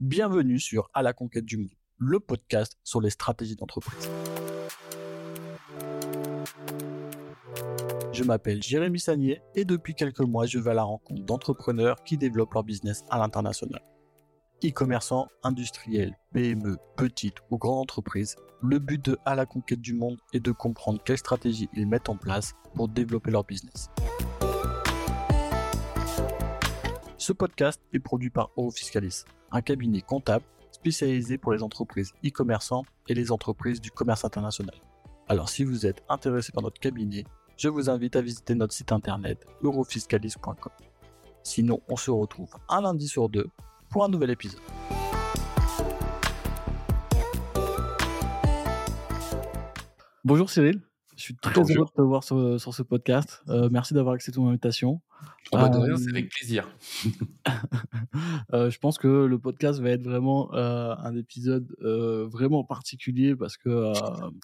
Bienvenue sur À la conquête du monde, le podcast sur les stratégies d'entreprise. Je m'appelle Jérémy Sagnier et depuis quelques mois, je vais à la rencontre d'entrepreneurs qui développent leur business à l'international. E-commerçants, industriels, PME, petites ou grandes entreprises, le but de À la conquête du monde est de comprendre quelles stratégies ils mettent en place pour développer leur business. Ce podcast est produit par Eurofiscalis, un cabinet comptable spécialisé pour les entreprises e-commerçants et les entreprises du commerce international. Alors si vous êtes intéressé par notre cabinet, je vous invite à visiter notre site internet eurofiscalis.com. Sinon, on se retrouve un lundi sur deux pour un nouvel épisode. Bonjour Cyril, je suis très heureux de te voir sur, ce podcast. Euh, merci d'avoir accepté mon invitation. Oh de rien, c'est avec plaisir. Euh, je pense que le podcast va être vraiment euh, un épisode vraiment particulier parce que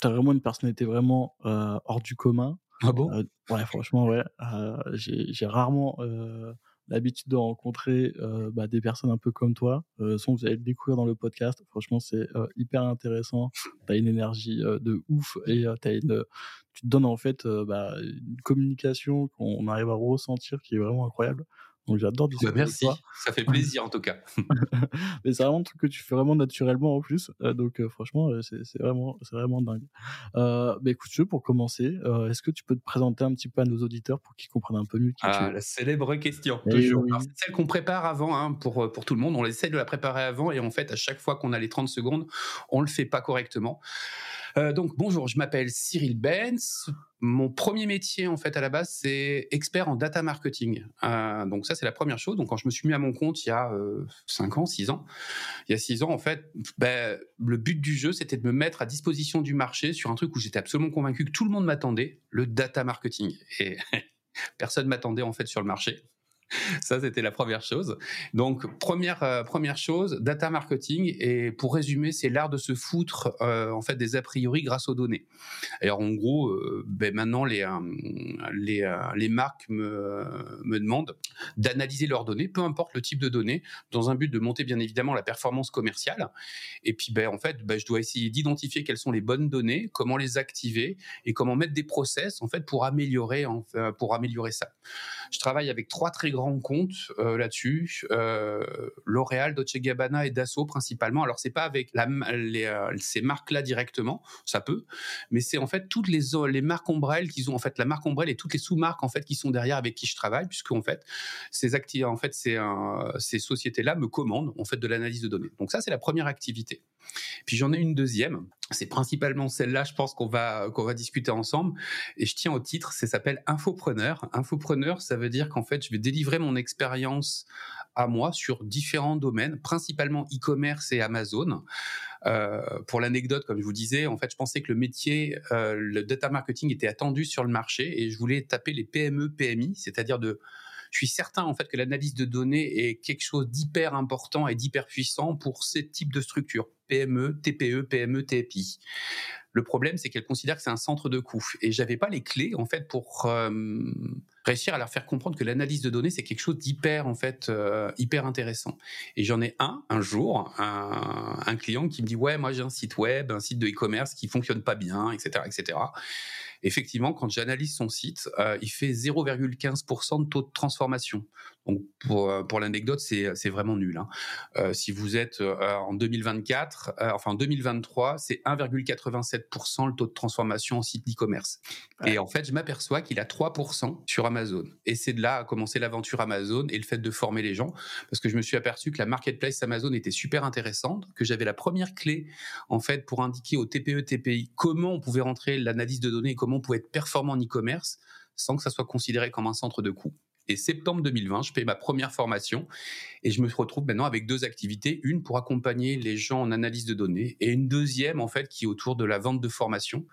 tu as vraiment une personnalité vraiment hors du commun. Ah bon? Ouais, franchement, ouais. J'ai rarement l'habitude de rencontrer bah, des personnes un peu comme toi. Euh, que vous allez le découvrir dans le podcast. Franchement, c'est hyper intéressant. Tu as une énergie de ouf et as une, tu te donnes en fait bah, une communication qu'on arrive à ressentir qui est vraiment incroyable. Donc j'adore discuter bah, merci, ça fait plaisir en tout cas. Mais c'est vraiment un truc que tu fais vraiment naturellement en plus. Euh, donc euh, franchement, euh, c'est vraiment, c'est vraiment dingue. Euh, bah, écoute, pour commencer, est-ce que tu peux te présenter un petit peu à nos auditeurs pour qu'ils comprennent un peu mieux qui ah, tu es? La célèbre question, eh toujours. C'est celle qu'on prépare avant hein, pour, pour tout le monde. On essaie de la préparer avant et en fait, à chaque fois qu'on a les 30 secondes, on le fait pas correctement. Euh, donc bonjour, je m'appelle Cyril Benz. Mon premier métier en fait à la base c'est expert en data marketing. Euh, donc ça c'est la première chose. Donc quand je me suis mis à mon compte il y a 5 euh, ans, 6 ans, il y a 6 ans en fait, ben, le but du jeu c'était de me mettre à disposition du marché sur un truc où j'étais absolument convaincu que tout le monde m'attendait, le data marketing. Et personne m'attendait en fait sur le marché. Ça, c'était la première chose. Donc, première euh, première chose, data marketing. Et pour résumer, c'est l'art de se foutre euh, en fait des a priori grâce aux données. Alors, en gros, euh, ben maintenant les les les marques me me demandent d'analyser leurs données, peu importe le type de données, dans un but de monter bien évidemment la performance commerciale. Et puis, ben en fait, ben, je dois essayer d'identifier quelles sont les bonnes données, comment les activer et comment mettre des process en fait pour améliorer pour améliorer ça. Je travaille avec trois très grands comptes euh, là-dessus, euh, L'Oréal, Dolce Gabbana et Dassault principalement. Alors c'est pas avec euh, ces marques-là directement, ça peut, mais c'est en fait toutes les, marques ombrelles qu'ils ont en fait la marque ombrelle et toutes les sous-marques en fait qui sont derrière avec qui je travaille, puisque en fait ces activités, en fait ces, ces sociétés-là me commandent en fait de l'analyse de données. Donc ça c'est la première activité. Puis j'en ai une deuxième. C'est principalement celle-là, je pense qu'on va qu'on va discuter ensemble. Et je tiens au titre, ça s'appelle infopreneur. Infopreneur, ça veut dire qu'en fait, je vais délivrer mon expérience à moi sur différents domaines, principalement e-commerce et Amazon. Euh, pour l'anecdote, comme je vous disais, en fait, je pensais que le métier, euh, le data marketing était attendu sur le marché et je voulais taper les PME, PMI, c'est-à-dire de je suis certain en fait que l'analyse de données est quelque chose d'hyper important et d'hyper puissant pour ces types de structures PME, TPE, PME, TPI. Le problème, c'est qu'elle considère que c'est un centre de coût. Et j'avais pas les clés, en fait, pour euh, réussir à leur faire comprendre que l'analyse de données, c'est quelque chose d'hyper, en fait, euh, hyper intéressant. Et j'en ai un, un jour, un, client qui me dit, ouais, moi, j'ai un site web, un site de e-commerce qui fonctionne pas bien, etc., etc effectivement, quand j'analyse son site, euh, il fait 0,15% de taux de transformation. Donc, pour, l'anecdote, c'est, vraiment nul. Hein. Si vous êtes en 2024, enfin en 2023, c'est 1,87% le taux de transformation en site d'e-commerce. Et en fait, je m'aperçois qu'il a 3% sur Amazon. Et c'est de là a commencé l'aventure Amazon et le fait de former les gens, parce que je me suis aperçu que la marketplace Amazon était super intéressante, que j'avais la première clé en fait pour indiquer au TPE TPI comment on pouvait rentrer l'analyse de données comment on pouvait être performant en e-commerce sans que ça soit considéré comme un centre de coût. Et septembre 2020, je paye ma première formation et je me retrouve maintenant avec deux activités. Une pour accompagner les gens en analyse de données et une deuxième, en fait, qui est autour de la vente de formation.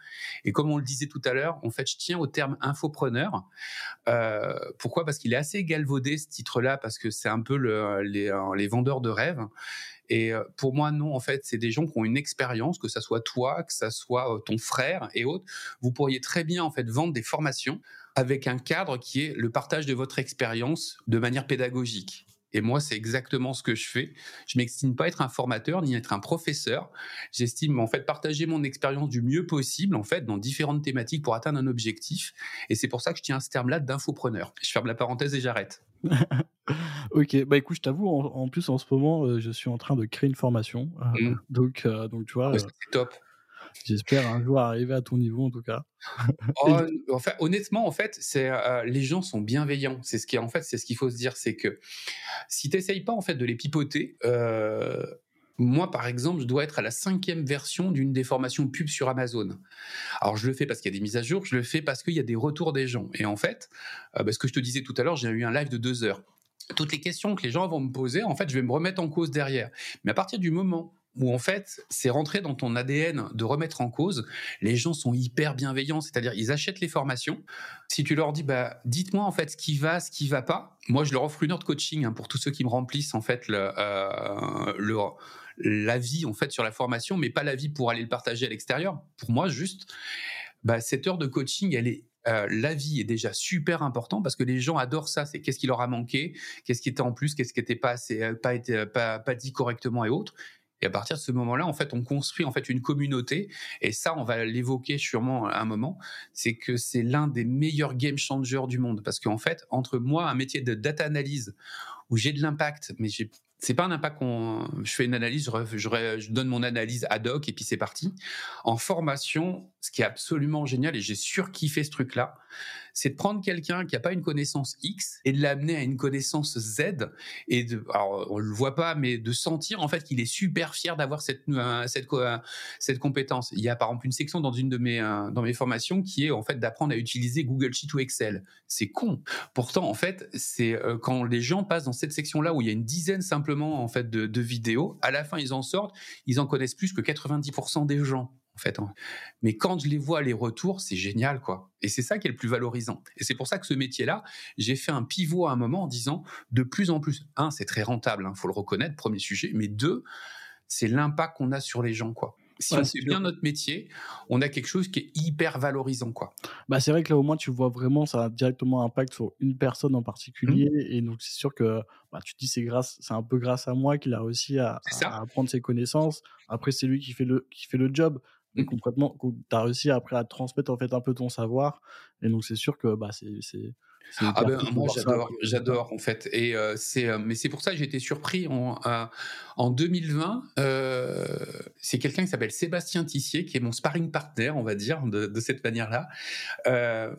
Et comme on le disait tout à l'heure, en fait, je tiens au terme infopreneur. Euh, pourquoi? Parce qu'il est assez galvaudé, ce titre-là, parce que c'est un peu le, les, euh, les vendeurs de rêves. Et euh, pour moi, non, en fait, c'est des gens qui ont une expérience, que ça soit toi, que ça soit ton frère et autres. Vous pourriez très bien, en fait, vendre des formations avec un cadre qui est le partage de votre expérience de manière pédagogique. Et moi, c'est exactement ce que je fais. Je m'estime pas être un formateur ni être un professeur. J'estime en fait partager mon expérience du mieux possible en fait dans différentes thématiques pour atteindre un objectif. Et c'est pour ça que je tiens à ce terme-là d'infopreneur. Je ferme la parenthèse et j'arrête. ok, bah écoute, je t'avoue, en, plus en ce moment, euh, je suis en train de créer une formation. Euh, mmh. donc, euh, donc, tu vois. c'est top. J'espère un jour arriver à ton niveau en tout cas. oh, honnêtement, en fait, c'est les gens sont bienveillants. C'est ce qui, en fait, c'est ce qu'il faut se dire, c'est que si tu n'essayes pas en fait de les pipoter, moi, par exemple, je dois être à la cinquième version d'une des formations pub sur Amazon. Alors, je le fais parce qu'il y a des mises à jour, je le fais parce qu'il y a des retours des gens. Et en fait, euh, bah, ce que je te disais tout à l'heure, j'ai eu un live de deux heures. Toutes les questions que les gens vont me poser, en fait, je vais me remettre en cause derrière. Mais à partir du moment où en fait c'est rentré dans ton ADN de remettre en cause, les gens sont hyper bienveillants, c'est-à-dire ils achètent les formations. Si tu leur dis bah dites-moi en fait ce qui va, ce qui va pas, moi je leur offre une heure de coaching hein, pour tous ceux qui me remplissent en fait le, euh, l'avis en fait sur la formation, mais pas l'avis pour aller le partager à l'extérieur. Pour moi, juste, bah, cette heure de coaching, elle est euh, l'avis est déjà super important parce que les gens adorent ça. C'est qu'est-ce qui leur a manqué, qu'est-ce qui était en plus, qu'est-ce qui n'était pas assez, euh, pas, été, pas, pas dit correctement et autres. Et à partir de ce moment-là, en fait, on construit en fait une communauté. Et ça, on va l'évoquer sûrement à un moment. C'est que c'est l'un des meilleurs game changers du monde parce qu'en fait, entre moi, un métier de data analyse où j'ai de l'impact, mais j'ai c'est pas un impact qu'on. Je fais une analyse, je, je, donne mon analyse ad hoc et puis c'est parti. En formation, ce qui est absolument génial et j'ai surkiffé ce truc-là, c'est de prendre quelqu'un qui n'a pas une connaissance X et de l'amener à une connaissance Z et de, alors on le voit pas, mais de sentir en fait qu'il est super fier d'avoir cette euh, cette cette compétence. Il y a par exemple une section dans une de mes euh, dans mes formations qui est en fait d'apprendre à utiliser Google Sheet ou Excel. C'est con. Pourtant en fait c'est euh, quand les gens passent dans cette section là où il y a une dizaine simplement en fait de vidéos, à la fin ils en sortent, ils en connaissent plus que 90% des gens en fait. Hein. Mais quand je les vois les retours, c'est génial, quoi. Et c'est ça qui est le plus valorisant. Et c'est pour ça que ce métier-là, j'ai fait un pivot à un moment en disant, de plus en plus, un, c'est très rentable, il hein, faut le reconnaître, premier sujet, mais deux, c'est l'impact qu'on a sur les gens, quoi. Si on fait bien notre métier, on a quelque chose qui est hyper valorisant, quoi. Bah c'est vrai que là au moins tu vois vraiment ça a directement un impact sur une personne en particulier mmh. et donc c'est sûr que bah, tu te dis c'est grâce c'est un peu grâce à moi qu'il a réussi à, à, apprendre ses connaissances. Après c'est lui qui fait le qui fait le job et mmh. complètement, tu as réussi après à transmettre en fait un peu ton savoir. Et donc c'est sûr que bah, c'est ah ben, moi j'adore, j'adore en fait. Et euh, c'est, euh, mais c'est pour ça que j'ai été surpris en, euh, en 2020. c'est quelqu'un qui s'appelle Sébastien Tissier, qui est mon sparring partner, on va dire, de, de cette manière-là,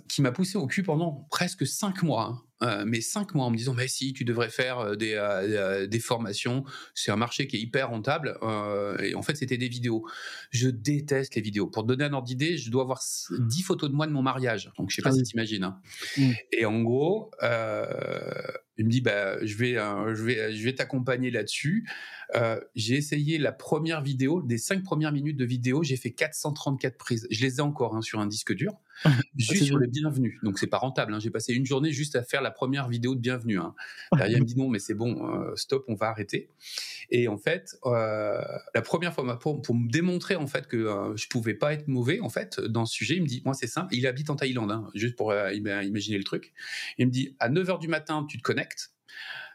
qui m'a poussé au cul pendant presque cinq mois. Hein. Euh, mais cinq mois en me disant mais si tu devrais faire euh, des, euh, des formations. C'est un marché qui est hyper rentable et en fait c'était des vidéos. Je déteste les vidéos. Pour te donner un ordre d'idée je dois avoir 10 photos de moi de mon mariage. Donc je sais pas ah si tu imagines hein. mmh. et en gros il me dit bah je vais je vais je vais t'accompagner là-dessus. J'ai essayé la première vidéo des cinq premières minutes de vidéo j'ai fait 434 prises. Je les ai encore hein, sur un disque dur juste sur le bienvenu. Donc c'est pas rentable. Hein. J'ai passé une journée juste à faire la première vidéo de bienvenue. Hein. Derrière, il me dit non, mais c'est bon, euh, stop, on va arrêter. Et en fait, euh, la première fois, pour, pour, me démontrer en fait que euh, je pouvais pas être mauvais en fait dans ce sujet, il me dit, moi c'est simple, il habite en Thaïlande, hein, juste pour imaginer le truc. Il me dit, à 9h du matin, tu te connectes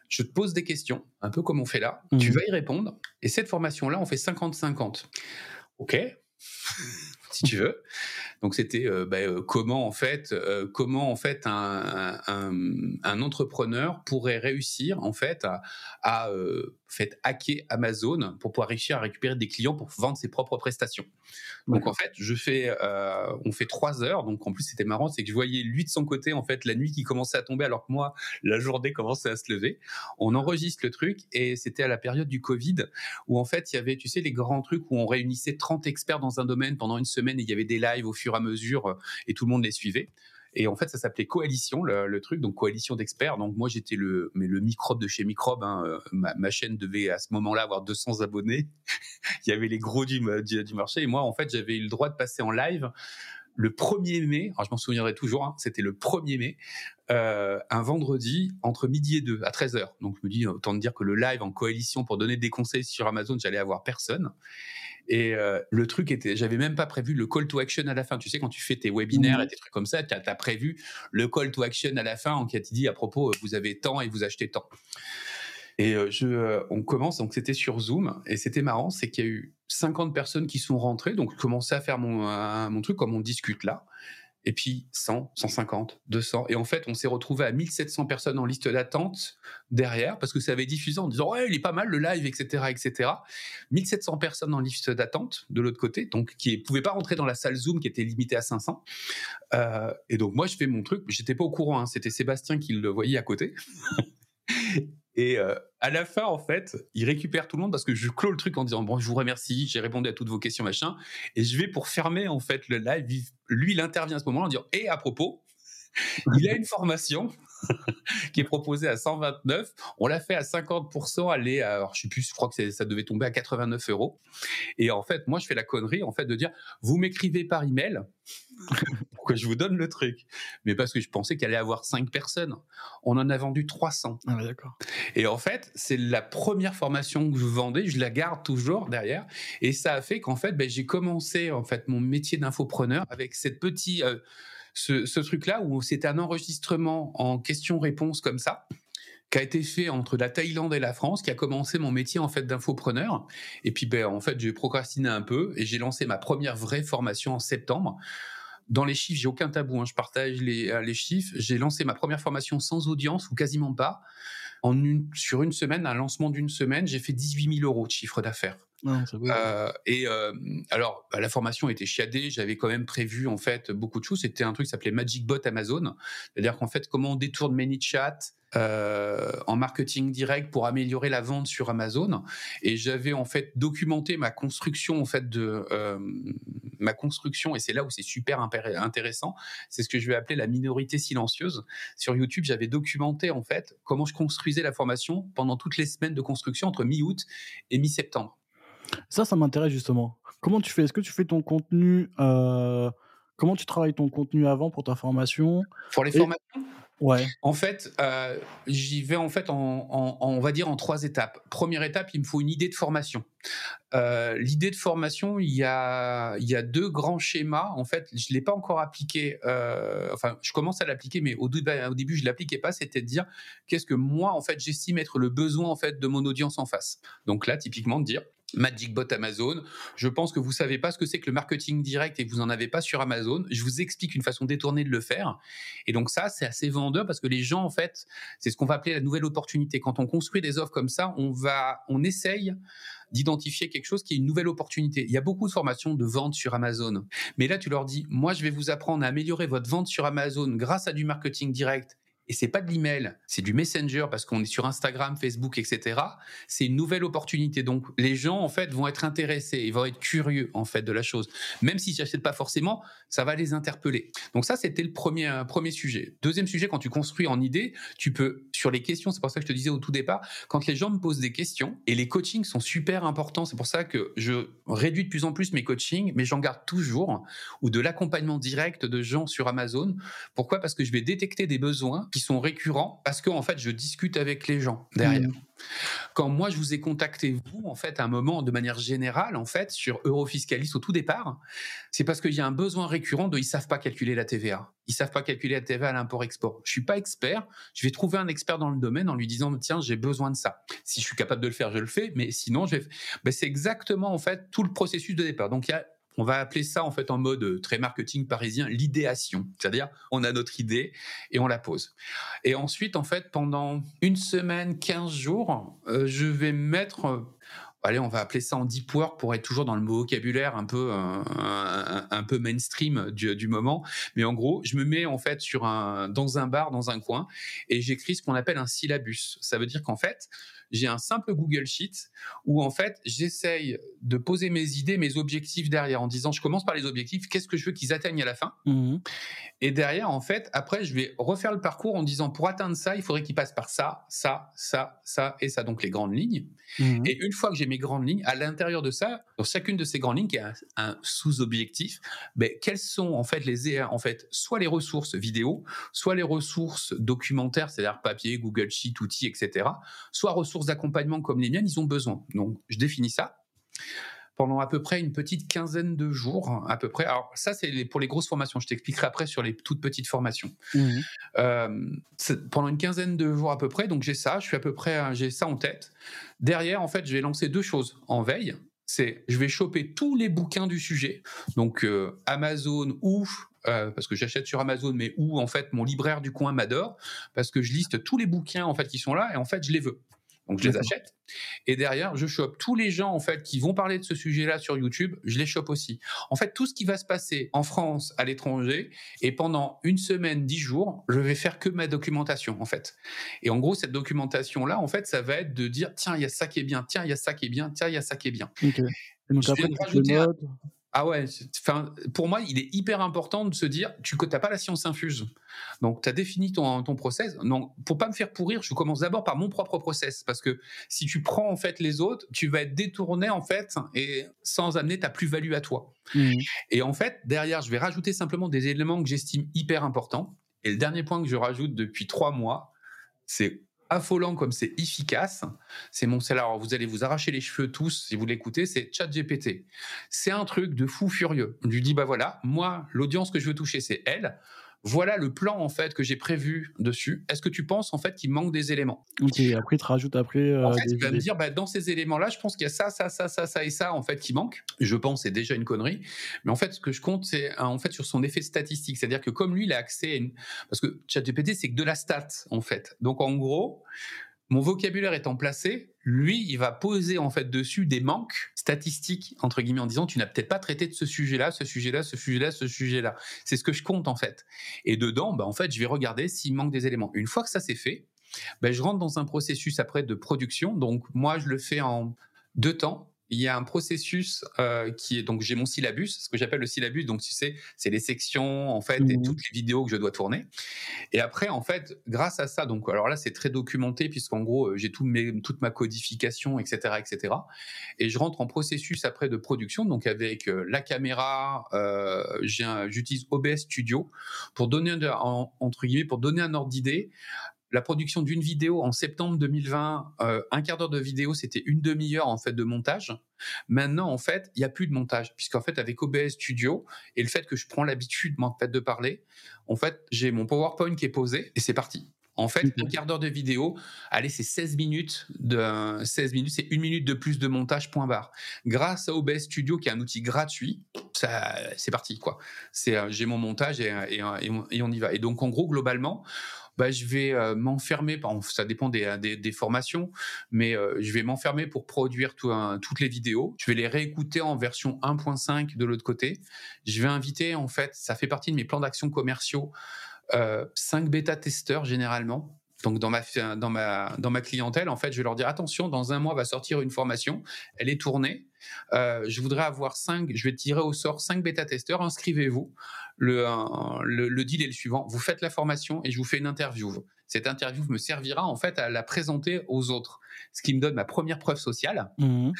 je te pose des questions, un peu comme on fait là, tu mmh. vas y répondre, et cette formation-là, on fait 50-50. Ok, si tu veux. Donc c'était euh, bah, euh, comment en fait, euh, comment en fait un, un, un, entrepreneur pourrait réussir en fait à, à fait hacker Amazon pour pouvoir réussir à récupérer des clients pour vendre ses propres prestations. Donc en fait, je fais, euh, on fait trois heures. Donc en plus, c'était marrant, c'est que je voyais lui de son côté en fait la nuit qui commençait à tomber, alors que moi la journée commençait à se lever. On enregistre le truc et c'était à la période du Covid où en fait il y avait, tu sais, les grands trucs où on réunissait 30 experts dans un domaine pendant une semaine il y avait des lives au fur et à mesure et tout le monde les suivait. Et en fait, ça s'appelait Coalition, le, truc, donc coalition d'experts. Donc moi, j'étais le, mais le microbe de chez Microbe. Hein, euh, ma, chaîne devait à ce moment-là avoir 200 abonnés. Il y avait les gros du, du, marché. Et moi, en fait, j'avais eu le droit de passer en live le 1er mai, alors je m'en souviendrai toujours, hein, c'était le 1er mai, euh, un vendredi entre midi et 2 à 13h. Donc je me dis, autant de dire que le live en coalition pour donner des conseils sur Amazon, j'allais avoir personne. Et euh, le truc était, j'avais même pas prévu le call to action à la fin. Tu sais, quand tu fais tes webinaires mmh. et tes trucs comme ça, tu as, prévu le call to action à la fin en qui te dit à propos, vous avez tant et vous achetez tant. Et je, on commence, donc c'était sur Zoom, et c'était marrant, c'est qu'il y a eu 50 personnes qui sont rentrées, donc je commençais à faire mon, mon truc comme on discute là et puis 100, 150, 200. Et en fait, on s'est retrouvé à 1700 personnes en liste d'attente derrière parce que ça avait diffusé en disant ouais, il est pas mal le live, etc., etc. 1700 personnes en liste d'attente de l'autre côté, donc qui pouvaient pas rentrer dans la salle Zoom qui était limitée à 500. Euh, et donc moi, je fais mon truc, j'étais pas au courant, hein. c'était Sébastien qui le voyait à côté. Et euh, à la fin, en fait, il récupère tout le monde parce que je clôt le truc en disant bon, je vous remercie, j'ai répondu à toutes vos questions, machin. Et je vais pour fermer en fait le live. Lui, il intervient à ce moment-là en disant et à propos, il a une formation qui est proposée à 129. On l'a fait à 50%, aller à, alors je sais plus, je crois que ça devait tomber à 89 euros. Et en fait, moi, je fais la connerie, en fait, de dire, vous m'écrivez par email pour que je vous donne le truc? Mais parce que je pensais qu'il allait y avoir 5 personnes. On en a vendu 300. Ah, d'accord. Et en fait, c'est la première formation que je vendais, je la garde toujours derrière. Et ça a fait qu'en fait, ben, j'ai commencé, en fait, mon métier d'infopreneur avec cette petite, euh, ce, truc-là où c'était un enregistrement en questions-réponses comme ça qui a été fait entre la Thaïlande et la France, qui a commencé mon métier en fait d'infopreneur. Et puis ben en fait j'ai procrastiné un peu et j'ai lancé ma première vraie formation en septembre. Dans les chiffres, j'ai aucun tabou, hein, je partage les, euh, les chiffres. J'ai lancé ma première formation sans audience ou quasiment pas. En une, sur une semaine, un lancement d'une semaine, j'ai fait 18 000 euros de chiffre d'affaires. Euh, et euh, alors, bah, la formation était chiadée. J'avais quand même prévu en fait beaucoup de choses. C'était un truc qui s'appelait Magic Bot Amazon, c'est-à-dire qu'en fait, comment on détourne ManyChat euh, en marketing direct pour améliorer la vente sur Amazon. Et j'avais en fait documenté ma construction en fait de euh, ma construction. Et c'est là où c'est super intéressant. C'est ce que je vais appeler la minorité silencieuse. Sur YouTube, j'avais documenté en fait comment je construisais la formation pendant toutes les semaines de construction entre mi-août et mi-septembre. Ça, ça m'intéresse justement. Comment tu fais? Est-ce que tu fais ton contenu euh, Comment tu travailles ton contenu avant pour ta formation? Pour les formations? Ouais. En fait, euh, j'y vais en fait en, on va dire en trois étapes. Première étape, il me faut une idée de formation. Euh, l'idée de formation, il y a il y a deux grands schémas. En fait, je l'ai pas encore appliqué. Euh, enfin, je commence à l'appliquer, mais au, au début, je l'appliquais pas. C'était de dire qu'est-ce que moi, en fait, j'estime être le besoin en fait de mon audience en face? Donc là, typiquement, de dire Magic Bot Amazon. Je pense que vous savez pas ce que c'est que le marketing direct et que vous en avez pas sur Amazon. Je vous explique une façon détournée de le faire. Et donc ça, c'est assez vendeur parce que les gens, en fait, c'est ce qu'on va appeler la nouvelle opportunité. Quand on construit des offres comme ça, on va, on essaye d'identifier quelque chose qui est une nouvelle opportunité. Il y a beaucoup de formations de vente sur Amazon. Mais là, tu leur dis, moi, je vais vous apprendre à améliorer votre vente sur Amazon grâce à du marketing direct et c'est pas de l'email, c'est du messenger parce qu'on est sur Instagram, Facebook, etc. C'est une nouvelle opportunité. Donc les gens en fait vont être intéressés, ils vont être curieux en fait de la chose. Même s'ils n'achètent pas forcément, ça va les interpeller. Donc ça c'était le premier euh, premier sujet. Deuxième sujet, quand tu construis en idée, tu peux sur les questions. C'est pour ça que je te disais au tout départ, quand les gens me posent des questions et les coachings sont super importants. C'est pour ça que je réduis de plus en plus mes coachings, mais j'en garde toujours ou de l'accompagnement direct de gens sur Amazon. Pourquoi? Parce que je vais détecter des besoins sont récurrents parce que en fait je discute avec les gens derrière. Mmh. Quand moi je vous ai contacté vous en fait à un moment de manière générale en fait sur Eurofiscalis au tout départ, c'est parce qu'il y a un besoin récurrent de ils savent pas calculer la TVA. Ils savent pas calculer la TVA à l'import-export. Je suis pas expert, je vais trouver un expert dans le domaine en lui disant tiens, j'ai besoin de ça. Si je suis capable de le faire, je le fais, mais sinon je vais ben, c'est exactement en fait tout le processus de départ. Donc il y a on va appeler ça en fait en mode euh, très marketing parisien l'idéation, c'est-à-dire on a notre idée et on la pose. Et ensuite en fait pendant une semaine, 15 jours, euh, je vais mettre euh, allez, on va appeler ça en deep work pour être toujours dans le vocabulaire un peu un, peu mainstream du, du, moment. Mais en gros, je me mets en fait sur un dans un bar dans un coin et j'écris ce qu'on appelle un syllabus. Ça veut dire qu'en fait, j'ai un simple Google Sheet où en fait j'essaye de poser mes idées, mes objectifs derrière en disant je commence par les objectifs, qu'est-ce que je veux qu'ils atteignent à la fin? Mmh. Et derrière en fait après je vais refaire le parcours en disant pour atteindre ça il faudrait qu'il passe par ça, ça, ça, ça et ça donc les grandes lignes. Mmh. Et une fois que j'ai mes grandes lignes, à l'intérieur de ça, dans chacune de ces grandes lignes qui est un, sous-objectif, ben, quelles sont en fait les en fait soit les ressources vidéo, soit les ressources documentaires, c'est-à-dire papier, Google Sheet, outils, etc., soit ressources d'accompagnement comme les miennes, ils ont besoin. Donc, je définis ça. pendant à peu près une petite quinzaine de jours, à peu près. Alors ça, c'est pour les grosses formations. Je t'expliquerai après sur les toutes petites formations. Mmh. Euh, pendant une quinzaine de jours à peu près, donc j'ai ça, je suis à peu près, j'ai ça en tête. Derrière, en fait, je vais lancer deux choses en veille. C'est, je vais choper tous les bouquins du sujet, donc euh, Amazon ou euh, parce que j'achète sur Amazon, mais où en fait mon libraire du coin m'adore parce que je liste tous les bouquins en fait qui sont là et en fait je les veux. Donc je les achète. Et derrière, je chope tous les gens en fait qui vont parler de ce sujet-là sur YouTube, je les chope aussi. En fait, tout ce qui va se passer en France, à l'étranger, et pendant une semaine, dix jours, je vais faire que ma documentation en fait. Et en gros, cette documentation-là, en fait, ça va être de dire tiens, il y a ça qui est bien, tiens, il y a ça qui est bien, tiens, il y a ça qui est bien. Okay. donc après, ah ouais, enfin, pour moi, il est hyper important de se dire, tu n'as pas la science infuse. Donc, tu as défini ton, ton process. Donc, pour pas me faire pourrir, je commence d'abord par mon propre process. Parce que si tu prends, en fait, les autres, tu vas être détourné, en fait, et sans amener ta plus-value à toi. Mmh. Et en fait, derrière, je vais rajouter simplement des éléments que j'estime hyper importants. Et le dernier point que je rajoute depuis trois mois, c'est affolant comme c'est efficace. C'est mon Alors, vous allez vous arracher les cheveux tous si vous l'écoutez. C'est ChatGPT. C'est un truc de fou furieux. Je lui dis, bah voilà, moi, l'audience que je veux toucher, c'est elle voilà le plan en fait que j'ai prévu dessus. Est-ce que tu penses en fait qu'il manque des éléments? Ok, après tu rajoutes après. Euh, en fait, il va me dire bah, dans ces éléments-là, je pense qu'il y a ça, ça, ça, ça, ça et ça en fait qui manque. Je pense c'est déjà une connerie, mais en fait ce que je compte c'est en fait sur son effet statistique, c'est-à-dire que comme lui il a accès à une... parce que ChatGPT c'est que de la stat en fait. Donc en gros, mon vocabulaire étant placé, lui, il va poser en fait dessus des manques statistiques entre guillemets en disant tu n'as peut-être pas traité de ce sujet-là, ce sujet-là, ce sujet-là, ce sujet-là. C'est ce que je compte en fait. Et dedans, bah, en fait, je vais regarder s'il manque des éléments. Une fois que ça c'est fait, bah, je rentre dans un processus après de production. Donc moi, je le fais en deux temps il y a un processus euh, qui est donc j'ai mon syllabus, ce que j'appelle le syllabus. Donc tu sais, c'est les sections en fait et mmh toutes les vidéos que je dois tourner. Et après en fait, grâce à ça, donc alors là c'est très documenté puisqu'en gros euh, j'ai tout mes, toute ma codification, etc., etc. Et je rentre en processus après de production, donc avec euh, la caméra, euh, j'utilise OBS Studio pour donner entre guillemets pour donner un ordre d'idée la production d'une vidéo en septembre 2020, euh, un quart d'heure de vidéo, c'était une demi-heure en fait de montage. Maintenant, en fait, il y a plus de montage puisqu'en fait avec OBS Studio et le fait que je prends l'habitude en fait de parler, en fait, j'ai mon PowerPoint qui est posé et c'est parti. En fait, un quart d'heure de vidéo, allez, c'est 16 minutes de 16 minutes, c'est une minute de plus de montage point barre. Grâce à OBS Studio qui est un outil gratuit, ça c'est parti quoi. C'est euh, j'ai mon montage et, et, et, on y va. Et donc en gros globalement, bah, je vais euh, m'enfermer, ça dépend des, des, formations, mais euh, je vais m'enfermer pour produire toutes les vidéos. Je vais les réécouter en version 1.5 de l'autre côté. Je vais inviter, en fait, ça fait partie de mes plans d'action commerciaux, euh, 5 bêta-testeurs généralement donc dans ma clientèle, en fait, je vais leur dire attention, dans un mois va sortir une formation, elle est tournée. Euh, je voudrais avoir cinq, je vais tirer au sort cinq bêta-testeurs. Inscrivez-vous. Le, le, le deal est le suivant vous faites la formation et je vous fais une interview. Cette interview me servira en fait à la présenter aux autres ce qui me donne ma première preuve sociale, mmh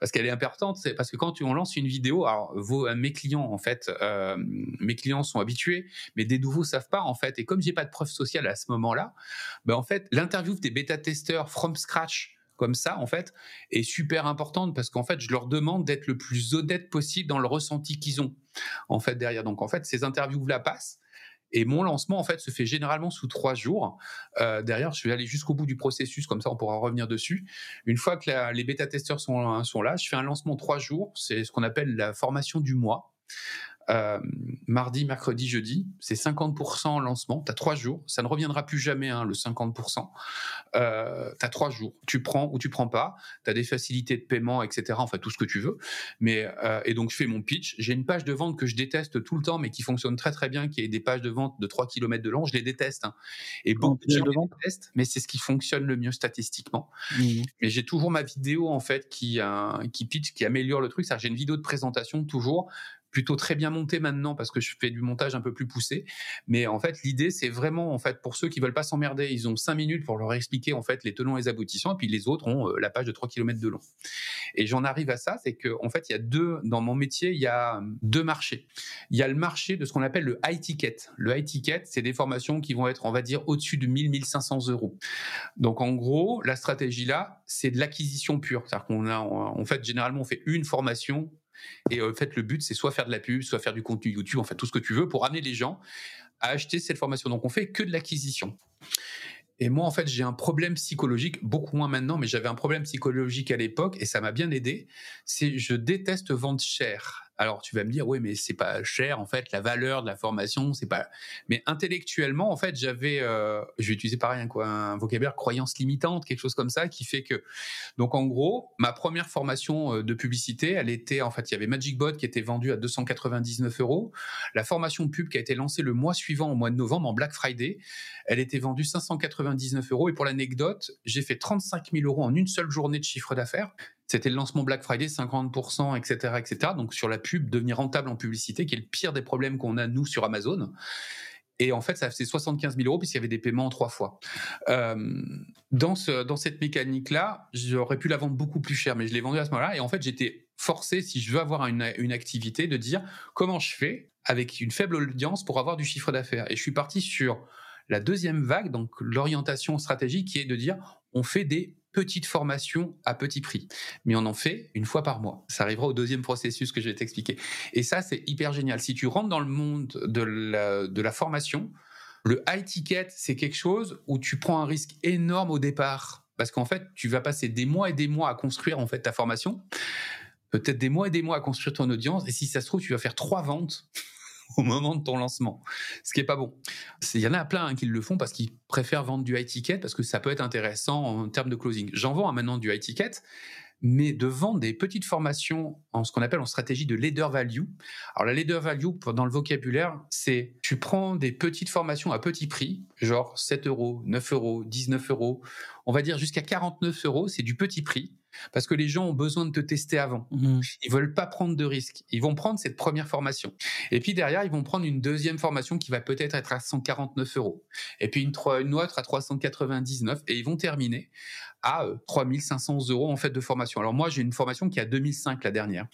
parce qu'elle est importante. C'est parce que quand on lance une vidéo, alors vos, mes clients en fait, euh, mes clients sont habitués, mais des nouveaux savent pas en fait. Et comme j'ai pas de preuve sociale à ce moment-là, ben en fait l'interview des bêta-testeurs from scratch comme ça, en fait, est super importante parce qu'en fait, je leur demande d'être le plus honnête possible dans le ressenti qu'ils ont, en fait, derrière. Donc, en fait, ces interviews-là passent. Et mon lancement, en fait, se fait généralement sous trois jours. Euh, derrière, je vais aller jusqu'au bout du processus, comme ça, on pourra revenir dessus. Une fois que les bêta-testeurs sont, sont là, je fais un lancement trois jours. C'est ce qu'on appelle la formation du mois. Euh, mardi, mercredi, jeudi, c'est 50% en lancement. Tu as trois jours. Ça ne reviendra plus jamais, hein, le 50%. Euh, tu as trois jours. Tu prends ou tu prends pas. Tu as des facilités de paiement, etc. Enfin, tout ce que tu veux. Mais, euh, et donc, je fais mon pitch. J'ai une page de vente que je déteste tout le temps, mais qui fonctionne très, très bien, qui est des pages de vente de 3 km de long. Je les déteste. Hein. Et beaucoup de gens les détestent, mais c'est ce qui fonctionne le mieux statistiquement. Mmh. Mais j'ai toujours ma vidéo, en fait, qui, qui pitch, qui améliore le truc. J'ai une vidéo de présentation toujours plutôt très bien monté maintenant parce que je fais du montage un peu plus poussé. Mais en fait, l'idée, c'est vraiment, en fait, pour ceux qui veulent pas s'emmerder, ils ont cinq minutes pour leur expliquer, en fait, les tenants et les aboutissants, et puis les autres ont euh, la page de 3 km de long. Et j'en arrive à ça, c'est que, en fait, il y a deux, dans mon métier, il y a deux marchés. Il y a le marché de ce qu'on appelle le high ticket. Le high ticket, c'est des formations qui vont être, on va dire, au-dessus de 1000, 1500 euros. Donc, en gros, la stratégie là, c'est de l'acquisition pure. C'est-à-dire qu'on a, en fait, généralement, on fait une formation et en fait, le but, c'est soit faire de la pub, soit faire du contenu YouTube, en fait, tout ce que tu veux pour amener les gens à acheter cette formation. Donc, on fait que de l'acquisition. Et moi, en fait, j'ai un problème psychologique, beaucoup moins maintenant, mais j'avais un problème psychologique à l'époque et ça m'a bien aidé. C'est je déteste vendre cher. Alors tu vas me dire oui mais c'est pas cher en fait la valeur de la formation c'est pas mais intellectuellement en fait j'avais euh, je vais utiliser pareil quoi un vocabulaire croyance limitante quelque chose comme ça qui fait que donc en gros ma première formation euh, de publicité elle était en fait il y avait MagicBot qui était vendu à 299 euros. La formation pub qui a été lancée le mois suivant au mois de novembre en Black Friday elle était vendue 599 euros. Et pour l'anecdote j'ai fait 35 000 euros en une seule journée de chiffre d'affaires c'était le lancement Black Friday, 50%, etc., etc. Donc sur la pub, devenir rentable en publicité, qui est le pire des problèmes qu'on a nous sur Amazon. Et en fait, ça faisait 75 000 euros puisqu'il y avait des paiements en trois fois. Euh, dans, ce, dans cette mécanique-là, j'aurais pu la vendre beaucoup plus cher, mais je l'ai vendue à ce moment-là. Et en fait, j'étais forcé, si je veux avoir une, une activité, de dire comment je fais avec une faible audience pour avoir du chiffre d'affaires. Et je suis parti sur la deuxième vague, donc l'orientation stratégique, qui est de dire on fait des petite formation à petit prix. Mais on en fait une fois par mois. Ça arrivera au deuxième processus que je vais t'expliquer. Et ça, c'est hyper génial. Si tu rentres dans le monde de la, formation, le high ticket, c'est quelque chose où tu prends un risque énorme au départ. Parce qu'en fait, tu vas passer des mois et des mois à construire en fait ta formation, peut-être des mois et des mois à construire ton audience. Et si ça se trouve, tu vas faire trois ventes au moment de ton lancement, ce qui est pas bon. Il y en a plein hein, qui le font parce qu'ils préfèrent vendre du high ticket parce que ça peut être intéressant en termes de closing. J'en vends maintenant du high ticket, mais de vendre des petites formations en ce qu'on appelle en stratégie de leader value. Alors la leader value, dans le vocabulaire, c'est tu prends des petites formations à petit prix, genre 7 euros, 9 euros, 19 euros, on va dire jusqu'à 49 euros, c'est du petit prix parce que les gens ont besoin de te tester avant. Mmh. Ils veulent pas prendre de risques. Ils vont prendre cette première formation. Et puis derrière, ils vont prendre une deuxième formation qui va peut-être être à 149 euros. Et puis une, une autre à 399. Et ils vont terminer à 3500 euh, euros en fait de formation. Alors moi, j'ai une formation qui est à 2005 la dernière.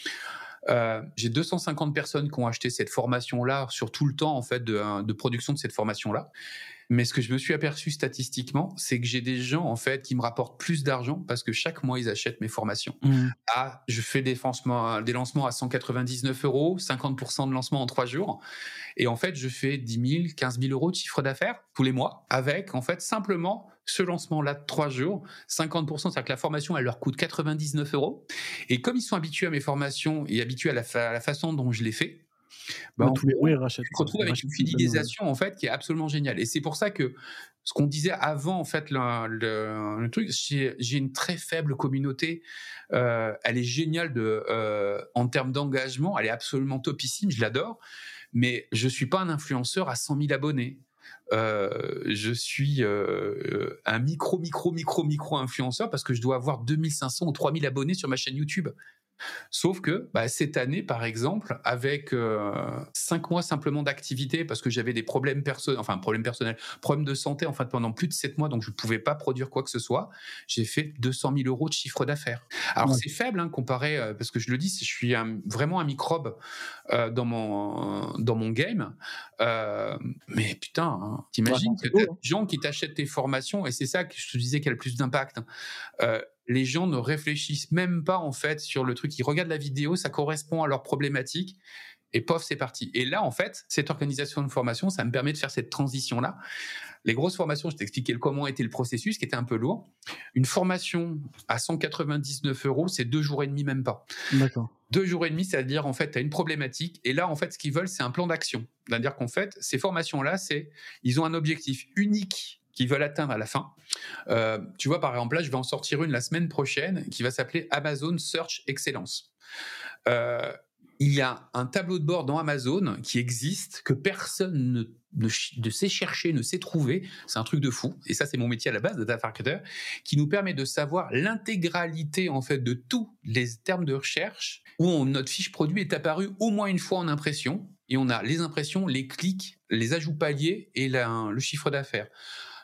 Euh, j'ai 250 personnes qui ont acheté cette formation-là sur tout le temps en fait de, de production de cette formation-là. Mais ce que je me suis aperçu statistiquement, c'est que j'ai des gens en fait qui me rapportent plus d'argent parce que chaque mois ils achètent mes formations. Mmh. Ah, je fais des, des lancements à 199 euros, 50% de lancement en trois jours, et en fait je fais 10 000, 15 000 euros de chiffre d'affaires tous les mois avec en fait simplement ce lancement-là de trois jours, 50%, c'est-à-dire que la formation, elle leur coûte 99 euros. Et comme ils sont habitués à mes formations et habitués à la, à la façon dont je les fais, bah, tous les mois, ils rachètent. Tu te retrouves avec une fidélisation en fait qui est absolument géniale. Et c'est pour ça que ce qu'on disait avant, en fait, le, le, truc, j'ai une très faible communauté. Euh, elle est géniale de, euh, en termes d'engagement. Elle est absolument topissime. Je l'adore. Mais je suis pas un influenceur à 100 000 abonnés. Euh, je suis euh, un micro, micro, micro, micro influenceur parce que je dois avoir 2500 ou 3000 abonnés sur ma chaîne YouTube. Sauf que bah, cette année, par exemple, avec euh, cinq mois simplement d'activité, parce que j'avais des problèmes personnels, enfin problèmes personnels, problèmes de santé, en fait, pendant plus de sept mois, donc je ne pouvais pas produire quoi que ce soit. J'ai fait 200 000 euros de chiffre d'affaires. Alors c'est faible hein, comparé, euh, parce que je le dis, je suis vraiment un microbe euh, dans mon dans mon game. mais putain, hein, t'imagines que des hein. gens qui t'achètent tes formations, et c'est ça que je te disais qui a le plus d'impact les gens ne réfléchissent même pas en fait sur le truc. Ils regardent la vidéo, ça correspond à leur problématique et pof, c'est parti. Et là, en fait, cette organisation de formation, ça me permet de faire cette transition-là. Les grosses formations, je t'expliquais le comment était le processus, qui était un peu lourd. Une formation à 199 euros, c'est deux jours et demi, même pas. D'accord. Deux jours et demi, c'est-à-dire, en fait, tu as une problématique. Et là, en fait, ce qu'ils veulent, c'est un plan d'action. C'est-à-dire qu'en fait, ces formations-là, c'est, ils ont un objectif unique qu'ils veulent atteindre à la fin. Euh, tu vois, par exemple, là, je vais en sortir une la semaine prochaine qui va s'appeler Amazon Search Excellence. Euh, il y a un tableau de bord dans Amazon qui existe que personne ne, ne, sait chercher, ne sait trouver. C'est un truc de fou. Et ça, c'est mon métier à la base data marketer, qui nous permet de savoir l'intégralité en fait de tous les termes de recherche où notre fiche produit est apparue au moins une fois en impression. Et on a les impressions, les clics, les ajouts paliers et le chiffre d'affaires.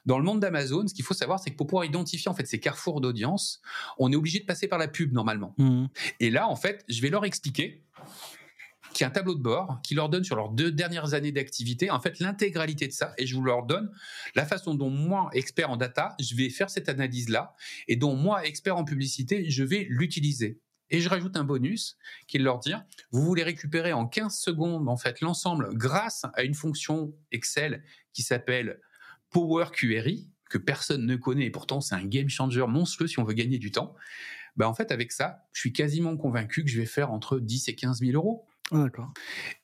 Dans le monde d'Amazon, ce qu'il faut savoir, c'est que pour pouvoir identifier en fait ces carrefours d'audience, on est obligé de passer par la pub normalement. Mmh. Et là, en fait, je vais leur expliquer qui a un tableau de bord qui leur donne sur leurs deux dernières années d'activité, en fait, l'intégralité de ça. Et je vous leur donne la façon dont moi, expert en data, je vais faire cette analyse-là et dont moi, expert en publicité, je vais l'utiliser. Et je rajoute un bonus qui leur dit, vous voulez récupérer en 15 secondes, en fait, l'ensemble grâce à une fonction Excel qui s'appelle Power Query, que personne ne connaît et pourtant c'est un game changer monstrueux si on veut gagner du temps. Ben en fait, avec ça, je suis quasiment convaincu que je vais faire entre 10 et 15 000 euros. Ah, d'accord.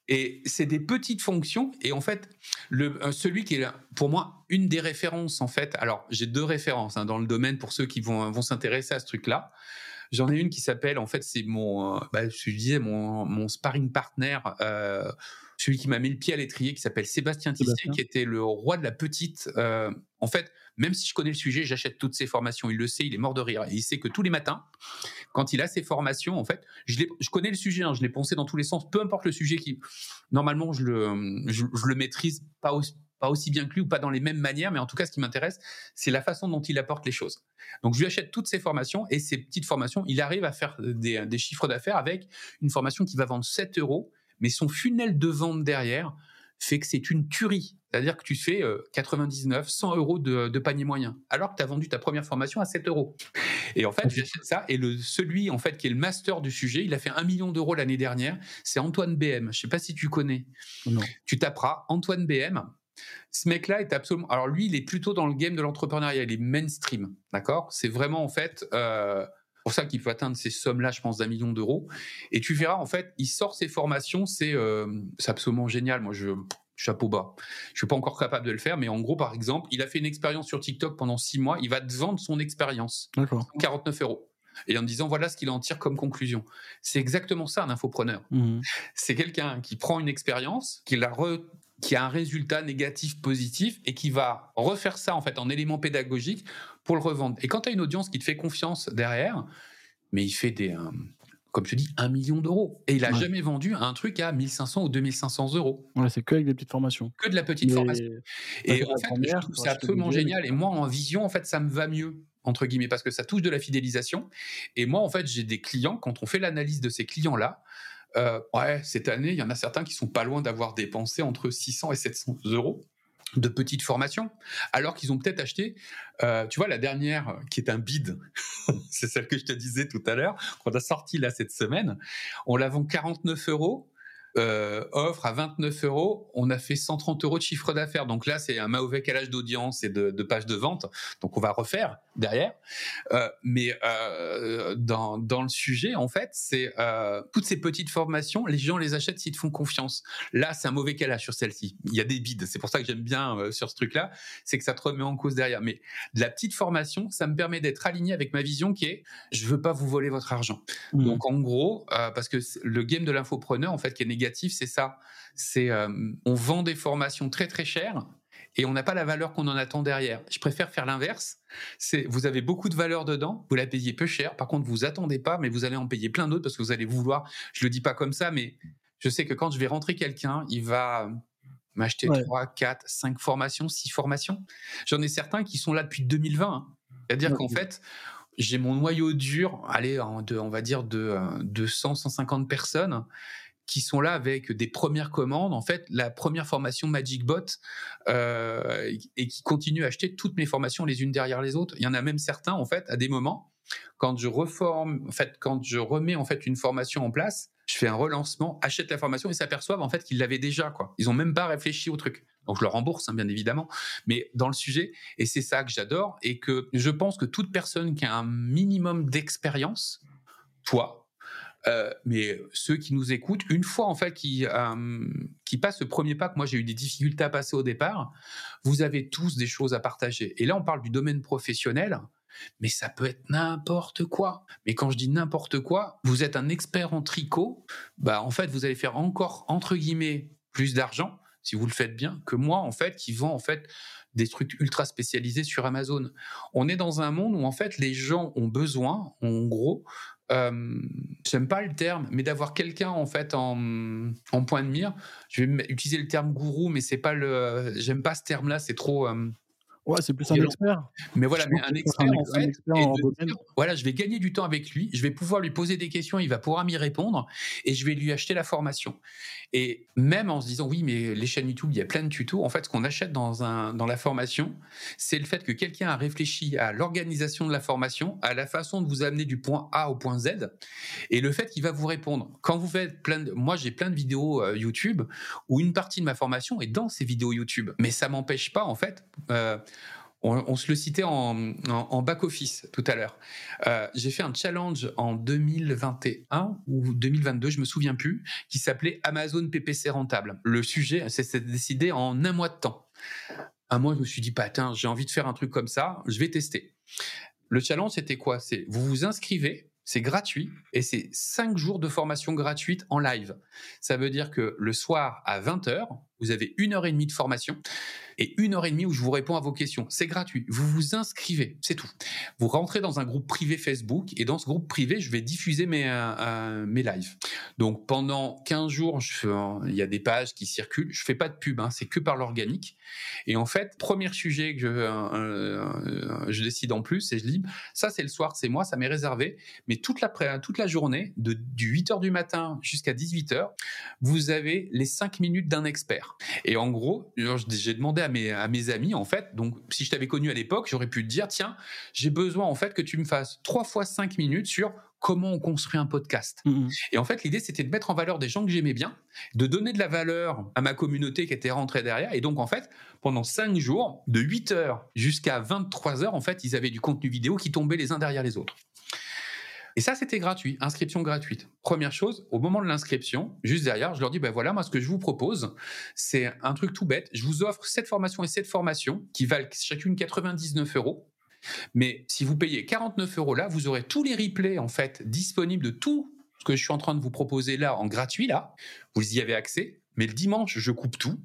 Et c'est des petites fonctions. Et en fait, le, euh, celui qui est pour moi une des références, en fait, alors j'ai deux références hein, dans le domaine pour ceux qui vont, vont s'intéresser à ce truc-là. J'en ai une qui s'appelle, en fait, c'est mon, euh, bah, je disais, mon, mon sparring partner, euh, celui qui m'a mis le pied à l'étrier, qui s'appelle Sébastien Tissier, qui était le roi de la petite. Euh, en fait, même si je connais le sujet, j'achète toutes ses formations. Il le sait, il est mort de rire. Et il sait que tous les matins, quand il a ses formations, en fait, je, je connais le sujet, hein, je l'ai pensé dans tous les sens, peu importe le sujet qui. Normalement, je le, je, le maîtrise pas aussi, pas aussi bien que lui ou pas dans les mêmes manières, mais en tout cas, ce qui m'intéresse, c'est la façon dont il apporte les choses. Donc, je lui achète toutes ses formations et ces petites formations, il arrive à faire des, des chiffres d'affaires avec une formation qui va vendre 7 euros, mais son funnel de vente derrière fait que c'est une tuerie. C'est-à-dire que tu fais 99, euh, 100 euros de, panier moyen, alors que tu as vendu ta première formation à 7 euros. Et en fait, j'achète ça. Et le, celui, en fait, qui est le master du sujet, il a fait un million d'euros l'année dernière. C'est Antoine BM. Je sais pas si tu connais. Non. Tu taperas Antoine BM. Ce mec-là est absolument. Alors lui, il est plutôt dans le game de l'entrepreneuriat. Il est mainstream, d'accord? C'est vraiment en fait. Euh, pour ça qu'il peut atteindre ces sommes-là, je pense, d'un million d'euros. Et tu verras, en fait, il sort ses formations, c'est euh, absolument génial. Moi, je chapeau bas. Je suis pas encore capable de le faire, mais en gros, par exemple, il a fait une expérience sur TikTok pendant six mois. Il va te vendre son expérience. D'accord. 49 euros. Et en disant, voilà ce qu'il en tire comme conclusion. C'est exactement ça, un infopreneur. Mmh. C'est quelqu'un qui prend une expérience, qui la qui a un résultat négatif, positif, et qui va refaire ça en fait en élément pédagogique pour le revendre. Et quand tu as une audience qui te fait confiance derrière, mais il fait des, comme je dis, un million d'euros. Et il a jamais vendu un truc à 1500 ou 2500 euros. Ouais, c'est que avec des petites formations. Que de la petite formation. Et en fait, c'est absolument génial. Et moi, en vision, en fait, ça me va mieux entre guillemets, parce que ça touche de la fidélisation. Et moi, en fait, j'ai des clients, quand on fait l'analyse de ces clients-là, euh, ouais, cette année, il y en a certains qui sont pas loin d'avoir dépensé entre 600 et 700 euros de petites formations, alors qu'ils ont peut-être acheté, euh, tu vois, la dernière euh, qui est un bid, c'est celle que je te disais tout à l'heure, qu'on a sorti là cette semaine, on la vend 49 euros euh, offre à 29 euros, on a fait 130 euros de chiffre d'affaires. Donc là, c'est un mauvais calage d'audience et de, de pages de vente. Donc on va refaire derrière. Euh, mais euh, dans, dans le sujet, en fait, c'est toutes ces petites formations, les gens les achètent s'ils te font confiance. Là, c'est un mauvais calage sur celle-ci. Il y a des bides. C'est pour ça que j'aime bien sur ce truc-là, c'est que ça te remet en cause derrière. Mais de la petite formation, ça me permet d'être aligné avec ma vision qui est, je veux pas vous voler votre argent. Mmh. Donc en gros, parce que le game de l'infopreneur, en fait, qui est négatif c'est ça. C'est euh, on vend des formations très très chères et on n'a pas la valeur qu'on en attend derrière. Je préfère faire l'inverse. C'est vous avez beaucoup de valeur dedans, vous la payez peu cher. Par contre, vous attendez pas, mais vous allez en payer plein d'autres parce que vous allez vouloir. Je le dis pas comme ça, mais je sais que quand je vais rentrer quelqu'un, il va m'acheter trois, quatre, cinq formations, six formations. J'en ai certains qui sont là depuis 2020. Hein. C'est-à-dire qu'en fait, j'ai mon noyau dur, allez, de, on va dire de 200, 150 personnes qui sont là avec des premières commandes, en fait, la première formation MagicBot, euh, et qui continuent à acheter toutes mes formations les unes derrière les autres. Il y en a même certains, en fait, à des moments, quand je reforme, en fait, quand je remets en fait une formation en place, je fais un relancement, achète la formation et s'aperçoivent en fait qu'ils l'avaient déjà, quoi. Ils ont même pas réfléchi au truc. Donc je le rembourse, hein, bien évidemment, mais dans le sujet, et c'est ça que j'adore, et que je pense que toute personne qui a un minimum d'expérience, toi, euh, mais ceux qui nous écoutent, une fois en fait qui euh, qui passent ce premier pas que moi j'ai eu des difficultés à passer au départ, vous avez tous des choses à partager. Et là, on parle du domaine professionnel. mais ça peut être n'importe quoi. Mais quand je dis n'importe quoi, vous êtes un expert en tricot, bah en fait, vous allez faire encore entre guillemets plus d'argent si vous le faites bien que moi en fait qui vend en fait des trucs ultra spécialisés sur Amazon. On est dans un monde où en fait les gens ont besoin, en gros, euh, j'aime pas le terme, mais d'avoir quelqu'un en fait en, en, point de mire. Je vais utiliser le terme gourou, mais c'est pas le, j'aime pas ce terme-là, c'est trop. Euh, Ouais, c'est plus un expert. Mais voilà, mais un expert, en fait. voilà, je vais gagner du temps avec lui, je vais pouvoir lui poser des questions, il va pouvoir m'y répondre et je vais lui acheter la formation. Et même en se disant, oui, mais les chaînes YouTube, il y a plein de tutos. En fait, ce qu'on achète dans, un, dans la formation, c'est le fait que quelqu'un a réfléchi à l'organisation de la formation, à la façon de vous amener du point A au point Z et le fait qu'il va vous répondre. Quand vous faites plein de. Moi, j'ai plein de vidéos euh, YouTube où une partie de ma formation est dans ces vidéos YouTube. Mais ça m'empêche pas, en fait. Euh, on, se le citait en, back-office tout à l'heure. Euh, j'ai fait un challenge en 2021 ou 2022, je me souviens plus, qui s'appelait Amazon PPC rentable. Le sujet, c'est décidé en un mois de temps. Un mois, je me suis dit, patin, j'ai envie de faire un truc comme ça, je vais tester. Le challenge, c'était quoi? C'est vous vous inscrivez, c'est gratuit et c'est cinq jours de formation gratuite en live. Ça veut dire que le soir à 20h, vous avez une heure et demie de formation et une heure et demie où je vous réponds à vos questions. C'est gratuit. Vous vous inscrivez, c'est tout. Vous rentrez dans un groupe privé Facebook et dans ce groupe privé, je vais diffuser mes, euh, euh, mes lives. Donc pendant 15 jours, il y a des pages qui circulent. Je fais pas de pub, hein, c'est que par l'organique. Et en fait, premier sujet que je, euh, je décide en plus, et je dis, ça c'est le soir, c'est moi, ça m'est réservé. Mais toute la, toute la journée, de, du 8 heures du matin jusqu'à 18 heures, vous avez les 5 minutes d'un expert. Et en gros, j'ai demandé à mes, à mes amis, en fait, donc si je t'avais connu à l'époque, j'aurais pu te dire, tiens, j'ai besoin en fait que tu me fasses 3 fois 5 minutes sur comment on construit un podcast. Mmh Et en fait, l'idée, c'était de mettre en valeur des gens que j'aimais bien, de donner de la valeur à ma communauté qui était rentrée derrière. Et donc, en fait, pendant 5 jours, de 8 heures jusqu'à 23 heures, en fait, ils avaient du contenu vidéo qui tombait les uns derrière les autres. Et ça, c'était gratuit, inscription gratuite. Première chose, au moment de l'inscription, juste derrière, je leur dis, ben voilà, moi, ce que je vous propose, c'est un truc tout bête. Je vous offre cette formation et cette formation qui valent chacune 99 euros. Mais si vous payez 49 euros là, vous aurez tous les replays, en fait, disponibles de tout ce que je suis en train de vous proposer là en gratuit, là. Vous y avez accès. Mais le dimanche, je coupe tout.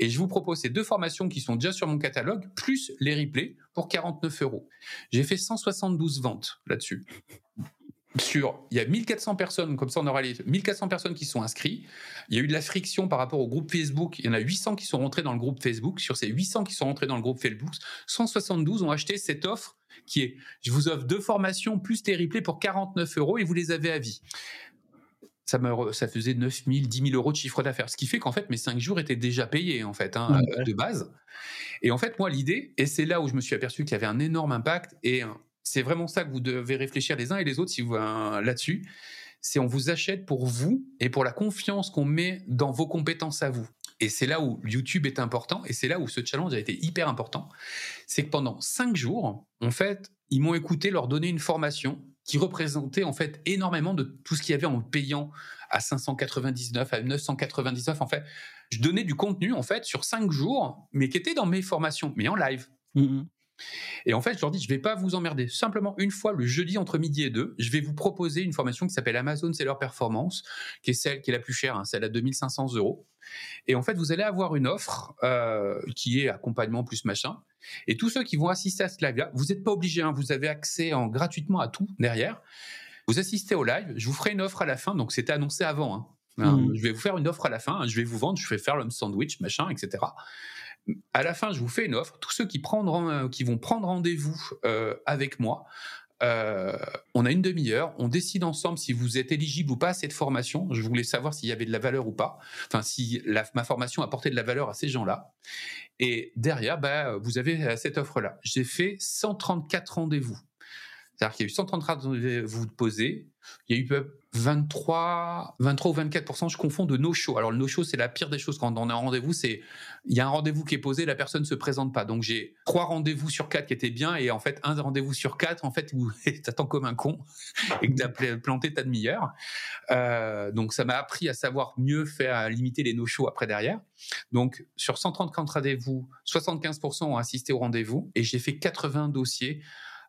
Et je vous propose ces deux formations qui sont déjà sur mon catalogue, plus les replays pour 49 euros. J'ai fait 172 ventes là-dessus sur, il y a 1400 personnes, comme ça on aura les 1400 personnes qui sont inscrites. Il y a eu de la friction par rapport au groupe Facebook. Il y en a 800 qui sont rentrés dans le groupe Facebook. Sur ces 800 qui sont rentrés dans le groupe Facebook, 172 ont acheté cette offre qui est, je vous offre deux formations plus tes replays pour 49 euros et vous les avez à vie. Ça, me, ça faisait 9 000, 10 000 euros de chiffre d'affaires. Ce qui fait qu'en fait, mes 5 jours étaient déjà payés, en fait, hein, de base. Et en fait, moi, l'idée, et c'est là où je me suis aperçu qu'il y avait un énorme impact et c'est vraiment ça que vous devez réfléchir les uns et les autres si vous là-dessus. C'est on vous achète pour vous et pour la confiance qu'on met dans vos compétences à vous. Et c'est là où YouTube est important et c'est là où ce challenge a été hyper important. C'est que pendant cinq jours, en fait, ils m'ont écouté leur donner une formation qui représentait en fait énormément de tout ce qu'il y avait en payant à 599, à 999. En fait, je donnais du contenu en fait sur cinq jours, mais qui était dans mes formations, mais en live. Mmh et en fait, je leur dis, je vais pas vous emmerder. Simplement, une fois le jeudi entre midi et deux, je vais vous proposer une formation qui s'appelle Amazon Seller Performance, qui est celle qui est la plus chère, hein, celle à 2500 euros. Et en fait, vous allez avoir une offre euh, qui est accompagnement plus machin. Et tous ceux qui vont assister à ce live-là, vous n'êtes pas obligés, hein, vous avez accès en, gratuitement à tout derrière. Vous assistez au live, je vous ferai une offre à la fin, donc c'était annoncé avant. Hein. Mmh. Je vais vous faire une offre à la fin, je vais vous vendre, je vais faire le sandwich, machin, etc à la fin, je vous fais une offre. Tous ceux qui, euh, vont prendre rendez-vous euh, avec moi, euh, on a une demi-heure, on décide ensemble si vous êtes éligible ou pas à cette formation. Je voulais savoir s'il y avait de la valeur ou pas, enfin si ma formation apportait de la valeur à ces gens-là. Et derrière, bah, vous avez cette offre-là. J'ai fait 134 rendez-vous. C'est-à-dire qu'il y a eu 134 rendez-vous posés, il y a eu 23, 23 ou 24 je confonds de no-show. Alors le no-show, c'est la pire des choses quand on a un rendez-vous. C'est il y a un rendez-vous qui est posé, la personne se présente pas. Donc j'ai trois rendez-vous sur quatre qui étaient bien et en fait un rendez-vous sur quatre, en fait, où t'attends comme un con et que t'as planté ta demi-heure. Euh, donc ça m'a appris à savoir mieux faire, à limiter les no-shows après derrière. Donc sur 130 rendez-vous, 75 ont assisté au rendez-vous et j'ai fait 80 dossiers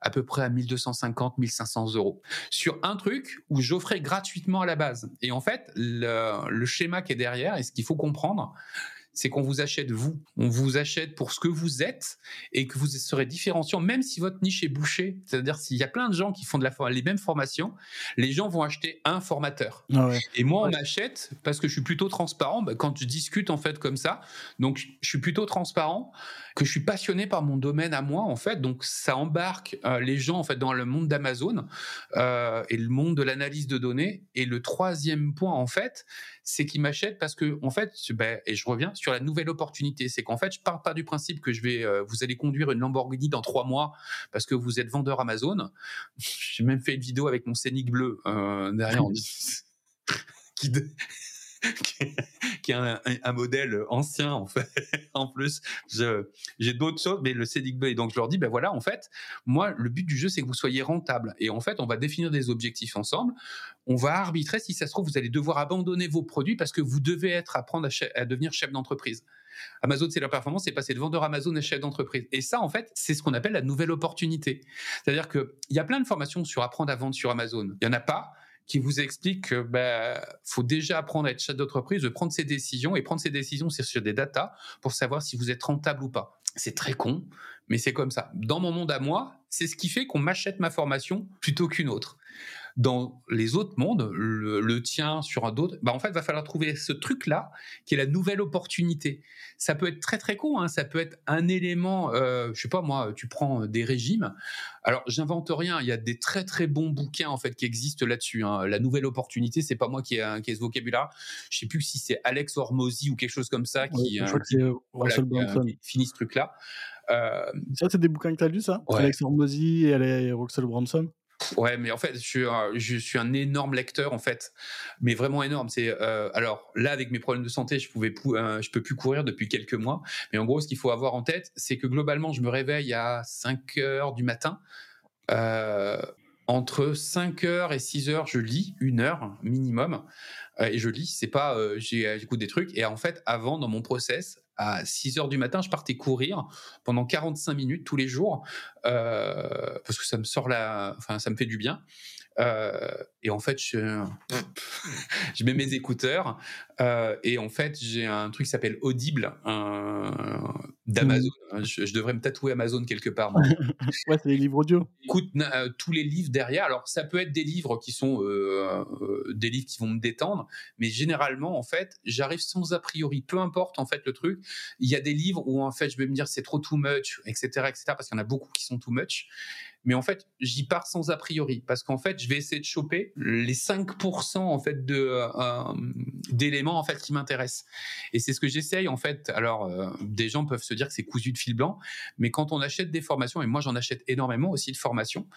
à peu près à 1250, 1500 euros sur un truc où j'offrais gratuitement à la base. Et en fait, le, le schéma qui est derrière et ce qu'il faut comprendre, c'est qu'on vous achète vous. On vous achète pour ce que vous êtes et que vous serez différenciant, même si votre niche est bouchée. C'est-à-dire s'il y a plein de gens qui font de la, les mêmes formations, les gens vont acheter un formateur. Ah et moi, on achète parce que je suis plutôt transparent. Bah, quand je discute en fait comme ça, donc je suis plutôt transparent, que je suis passionné par mon domaine à moi en fait. Donc ça embarque euh, les gens en fait dans le monde d'Amazon euh, et le monde de l'analyse de données. Et le troisième point en fait, c'est qu'ils m'achètent parce que en fait, ben, et je reviens sur la nouvelle opportunité, c'est qu'en fait, je pars pas du principe que je vais, euh, vous allez conduire une Lamborghini dans trois mois parce que vous êtes vendeur Amazon. J'ai même fait une vidéo avec mon Scénic bleu derrière qui, qui est un, modèle ancien en fait. en plus, j'ai d'autres choses, mais le bleu. Et donc je leur dis, ben voilà, en fait, moi, le but du jeu, c'est que vous soyez rentable. Et en fait, on va définir des objectifs ensemble. On va arbitrer. Si ça se trouve, vous allez devoir abandonner vos produits parce que vous devez être apprendre à, à devenir chef d'entreprise. Amazon, c'est la performance, c'est passer de vendeur Amazon à chef d'entreprise. Et ça, en fait, c'est ce qu'on appelle la nouvelle opportunité. C'est-à-dire qu'il y a plein de formations sur apprendre à vendre sur Amazon. Il y en a pas qui vous explique que bah, faut déjà apprendre à être chef d'entreprise, de prendre ses décisions et prendre ses décisions sur des datas pour savoir si vous êtes rentable ou pas. C'est très con, mais c'est comme ça. Dans mon monde à moi, c'est ce qui fait qu'on m'achète ma formation plutôt qu'une autre dans les autres mondes, le, tien sur un autre, bah en fait, va falloir trouver ce truc-là qui est la nouvelle opportunité. Ça peut être très très con, hein, ça peut être un élément, euh, je sais pas moi, tu prends des régimes. Alors, j'invente rien, il y a des très très bons bouquins en fait qui existent là-dessus. Hein. La nouvelle opportunité, c'est pas moi qui ai, qui ai ce vocabulaire. Je sais plus si c'est Alex Hormozy ou quelque chose comme ça qui, je crois que c'est Russell Brunson. finit ce truc-là. Euh, ça, c'est des bouquins que tu as lus, ça? Alex Hormozy et Russell Brunson? Ouais, mais en fait, je suis, un, énorme lecteur en fait, mais vraiment énorme. C'est euh, alors là avec mes problèmes de santé, je pouvais, euh, je peux plus courir depuis quelques mois. Mais en gros, ce qu'il faut avoir en tête, c'est que globalement, je me réveille à 5 heures du matin. Euh, entre 5 heures et 6 heures, je lis une heure minimum. et je lis, c'est pas, j'écoute des trucs. Et en fait, avant, dans mon process, à 6 heures du matin, je partais courir pendant 45 minutes tous les jours euh, parce que ça me sort la, enfin ça me fait du bien. Euh, et en fait, je, je, mets mes écouteurs euh, et en fait, j'ai un truc qui s'appelle Audible d'Amazon. Mmh. Je, devrais me tatouer Amazon quelque part. ouais, c'est des livres audio. Écoute tous les livres derrière. Alors, ça peut être des livres qui sont des livres qui vont me détendre, mais généralement, en fait, j'arrive sans a priori. Peu importe en fait le truc. Il y a des livres où en fait, je vais me dire c'est trop too much, etc., etc., parce qu'il y en a beaucoup qui sont too much. Mais en fait, j'y pars sans a priori parce qu'en fait, je vais essayer de choper les 5% en fait de euh, d'éléments en fait qui m'intéressent. Et c'est ce que j'essaye en fait. Alors, euh, des gens peuvent se dire que c'est cousu de fil blanc, mais quand on achète des formations, et moi j'en achète énormément aussi de formations,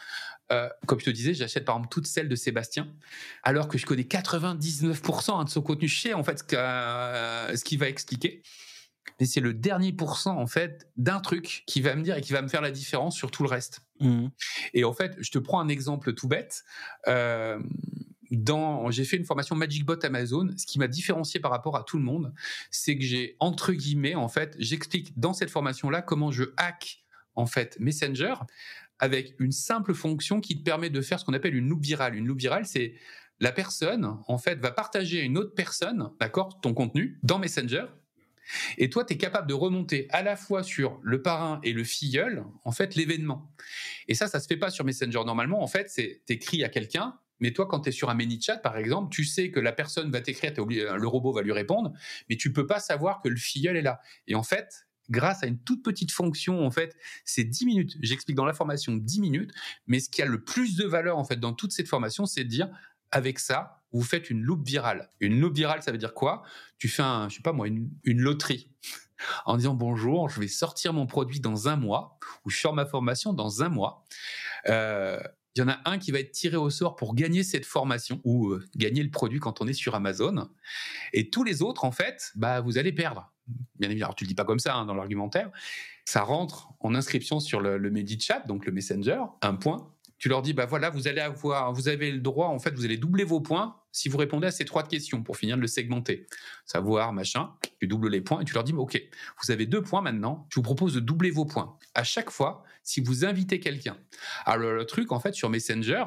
euh, comme je te disais, j'achète par exemple toutes celles de Sébastien, alors que je connais 99% hein, de son contenu. Sais en fait ce qu'il va expliquer mais c'est le dernier pourcent en fait d'un truc qui va me dire et qui va me faire la différence sur tout le reste. Mmh. Et en fait, je te prends un exemple tout bête. Euh, dans, j'ai fait une formation Magic Bot Amazon. Ce qui m'a différencié par rapport à tout le monde, c'est que j'ai entre guillemets en fait, j'explique dans cette formation là comment je hack en fait Messenger avec une simple fonction qui te permet de faire ce qu'on appelle une loupe virale. Une loupe virale, c'est la personne en fait va partager à une autre personne, d'accord, ton contenu dans Messenger et toi, tu es capable de remonter à la fois sur le parrain et le filleul, en fait, l'événement. Et ça, ça se fait pas sur Messenger. Normalement, en fait, c'est écrit à quelqu'un, mais toi, quand tu es sur un ManyChat, par exemple, tu sais que la personne va t'écrire, le robot va lui répondre, mais tu peux pas savoir que le filleul est là. Et en fait, grâce à une toute petite fonction, en fait, c'est 10 minutes. J'explique dans la formation 10 minutes, mais ce qui a le plus de valeur, en fait, dans toute cette formation, c'est de dire, avec ça, vous faites une loupe virale. Une loupe virale, ça veut dire quoi? Tu fais, je sais pas moi, une, loterie en disant bonjour, je vais sortir mon produit dans un mois ou je sors ma formation dans un mois. Euh, il y en a un qui va être tiré au sort pour gagner cette formation ou euh, gagner le produit quand on est sur Amazon. Et tous les autres, en fait, bah, vous allez perdre. Bien évidemment, tu le dis pas comme ça hein, dans l'argumentaire. Ça rentre en inscription sur le, le MediChat, donc le Messenger, un point tu leur dis, bah voilà, vous allez avoir, vous avez le droit, en fait, vous allez doubler vos points si vous répondez à ces trois questions pour finir de le segmenter. Savoir, machin, tu doubles les points et tu leur dis, ok, vous avez deux points maintenant, je vous propose de doubler vos points. À chaque fois, si vous invitez quelqu'un. Alors, le truc, en fait, sur Messenger,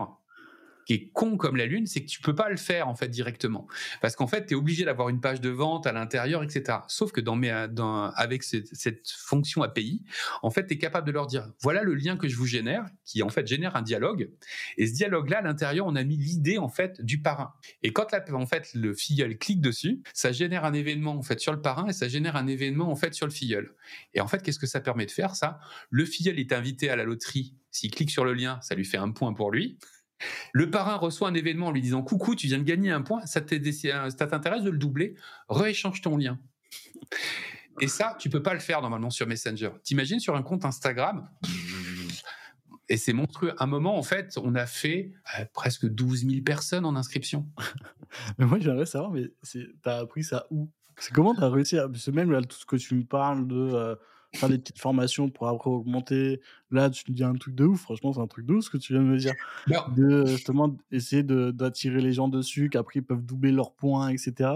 qui est con comme la lune, c'est que tu peux pas le faire en fait directement, parce qu'en fait tu es obligé d'avoir une page de vente à l'intérieur, etc. Sauf que dans mes, avec cette, fonction API, en fait tu es capable de leur dire voilà le lien que je vous génère, qui en fait génère un dialogue, et ce dialogue là à l'intérieur on a mis l'idée en fait du parrain. Et quand en fait le filleul clique dessus, ça génère un événement en fait sur le parrain et ça génère un événement en fait sur le filleul. Et en fait qu'est-ce que ça permet de faire ça? Le filleul est invité à la loterie. S'il clique sur le lien, ça lui fait un point pour lui. Le parrain reçoit un événement en lui disant Coucou, tu viens de gagner un point, ça t'intéresse de le doubler? Rééchange ton lien. Et ça, tu peux pas le faire normalement sur Messenger. T'imagines sur un compte Instagram? Et c'est monstrueux. À un moment, en fait, on a fait euh, presque 12 000 personnes en inscription. mais moi, j'aimerais savoir, mais t'as appris ça où? C'est comment t'as réussi à... Même là, tout ce que tu me parles de... Euh, faire des petites formations pour après augmenter. Là, tu me dis un truc de ouf. Franchement, c'est un truc de ouf ce que tu viens de me dire. De justement essayer d'attirer les gens dessus, qu'après ils peuvent doubler leurs points, etc.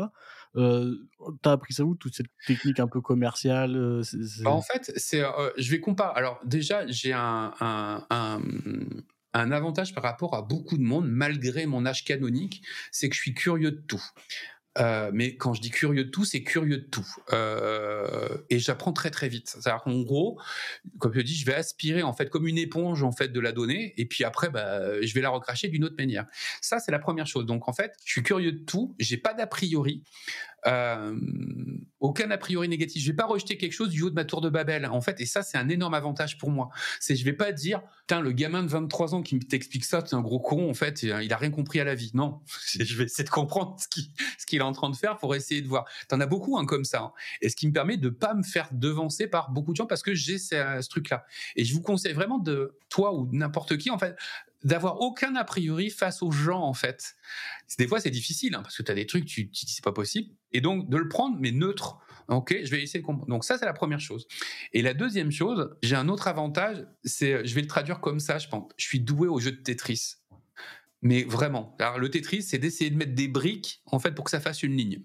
Euh, T'as appris ça où toute cette technique un peu commerciale euh, bah, En fait, c'est, euh, je vais comparer. Alors déjà, j'ai un, un, un, un avantage par rapport à beaucoup de monde, malgré mon âge canonique, c'est que je suis curieux de tout. Euh, mais quand je dis curieux de tout, c'est curieux de tout. Euh, et j'apprends très très vite. C'est-à-dire qu'en gros, comme je dis, je vais aspirer en fait comme une éponge en fait de la donnée, et puis après, bah, je vais la recracher d'une autre manière. Ça, c'est la première chose. Donc en fait, je suis curieux de tout. J'ai pas d'a priori. Euh, aucun a priori négatif. Je vais pas rejeter quelque chose du haut de ma tour de Babel, en fait, et ça, c'est un énorme avantage pour moi. C'est, je vais pas dire, tiens, le gamin de 23 ans qui t'explique ça, c'est un gros con, en fait, il a rien compris à la vie. Non, je vais essayer de comprendre ce qu'il est en train de faire pour essayer de voir. T'en as beaucoup, hein, comme ça, hein. et ce qui me permet de pas me faire devancer par beaucoup de gens parce que j'ai ce, ce truc-là. Et je vous conseille vraiment de, toi ou n'importe qui, en fait, d'avoir aucun a priori face aux gens en fait. Des fois c'est difficile hein, parce que tu as des trucs tu, tu c'est pas possible et donc de le prendre mais neutre. OK, je vais essayer de comprendre. Donc ça c'est la première chose. Et la deuxième chose, j'ai un autre avantage, c'est je vais le traduire comme ça, je pense. Je suis doué au jeu de Tetris. Mais vraiment, alors le Tetris, c'est d'essayer de mettre des briques en fait pour que ça fasse une ligne.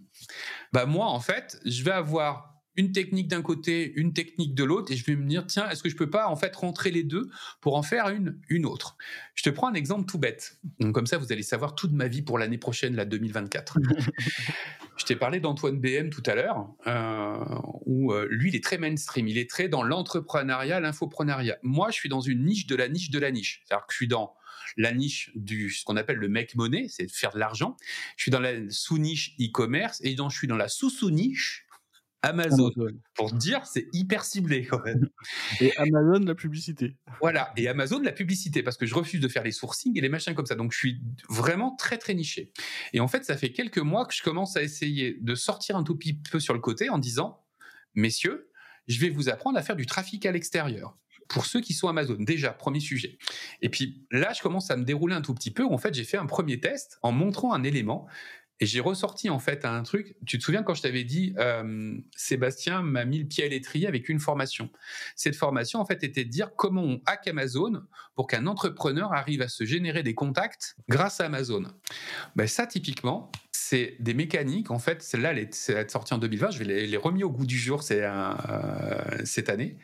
Bah moi en fait, je vais avoir une technique d'un côté, une technique de l'autre, et je vais me dire, tiens, est-ce que je peux pas en fait rentrer les deux pour en faire une, une autre? Je te prends un exemple tout bête. Donc comme ça, vous allez savoir toute ma vie pour l'année prochaine, la 2024. je t'ai parlé d'Antoine BM tout à l'heure, euh, où euh, lui, il est très mainstream, il est très dans l'entrepreneuriat, l'infoprenariat. Moi, je suis dans une niche de la niche de la niche. C'est-à-dire que je suis dans la niche du ce qu'on appelle le make money, c'est de faire de l'argent. Je suis dans la sous-niche e-commerce et donc je suis dans la sous-sous-niche Amazon. Pour dire, c'est hyper ciblé quand même. Et Amazon, la publicité. Voilà, et Amazon, la publicité, parce que je refuse de faire les sourcings et les machins comme ça. Donc, je suis vraiment très, très niché. Et en fait, ça fait quelques mois que je commence à essayer de sortir un tout petit peu sur le côté en disant, messieurs, je vais vous apprendre à faire du trafic à l'extérieur. Pour ceux qui sont Amazon, déjà, premier sujet. Et puis là, je commence à me dérouler un tout petit peu. En fait, j'ai fait un premier test en montrant un élément et j'ai ressorti en fait un truc. Tu te souviens quand je t'avais dit, euh, Sébastien m'a mis le pied à l'étrier avec une formation. Cette formation en fait était de dire comment on hack Amazon pour qu'un entrepreneur arrive à se générer des contacts grâce à Amazon. Ben ça typiquement, c'est des mécaniques. En fait, celle-là, elle est, sortie en 2020. Je vais les, remis au goût du jour euh, cette année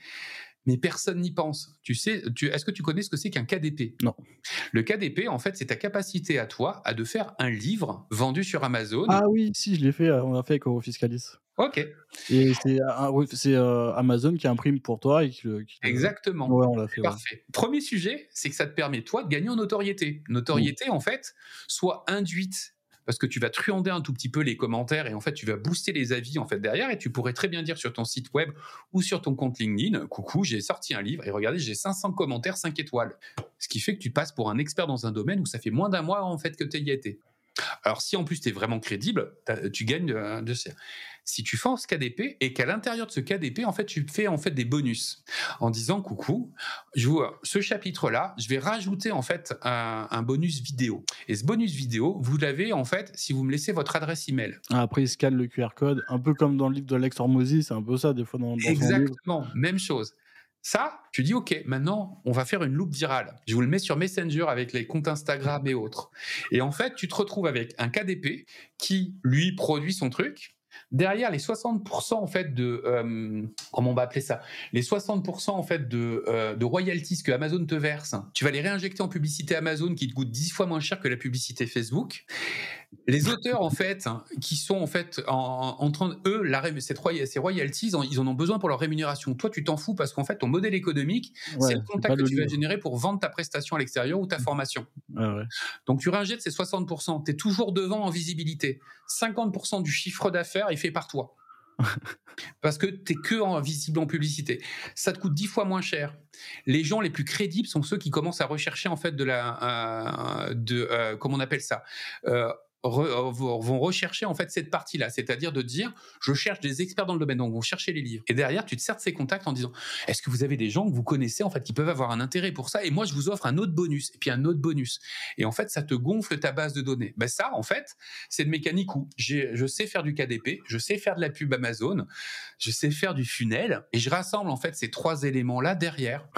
mais personne n'y pense. Tu sais, tu, est-ce que tu connais ce que c'est qu'un KDP Non. Le KDP, en fait, c'est ta capacité à toi à de faire un livre vendu sur Amazon. Ah oui, si, je l'ai fait, on l'a fait avec Eurofiscalis. Ok. Et c'est, c'est euh, Amazon qui imprime pour toi. Et qui, Exactement. Ouais, on l'a fait. Parfait. Premier sujet, c'est que ça te permet, toi, de gagner en notoriété. Notoriété, en fait, soit induite parce que tu vas truander un tout petit peu les commentaires et en fait tu vas booster les avis en fait derrière et tu pourrais très bien dire sur ton site web ou sur ton compte LinkedIn coucou j'ai sorti un livre et regardez j'ai 500 commentaires 5 étoiles ce qui fait que tu passes pour un expert dans un domaine où ça fait moins d'un mois en fait que tu y été alors si en plus tu es vraiment crédible tu gagnes de, de si tu fais ce KDP et qu'à l'intérieur de ce KDP, en fait, tu fais en fait des bonus en disant coucou, je vois ce chapitre-là, je vais rajouter en fait un, bonus vidéo. Et ce bonus vidéo, vous l'avez en fait si vous me laissez votre adresse email. Ah, après, il scanne le QR code, un peu comme dans le livre de Lex Hormozy, c'est un peu ça des fois dans, dans Exactement, même chose. Ça, tu dis, OK, maintenant, on va faire une loupe virale. Je vous le mets sur Messenger avec les comptes Instagram et autres. Et en fait, tu te retrouves avec un KDP qui, lui, produit son truc, derrière les 60% en fait de euh, comment on va appeler ça? Les 60% en fait de, euh, de royalties que Amazon te verse tu vas les réinjecter en publicité Amazon qui te coûte 10 fois moins cher que la publicité Facebook les auteurs en fait qui sont en fait en, train de eux la cette ces royalties ils en ont besoin pour leur rémunération. Toi tu t'en fous parce qu'en fait ton modèle économique c'est le contact que tu vas générer pour vendre ta prestation à l'extérieur ou ta formation. Donc tu réinjectes ces 60% tu es toujours devant en visibilité. 50% du chiffre d'affaires est fait par toi. Parce que tu es que en visible en publicité. Ça te coûte dix fois moins cher. Les gens les plus crédibles sont ceux qui commencent à rechercher en fait de la, euh, de, euh, comment on appelle ça, euh, euh, vont rechercher en fait cette partie-là, c'est-à-dire de dire je cherche des experts dans le domaine, donc vont chercher les livres. Et derrière, tu te sers de ces contacts en disant est-ce que vous avez des gens que vous connaissez en fait qui peuvent avoir un intérêt pour ça? Et moi, je vous offre un autre bonus et puis un autre bonus. Et en fait, ça te gonfle ta base de données. Ben ça, en fait, c'est une mécanique où je sais faire du KDP, je sais faire de la pub Amazon, je sais faire du funnel et je rassemble en fait ces trois éléments-là derrière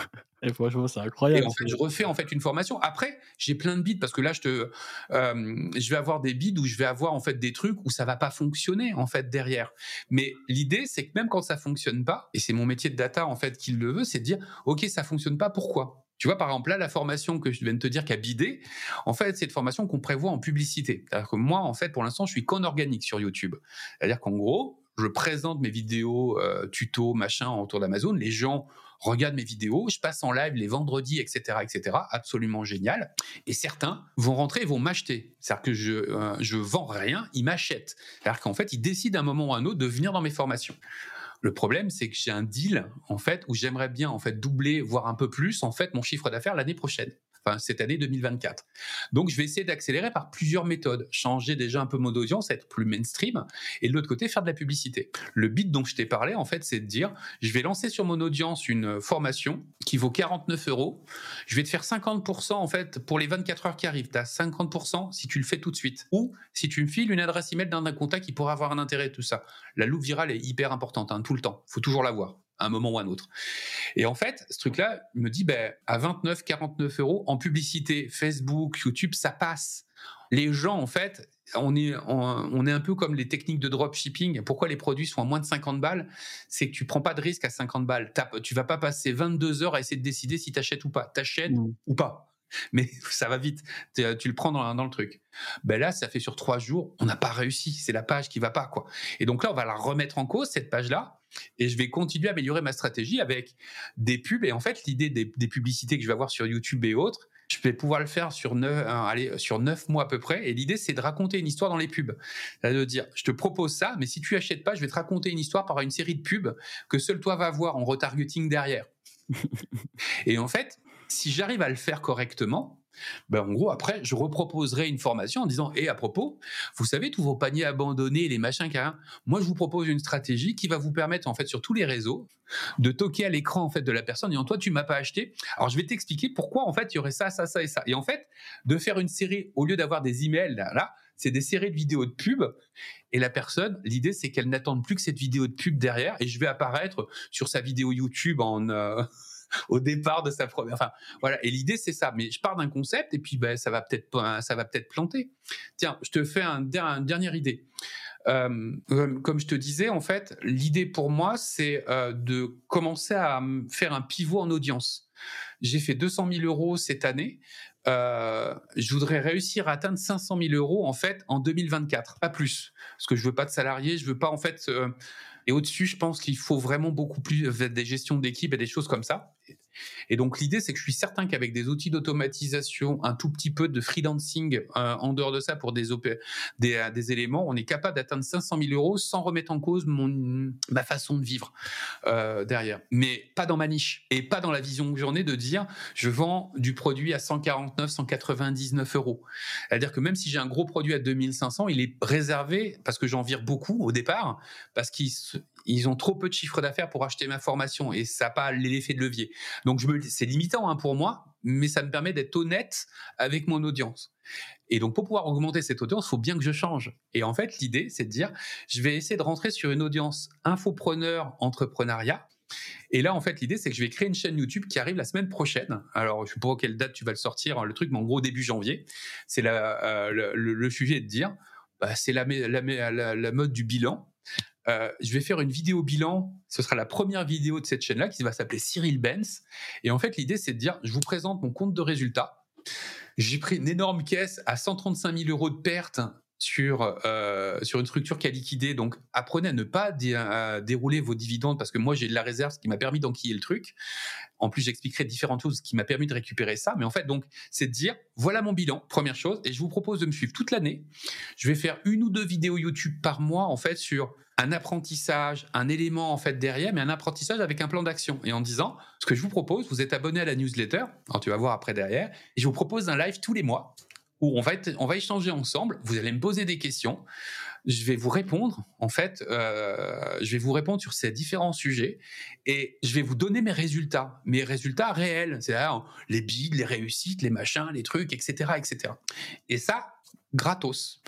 et franchement, c'est incroyable. Et en fait, je refais en fait une formation. Après, j'ai plein de bides parce que là, je te, euh, je vais avoir des bides où je vais avoir en fait des trucs où ça va pas fonctionner en fait derrière. Mais l'idée, c'est que même quand ça fonctionne pas, et c'est mon métier de data en fait qui le veut, c'est de dire, ok, ça fonctionne pas, pourquoi? Tu vois, par exemple, là, la formation que je viens de te dire qui a bidé, en fait, c'est une formation qu'on prévoit en publicité. C'est-à-dire que moi, en fait, pour l'instant, je suis qu'en organique sur YouTube. C'est-à-dire qu'en gros, je présente mes vidéos, euh, tutos, machin autour d'Amazon. Les gens regarde mes vidéos, je passe en live les vendredis, etc., etc. Absolument génial. Et certains vont rentrer et vont m'acheter. C'est-à-dire que je euh, je vends rien, ils m'achètent. C'est-à-dire qu'en fait, ils décident à un moment ou à un autre de venir dans mes formations. Le problème, c'est que j'ai un deal en fait où j'aimerais bien en fait doubler, voire un peu plus en fait mon chiffre d'affaires l'année prochaine cette année 2024. Donc, je vais essayer d'accélérer par plusieurs méthodes. Changer déjà un peu mon audience, être plus mainstream, et de l'autre côté, faire de la publicité. Le bit dont je t'ai parlé, en fait, c'est de dire, je vais lancer sur mon audience une formation qui vaut 49 euros. Je vais te faire 50% en fait pour les 24 heures qui arrivent. Tu as 50% si tu le fais tout de suite. Ou si tu me files une adresse email d'un contact qui pourrait avoir un intérêt, tout ça. La loupe virale est hyper importante, hein, tout le temps. faut toujours l'avoir à un moment ou à un autre. Et en fait, ce truc-là me dit, ben, à 29, 49 euros en publicité, Facebook, YouTube, ça passe. Les gens, en fait, on est, on, est un peu comme les techniques de dropshipping. Pourquoi les produits sont à moins de 50 balles? C'est que tu prends pas de risque à 50 balles. Tu vas pas passer 22 heures à essayer de décider si tu achètes ou pas. T'achètes mmh. ou pas. Mais ça va vite. Tu le prends dans, dans, le truc. Ben là, ça fait sur trois jours, on n'a pas réussi. C'est la page qui va pas, quoi. Et donc là, on va la remettre en cause, cette page-là et je vais continuer à améliorer ma stratégie avec des pubs. Et en fait, l'idée des, publicités que je vais avoir sur YouTube et autres, je vais pouvoir le faire sur neuf, allez, sur neuf mois à peu près. Et l'idée, c'est de raconter une histoire dans les pubs. C'est-à-dire de dire, je te propose ça, mais si tu achètes pas, je vais te raconter une histoire par une série de pubs que seul toi vas voir en retargeting derrière. et en fait, si j'arrive à le faire correctement, ben, en gros, après, je reproposerai une formation en disant, et à propos, vous savez, tous vos paniers abandonnés, les machins, car moi, je vous propose une stratégie qui va vous permettre, en fait, sur tous les réseaux, de toquer à l'écran, en fait, de la personne, disant, toi, tu m'as pas acheté. Alors, je vais t'expliquer pourquoi, en fait, il y aurait ça, ça, ça et ça. Et en fait, de faire une série, au lieu d'avoir des emails, là, c'est des séries de vidéos de pub. Et la personne, l'idée, c'est qu'elle n'attende plus que cette vidéo de pub derrière. Et je vais apparaître sur sa vidéo YouTube en, euh, au départ de sa première. Enfin, voilà. Et l'idée, c'est ça. Mais je pars d'un concept et puis ben, ça va peut-être ça va peut-être planter. Tiens, je te fais un, une dernière idée. Euh, comme je te disais, en fait, l'idée pour moi, c'est euh, de commencer à faire un pivot en audience. J'ai fait 200 000 euros cette année. Euh, je voudrais réussir à atteindre 500 000 euros en fait en 2024, pas plus, parce que je veux pas de salariés, je veux pas en fait et au-dessus, je pense qu'il faut vraiment beaucoup plus des gestions d'équipe et des choses comme ça. Et donc l'idée, c'est que je suis certain qu'avec des outils d'automatisation, un tout petit peu de freelancing euh, en dehors de ça pour des, euh, des éléments, on est capable d'atteindre 500 000 euros sans remettre en cause ma façon de vivre euh, derrière. Mais pas dans ma niche et pas dans la vision que j'en ai de dire je vends du produit à 149, 199 euros. C'est-à-dire que même si j'ai un gros produit à 2500, il est réservé parce que j'en vire beaucoup au départ parce qu'ils ils ont trop peu de chiffre d'affaires pour acheter ma formation et ça n'a pas l'effet de levier. Donc c'est limitant hein, pour moi, mais ça me permet d'être honnête avec mon audience. Et donc pour pouvoir augmenter cette audience, il faut bien que je change. Et en fait, l'idée, c'est de dire, je vais essayer de rentrer sur une audience infopreneur, entrepreneuriat, Et là, en fait, l'idée, c'est que je vais créer une chaîne YouTube qui arrive la semaine prochaine. Alors, je sais pas quelle date tu vas le sortir, hein, le truc, mais en gros, début janvier. C'est euh, le, le, sujet de dire, bah, c'est la, la, la, mode du bilan. Euh, je vais faire une vidéo bilan. Ce sera la première vidéo de cette chaîne-là qui va s'appeler Cyril Benz. Et en fait, l'idée, c'est de dire, je vous présente mon compte de résultats. J'ai pris une énorme caisse à 135 000 euros de perte sur, euh, sur une structure qui a liquidé. Donc, apprenez à ne pas dérouler vos dividendes parce que moi, j'ai de la réserve, ce qui m'a permis d'enquiller le truc. En plus, j'expliquerai différentes choses qui m'a permis de récupérer ça. Mais en fait, donc, c'est de dire, voilà mon bilan, première chose, et je vous propose de me suivre toute l'année. Je vais faire une ou deux vidéos YouTube par mois, en fait, sur un apprentissage, un élément, en fait, derrière, mais un apprentissage avec un plan d'action. Et en disant, ce que je vous propose, vous êtes abonné à la newsletter, tu vas voir après derrière, et je vous propose un live tous les mois où on va, on va échanger ensemble. Vous allez me poser des questions. Je vais vous répondre. En fait, euh, je vais vous répondre sur ces différents sujets et je vais vous donner mes résultats, mes résultats réels, c'est-à-dire les bides, les réussites, les machins, les trucs, etc., etc. Et ça, gratos.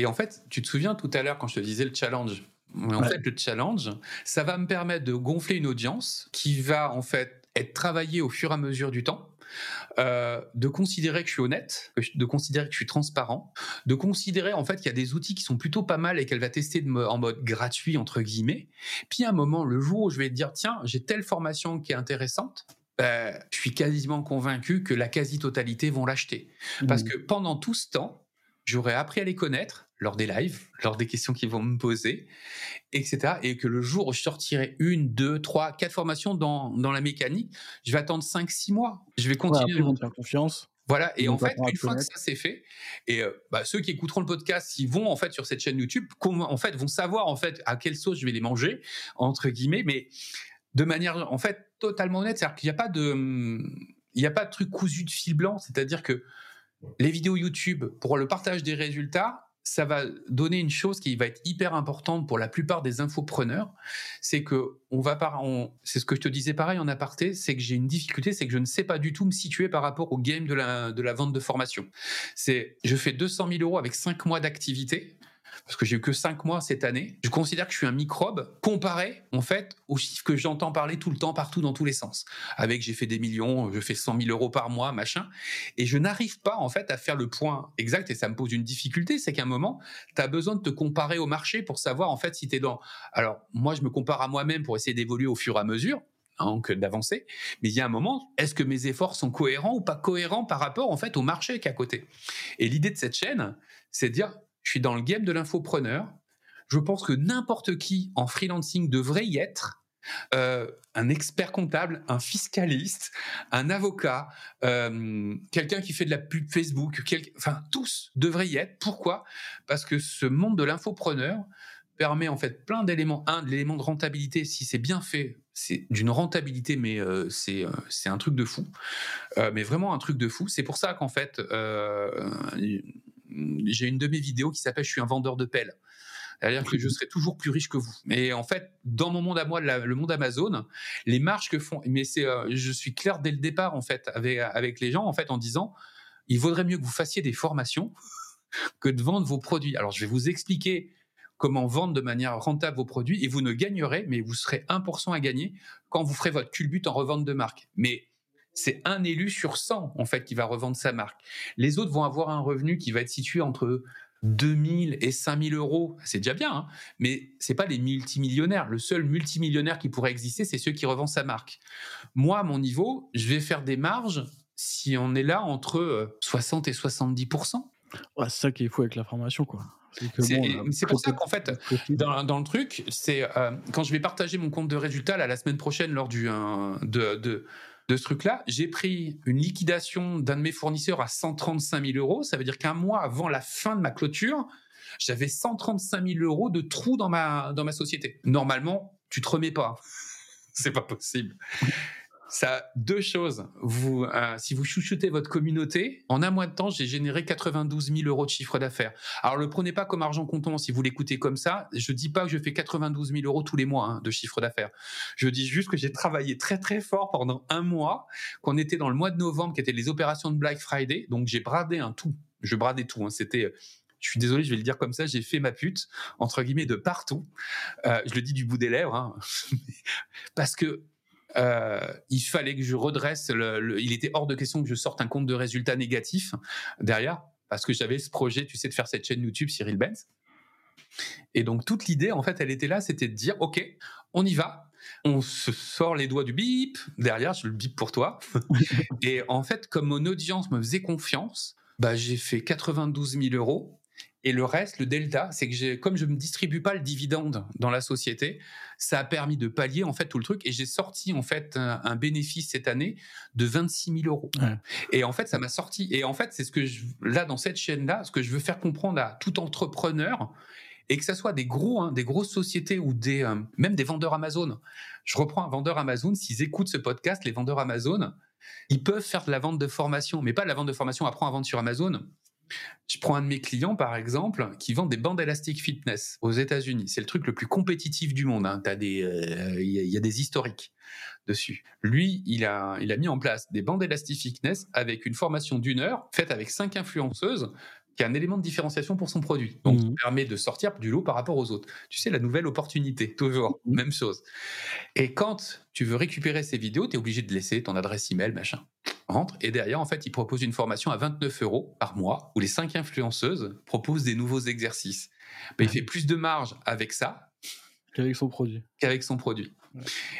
Et en fait, tu te souviens tout à l'heure quand je te disais le challenge. En fait, le challenge, ça va me permettre de gonfler une audience qui va en fait être travaillée au fur et à mesure du temps euh, de considérer que je suis honnête, de considérer que je suis transparent, de considérer en fait qu'il y a des outils qui sont plutôt pas mal et qu'elle va tester en mode gratuit entre guillemets. Puis à un moment, le jour où je vais dire tiens, j'ai telle formation qui est intéressante, ben, je suis quasiment convaincu que la quasi-totalité vont l'acheter. Parce mmh. que pendant tout ce temps, j'aurais appris à les connaître lors des lives, lors des questions qu'ils vont me poser, etc. Et que le jour où je sortirai une, deux, trois, quatre formations dans, dans la mécanique, je vais attendre cinq, six mois. Je vais continuer. Ouais, faire confiance. Voilà, et en fait, une fois que ça c'est fait, et euh, bah, ceux qui écouteront le podcast, ils vont en fait sur cette chaîne YouTube, en fait, vont savoir en fait à quelle sauce je vais les manger entre guillemets, mais de manière en fait totalement honnête, c'est-à-dire qu'il n'y a pas de, il n'y a pas de truc cousu de fil blanc, c'est-à-dire que les vidéos YouTube pour le partage des résultats, ça va donner une chose qui va être hyper importante pour la plupart des infopreneurs, c'est que on va c'est ce que je te disais pareil en aparté, c'est que j'ai une difficulté, c'est que je ne sais pas du tout me situer par rapport au game de la, de la vente de formation. C'est, je fais 200 000 euros avec 5 mois d'activité parce que j'ai eu que 5 mois cette année, je considère que je suis un microbe comparé, en fait, aux chiffres que j'entends parler tout le temps, partout, dans tous les sens. Avec, j'ai fait des millions, je fais 100 000 euros par mois, machin. Et je n'arrive pas, en fait, à faire le point exact, et ça me pose une difficulté, c'est qu'à un moment, tu as besoin de te comparer au marché pour savoir, en fait, si tu es dans... Alors, moi, je me compare à moi-même pour essayer d'évoluer au fur et à mesure, donc d'avancer. Mais il y a un moment, est-ce que mes efforts sont cohérents ou pas cohérents par rapport en fait au marché qui est à côté? Et l'idée de cette chaîne, c'est de dire je suis dans le game de l'infopreneur. Je pense que n'importe qui en freelancing devrait y être. Euh, un expert comptable, un fiscaliste, un avocat, euh, quelqu'un qui fait de la pub Facebook, enfin tous devraient y être. Pourquoi? Parce que ce monde de l'infopreneur permet en fait plein d'éléments. Un, l'élément de rentabilité, si c'est bien fait, c'est d'une rentabilité, mais euh, c'est c'est un truc de fou, mais vraiment un truc de fou. C'est pour ça qu'en fait j'ai une de mes vidéos qui s'appelle Je suis un vendeur de pelles. C'est-à-dire que je serai toujours plus riche que vous. Mais en fait, dans mon monde à moi, le monde Amazon, les marges que font, mais c'est, euh, je suis clair dès le départ en fait avec avec les gens en fait en disant, il vaudrait mieux que vous fassiez des formations que de vendre vos produits. Alors je vais vous expliquer comment vendre de manière rentable vos produits et vous ne gagnerez, mais vous serez 1% à gagner quand vous ferez votre culbute en revente de marque. Mais c'est un élu sur 100 en fait qui va revendre sa marque. Les autres vont avoir un revenu qui va être situé entre 2000 et 5000 euros, c'est déjà bien, hein mais c'est pas les multimillionnaires. Le seul multimillionnaire qui pourrait exister, c'est ceux qui revendent sa marque. Moi, à mon niveau, je vais faire des marges si on est là entre 60 euh, et 70% C'est ça qui est fou avec la formation, quoi. C'est pour ça qu'en fait, dans, le truc, c'est euh, quand je vais partager mon compte de résultat la semaine prochaine lors du euh, de, de ce truc-là, j'ai pris une liquidation d'un de mes fournisseurs à 135 000 euros. Ça veut dire qu'un mois avant la fin de ma clôture, j'avais 135 000 euros de trous dans ma, dans ma société. Normalement, tu te remets pas. C'est pas possible ça deux choses. Vous, euh, si vous chouchoutez votre communauté, en un mois de temps, j'ai généré 92 000 euros de chiffre d'affaires. Alors, le prenez pas comme argent comptant si vous l'écoutez comme ça. Je dis pas que je fais 92 000 euros tous les mois hein, de chiffre d'affaires. Je dis juste que j'ai travaillé très très fort pendant un mois, qu'on était dans le mois de novembre, qui était les opérations de Black Friday. Donc, j'ai bradé un tout. Je bradais tout. Hein. C'était je suis désolé, je vais le dire comme ça, j'ai fait ma pute, entre guillemets, de partout. Euh, je le dis du bout des lèvres, hein. parce que euh, il fallait que je redresse, le, il était hors de question que je sorte un compte de résultats négatifs derrière, parce que j'avais ce projet, tu sais, de faire cette chaîne YouTube Cyril Benz. Et donc toute l'idée, en fait, elle était là, c'était de dire, ok, on y va, on se sort les doigts du bip, derrière, je le bip pour toi. et en fait, comme mon audience me faisait confiance, bah, j'ai fait 92 000 euros. Et le reste, le delta, c'est que comme je ne distribue pas le dividende dans la société, ça a permis de pallier en fait tout le truc. Et j'ai sorti en fait un, bénéfice cette année de 26 000 euros. Et en fait, ça m'a sorti. Et en fait, c'est ce que je, là dans cette chaîne là, ce que je veux faire comprendre à tout entrepreneur, et que ce soit des gros, hein, des grosses sociétés ou des, euh, même des vendeurs Amazon. Je reprends un vendeur Amazon, s'ils écoutent ce podcast, les vendeurs Amazon, ils peuvent faire de la vente de formation, mais pas de la vente de formation, apprends à vendre sur Amazon. Je prends un de mes clients, par exemple, qui vend des bandes élastiques fitness aux États-Unis. C'est le truc le plus compétitif du monde. Hein. Il euh, y, a des historiques dessus. Lui, il a, il a mis en place des bandes élastiques fitness avec une formation d'une heure faite avec cinq influenceuses qui un élément de différenciation pour son produit. Donc, mmh. permet de sortir du lot par rapport aux autres. Tu sais, la nouvelle opportunité, toujours, mmh. même chose. Et quand tu veux récupérer ces vidéos, tu es obligé de laisser ton adresse email, machin. Rentre. Et derrière, en fait, il propose une formation à 29 euros par mois où les cinq influenceuses proposent des nouveaux exercices. il fait plus de marge avec ça qu'avec son produit. Qu'avec son produit.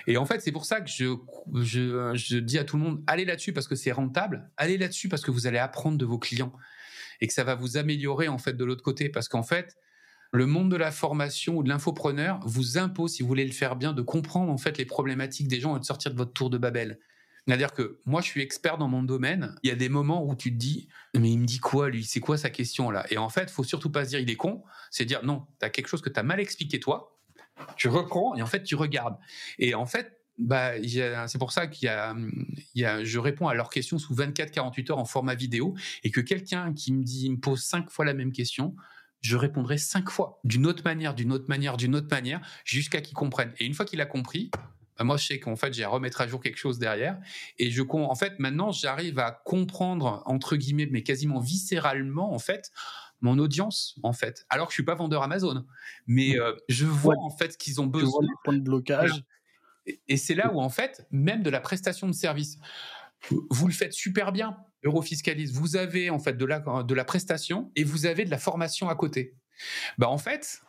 Et en fait, c'est pour ça que je, je, je dis à tout le monde, allez là-dessus parce que c'est rentable, allez là-dessus parce que vous allez apprendre de vos clients et que ça va vous améliorer en fait de l'autre côté parce qu'en fait le monde de la formation ou de l'infopreneur vous impose, si vous voulez le faire bien, de comprendre en fait les problématiques des gens et de sortir de votre tour de Babel. C'est-à-dire que moi, je suis expert dans mon domaine. Il y a des moments où tu te dis, mais il me dit quoi, lui? C'est quoi sa question là? Et en fait, faut surtout pas se dire il est con. C'est dire non, tu as quelque chose que tu as mal expliqué toi. Tu reprends et en fait, tu regardes. Et en fait, bah, c'est pour ça qu'il y a, je réponds à leurs questions sous 24-48 heures en format vidéo et que quelqu'un qui me dit, me pose cinq fois la même question, je répondrai cinq fois d'une autre manière, d'une autre manière, d'une autre manière, jusqu'à qu'il comprenne. Et une fois qu'il a compris, moi, je sais qu'en fait, j'ai à remettre à jour quelque chose derrière. Et je, en fait, maintenant, j'arrive à comprendre, entre guillemets, mais quasiment viscéralement, en fait, mon audience, en fait. Alors que je suis pas vendeur Amazon. Mais euh, je vois, en fait, qu'ils ont besoin. Je vois les points de blocage. Et c'est là où, en fait, même de la prestation de service, vous le faites super bien, Eurofiscalis. Vous avez, en fait, de la, de la prestation et vous avez de la formation à côté. Bah, en fait,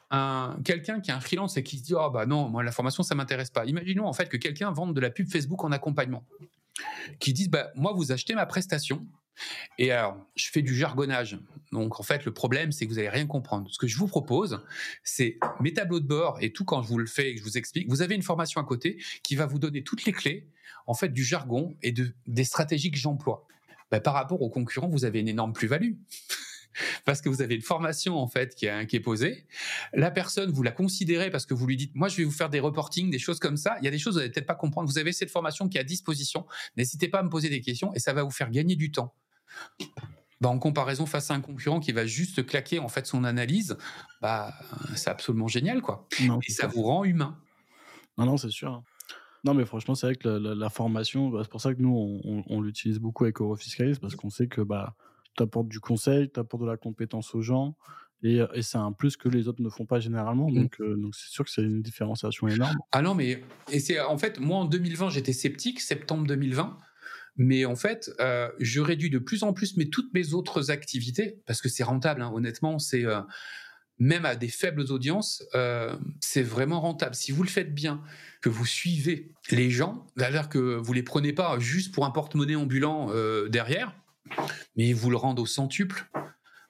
quelqu'un qui a un freelance et qui se dit, oh, bah non, moi, la formation, ça m'intéresse pas. Imaginons, en fait, que quelqu'un vende de la pub Facebook en accompagnement. Qui dit, bah, moi, vous achetez ma prestation et alors, je fais du jargonnage. Donc, en fait, le problème, c'est que vous n'allez rien comprendre. Ce que je vous propose, c'est mes tableaux de bord et tout quand je vous le fais et que je vous explique. Vous avez une formation à côté qui va vous donner toutes les clés, en fait, du jargon et de, des stratégies que j'emploie. Ben, par rapport aux concurrents, vous avez une énorme plus-value. parce que vous avez une formation en fait qui est, qui est posée. La personne, vous la considérez parce que vous lui dites, moi je vais vous faire des reportings, des choses comme ça. Il y a des choses que vous n'allez peut-être pas comprendre. Vous avez cette formation qui est à disposition. N'hésitez pas à me poser des questions et ça va vous faire gagner du temps. Bah, en comparaison face à un concurrent qui va juste claquer en fait son analyse, bah, c'est absolument génial quoi. et ça vous rend humain. Non, non, c'est sûr. Non, mais franchement, c'est vrai que la, formation, bah, c'est pour ça que nous, on, l'utilise beaucoup avec Eurofiscalis, parce qu'on sait que bah, tu apportes du conseil, tu apportes de la compétence aux gens, et, et c'est un plus que les autres ne font pas généralement. Mmh. Donc, euh, donc c'est sûr que c'est une différenciation énorme. Ah non, mais et c'est en fait, moi en 2020, j'étais sceptique, septembre 2020. Mais en fait, euh, je réduis de plus en plus mais toutes mes autres activités parce que c'est rentable. Hein, honnêtement, c'est euh, même à des faibles audiences, c'est vraiment rentable. Si vous le faites bien, que vous suivez les gens, c'est-à-dire que vous les prenez pas juste pour un porte-monnaie ambulant derrière, mais vous le rendez au centuple.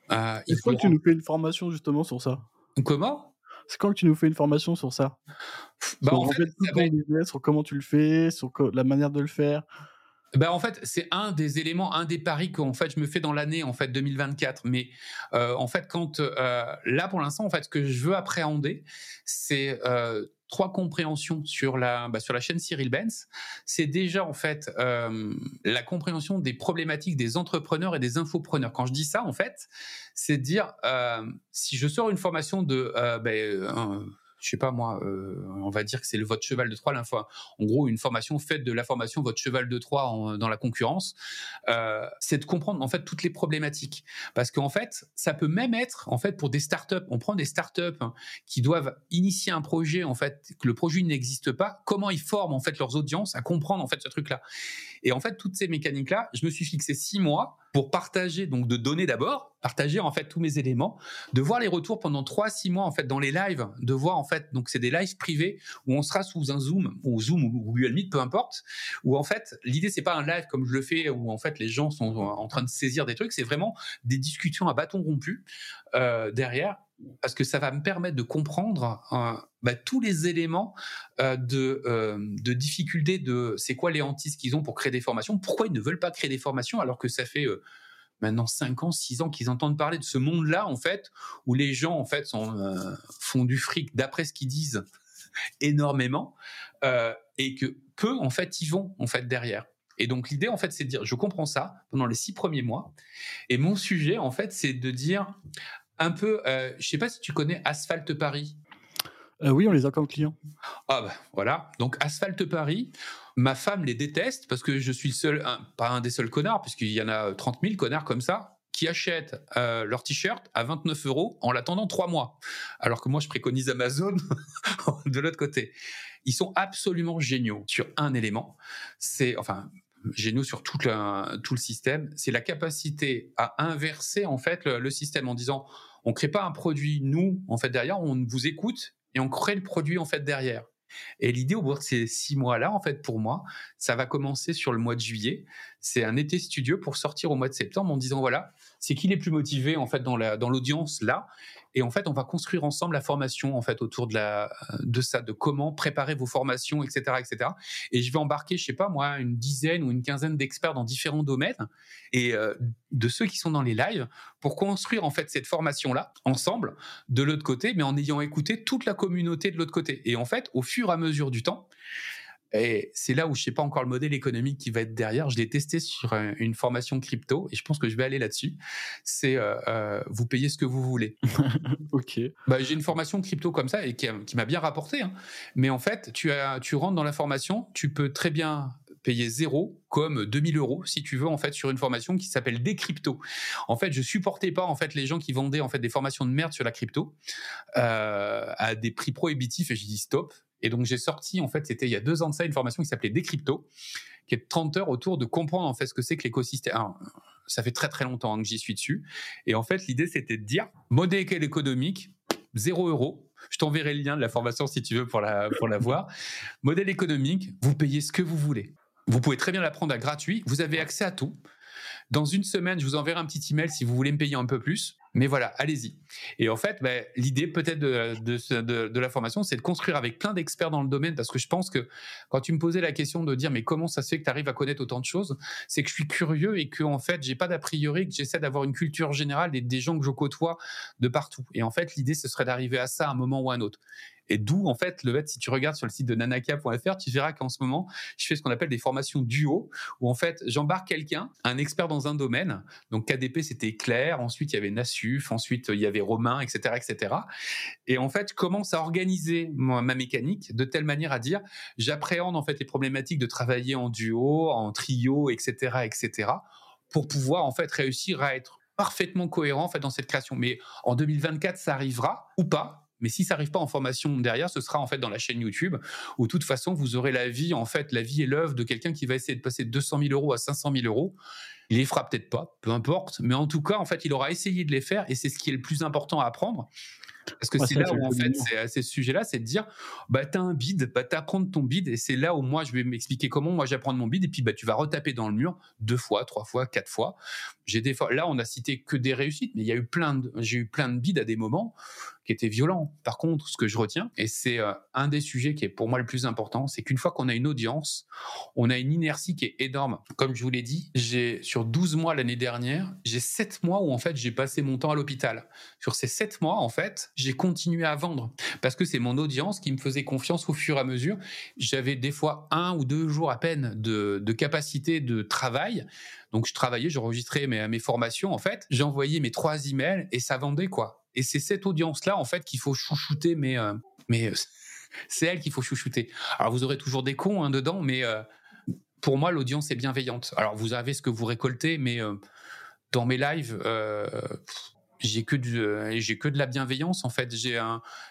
Est-ce que tu nous fais une formation justement sur ça? Comment? C'est quand que tu nous fais une formation sur ça? Bah, en fait, sur comment tu le fais, sur la manière de le faire. Ben en fait, c'est un des éléments, un des paris que fait je me fais dans l'année en fait 2024. Mais euh, en fait, quand euh, là pour l'instant, en fait, ce que je veux appréhender, c'est euh, trois compréhensions sur la bah, sur la chaîne Cyril Benz. C'est déjà en fait la compréhension des problématiques des entrepreneurs et des infopreneurs. Quand je dis ça, en fait, c'est dire si je sors une formation de ben, je sais pas moi, euh, on va dire que c'est le votre cheval de Troie. En gros, une formation faite de la formation votre cheval de Troie dans la concurrence, euh, c'est de comprendre en fait toutes les problématiques. Parce qu'en fait, ça peut même être en fait pour des startups. On prend des startups hein, qui doivent initier un projet en fait que le projet n'existe pas. Comment ils forment en fait leurs audiences à comprendre en fait ce truc-là. Et en fait, toutes ces mécaniques-là, je me suis fixé six mois pour partager, donc de donner d'abord, partager en fait tous mes éléments, de voir les retours pendant trois, six mois en fait dans les lives, de voir en fait, donc c'est des lives privés où on sera sous un Zoom ou Zoom ou Google Meet, peu importe, où en fait l'idée c'est pas un live comme je le fais où en fait les gens sont en train de saisir des trucs, c'est vraiment des discussions à bâton rompu euh, derrière parce que ça va me permettre de comprendre euh, bah, tous les éléments euh, de, euh, de difficulté de c'est quoi les hantises qu'ils ont pour créer des formations, pourquoi ils ne veulent pas créer des formations alors que ça fait maintenant 5 ans, 6 ans qu'ils entendent parler de ce monde-là en fait où les gens en fait font du fric d'après ce qu'ils disent énormément et que peu en fait ils vont en fait derrière. Et donc l'idée en fait c'est de dire je comprends ça pendant les six premiers mois et mon sujet en fait c'est de dire un peu, euh, je sais pas si tu connais Asphalt Paris. Euh, oui, on les a comme clients. Ah bah voilà. Donc Asphalt Paris, ma femme les déteste parce que je suis le seul, pas un des seuls connards, puisqu'il y en a 30 000 connards comme ça qui achètent euh, leur t-shirt à 29 euros en l'attendant trois mois. Alors que moi, je préconise Amazon de l'autre côté. Ils sont absolument géniaux sur un élément. C'est, enfin, géniaux sur tout le, tout le système. C'est la capacité à inverser, en fait, le système en disant, on crée pas un produit nous en fait derrière, on vous écoute et on crée le produit en fait derrière. Et l'idée au bout de ces six mois-là, en fait, pour moi, ça va commencer sur le mois de juillet. C'est un été studieux pour sortir au mois de septembre en disant voilà, c'est qui les plus motivés en fait dans la dans l'audience là? Et en fait, on va construire ensemble la formation en fait autour de de ça, de comment préparer vos formations, etc., etc. Et je vais embarquer, je sais pas moi, une dizaine ou une quinzaine d'experts dans différents domaines et euh, de ceux qui sont dans les lives pour construire en fait cette formation là ensemble de l'autre côté, mais en ayant écouté toute la communauté de l'autre côté. Et en fait, au fur et à mesure du temps, et c'est là où je sais pas encore le modèle économique qui va être derrière. Je l'ai testé sur une formation crypto et je pense que je vais aller là-dessus. C'est euh, euh, vous payez ce que vous voulez. ok. Bah, j'ai une formation crypto comme ça et qui, m'a bien rapporté. Hein. Mais en fait, tu, as, tu rentres dans la formation, tu peux très bien payer zéro comme 2000 euros si tu veux en fait sur une formation qui s'appelle des cryptos. En fait, je supportais pas en fait les gens qui vendaient en fait des formations de merde sur la crypto euh, à des prix prohibitifs et j'ai dit stop. Et donc j'ai sorti, en fait, c'était il y a deux ans de ça, une formation qui s'appelait Décrypto, qui est 30 heures autour de comprendre en fait ce que c'est que l'écosystème. ça fait très très longtemps hein, que j'y suis dessus. Et en fait, l'idée c'était de dire modèle économique, 0 euros. Je t'enverrai le lien de la formation si tu veux pour la, pour la voir. Modèle économique, vous payez ce que vous voulez. Vous pouvez très bien l'apprendre à gratuit. Vous avez accès à tout. Dans une semaine, je vous enverrai un petit email si vous voulez me payer un peu plus. Mais voilà, allez-y. Et en fait, bah, l'idée peut-être de, de, la formation, c'est de construire avec plein d'experts dans le domaine, parce que je pense que quand tu me posais la question de dire mais comment ça se fait que tu arrives à connaître autant de choses, c'est que je suis curieux et que en fait j'ai pas d'a priori, que j'essaie d'avoir une culture générale des gens que je côtoie de partout. Et en fait, l'idée ce serait d'arriver à ça à un moment ou à un autre. Et d'où, en fait, le fait, si tu regardes sur le site de nanaka.fr, tu verras qu'en ce moment, je fais ce qu'on appelle des formations duo, où en fait, j'embarque quelqu'un, un expert dans un domaine. Donc, KDP, c'était Claire. Ensuite, il y avait Nassuf. Ensuite, il y avait Romain, etc., etc. Et en fait, je commence à organiser ma, mécanique de telle manière à dire, j'appréhende, en fait, les problématiques de travailler en duo, en trio, etc., etc., pour pouvoir, en fait, réussir à être parfaitement cohérent en fait dans cette création. Mais en 2024, ça arrivera ou pas? Mais si ça arrive pas en formation derrière, ce sera en fait dans la chaîne YouTube où de toute façon vous aurez la vie en fait la vie et l'œuvre de quelqu'un qui va essayer de passer de 200 000 euros à 500 000 euros. Il les fera peut-être pas, peu importe, mais en tout cas en fait il aura essayé de les faire et c'est ce qui est le plus important à apprendre. Parce que c'est là où, en fait, c'est à ce sujet-là, c'est de dire, bah, t'as un bid, bah, t'apprends ton bid, et c'est là où moi, je vais m'expliquer comment moi j'apprends mon bid, et puis, bah, tu vas retaper dans le mur deux fois, trois fois, quatre fois. J'ai des fois, là, on a cité que des réussites, mais il y a eu plein de, j'ai eu plein de bids à des moments qui étaient violents. Par contre, ce que je retiens, et c'est euh, un des sujets qui est pour moi le plus important, c'est qu'une fois qu'on a une audience, on a une inertie qui est énorme. Comme je vous l'ai dit, j'ai, sur 12 mois l'année dernière, j'ai 7 mois où, en fait, j'ai passé mon temps à l'hôpital. Sur ces 7 mois, en fait, j'ai continué à vendre parce que c'est mon audience qui me faisait confiance au fur et à mesure. J'avais des fois un ou deux jours à peine de, capacité de travail. Donc je travaillais, j'enregistrais mes, mes formations en fait, j'envoyais mes trois emails et ça vendait quoi. Et c'est cette audience là en fait qu'il faut chouchouter mes euh, mais c'est elle qu'il faut chouchouter. Alors vous aurez toujours des cons hein, dedans, mais pour moi, l'audience est bienveillante. Alors vous avez ce que vous récoltez, mais dans mes lives, j'ai que euh, j'ai que de la bienveillance en fait. J'ai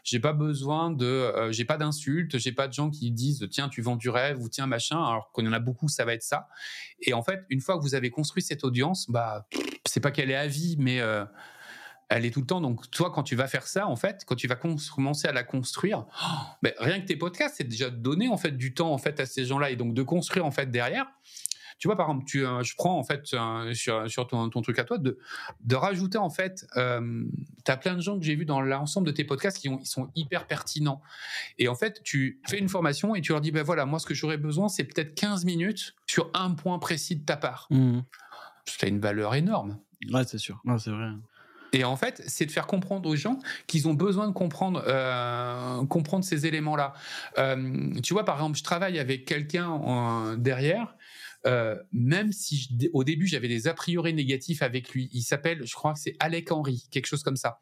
j'ai pas besoin de, euh, j'ai pas d'insultes, j'ai pas de gens qui disent tiens tu vends du rêve ou tiens machin. Alors qu'on en a beaucoup, ça va être ça. Et en fait, une fois que vous avez construit cette audience, bah c'est pas qu'elle est à vie, mais euh, elle est tout le temps. Donc toi, quand tu vas faire ça, en fait, quand tu vas commencer à la construire, ben, rien que tes podcasts, c'est déjà donner en fait du temps en fait à ces gens-là et donc de construire en fait derrière tu vois, par exemple, tu, euh, je prends en fait sur, ton, truc à toi de, de rajouter en fait, euh, tu as plein de gens que j'ai vus dans l'ensemble de tes podcasts qui ont, ils sont hyper pertinents. Et en fait, tu fais une formation et tu leur dis, ben voilà, moi ce que j'aurais besoin, c'est peut-être 15 minutes sur un point précis de ta part. Mmh. Ça a une valeur énorme. Ouais, c'est sûr. c'est vrai. Et en fait, c'est de faire comprendre aux gens qu'ils ont besoin de comprendre, euh, comprendre ces éléments-là. tu vois, par exemple, je travaille avec quelqu'un derrière euh, même si au début j'avais des a priori négatifs avec lui. Il s'appelle, je crois que c'est Alec Henry, quelque chose comme ça.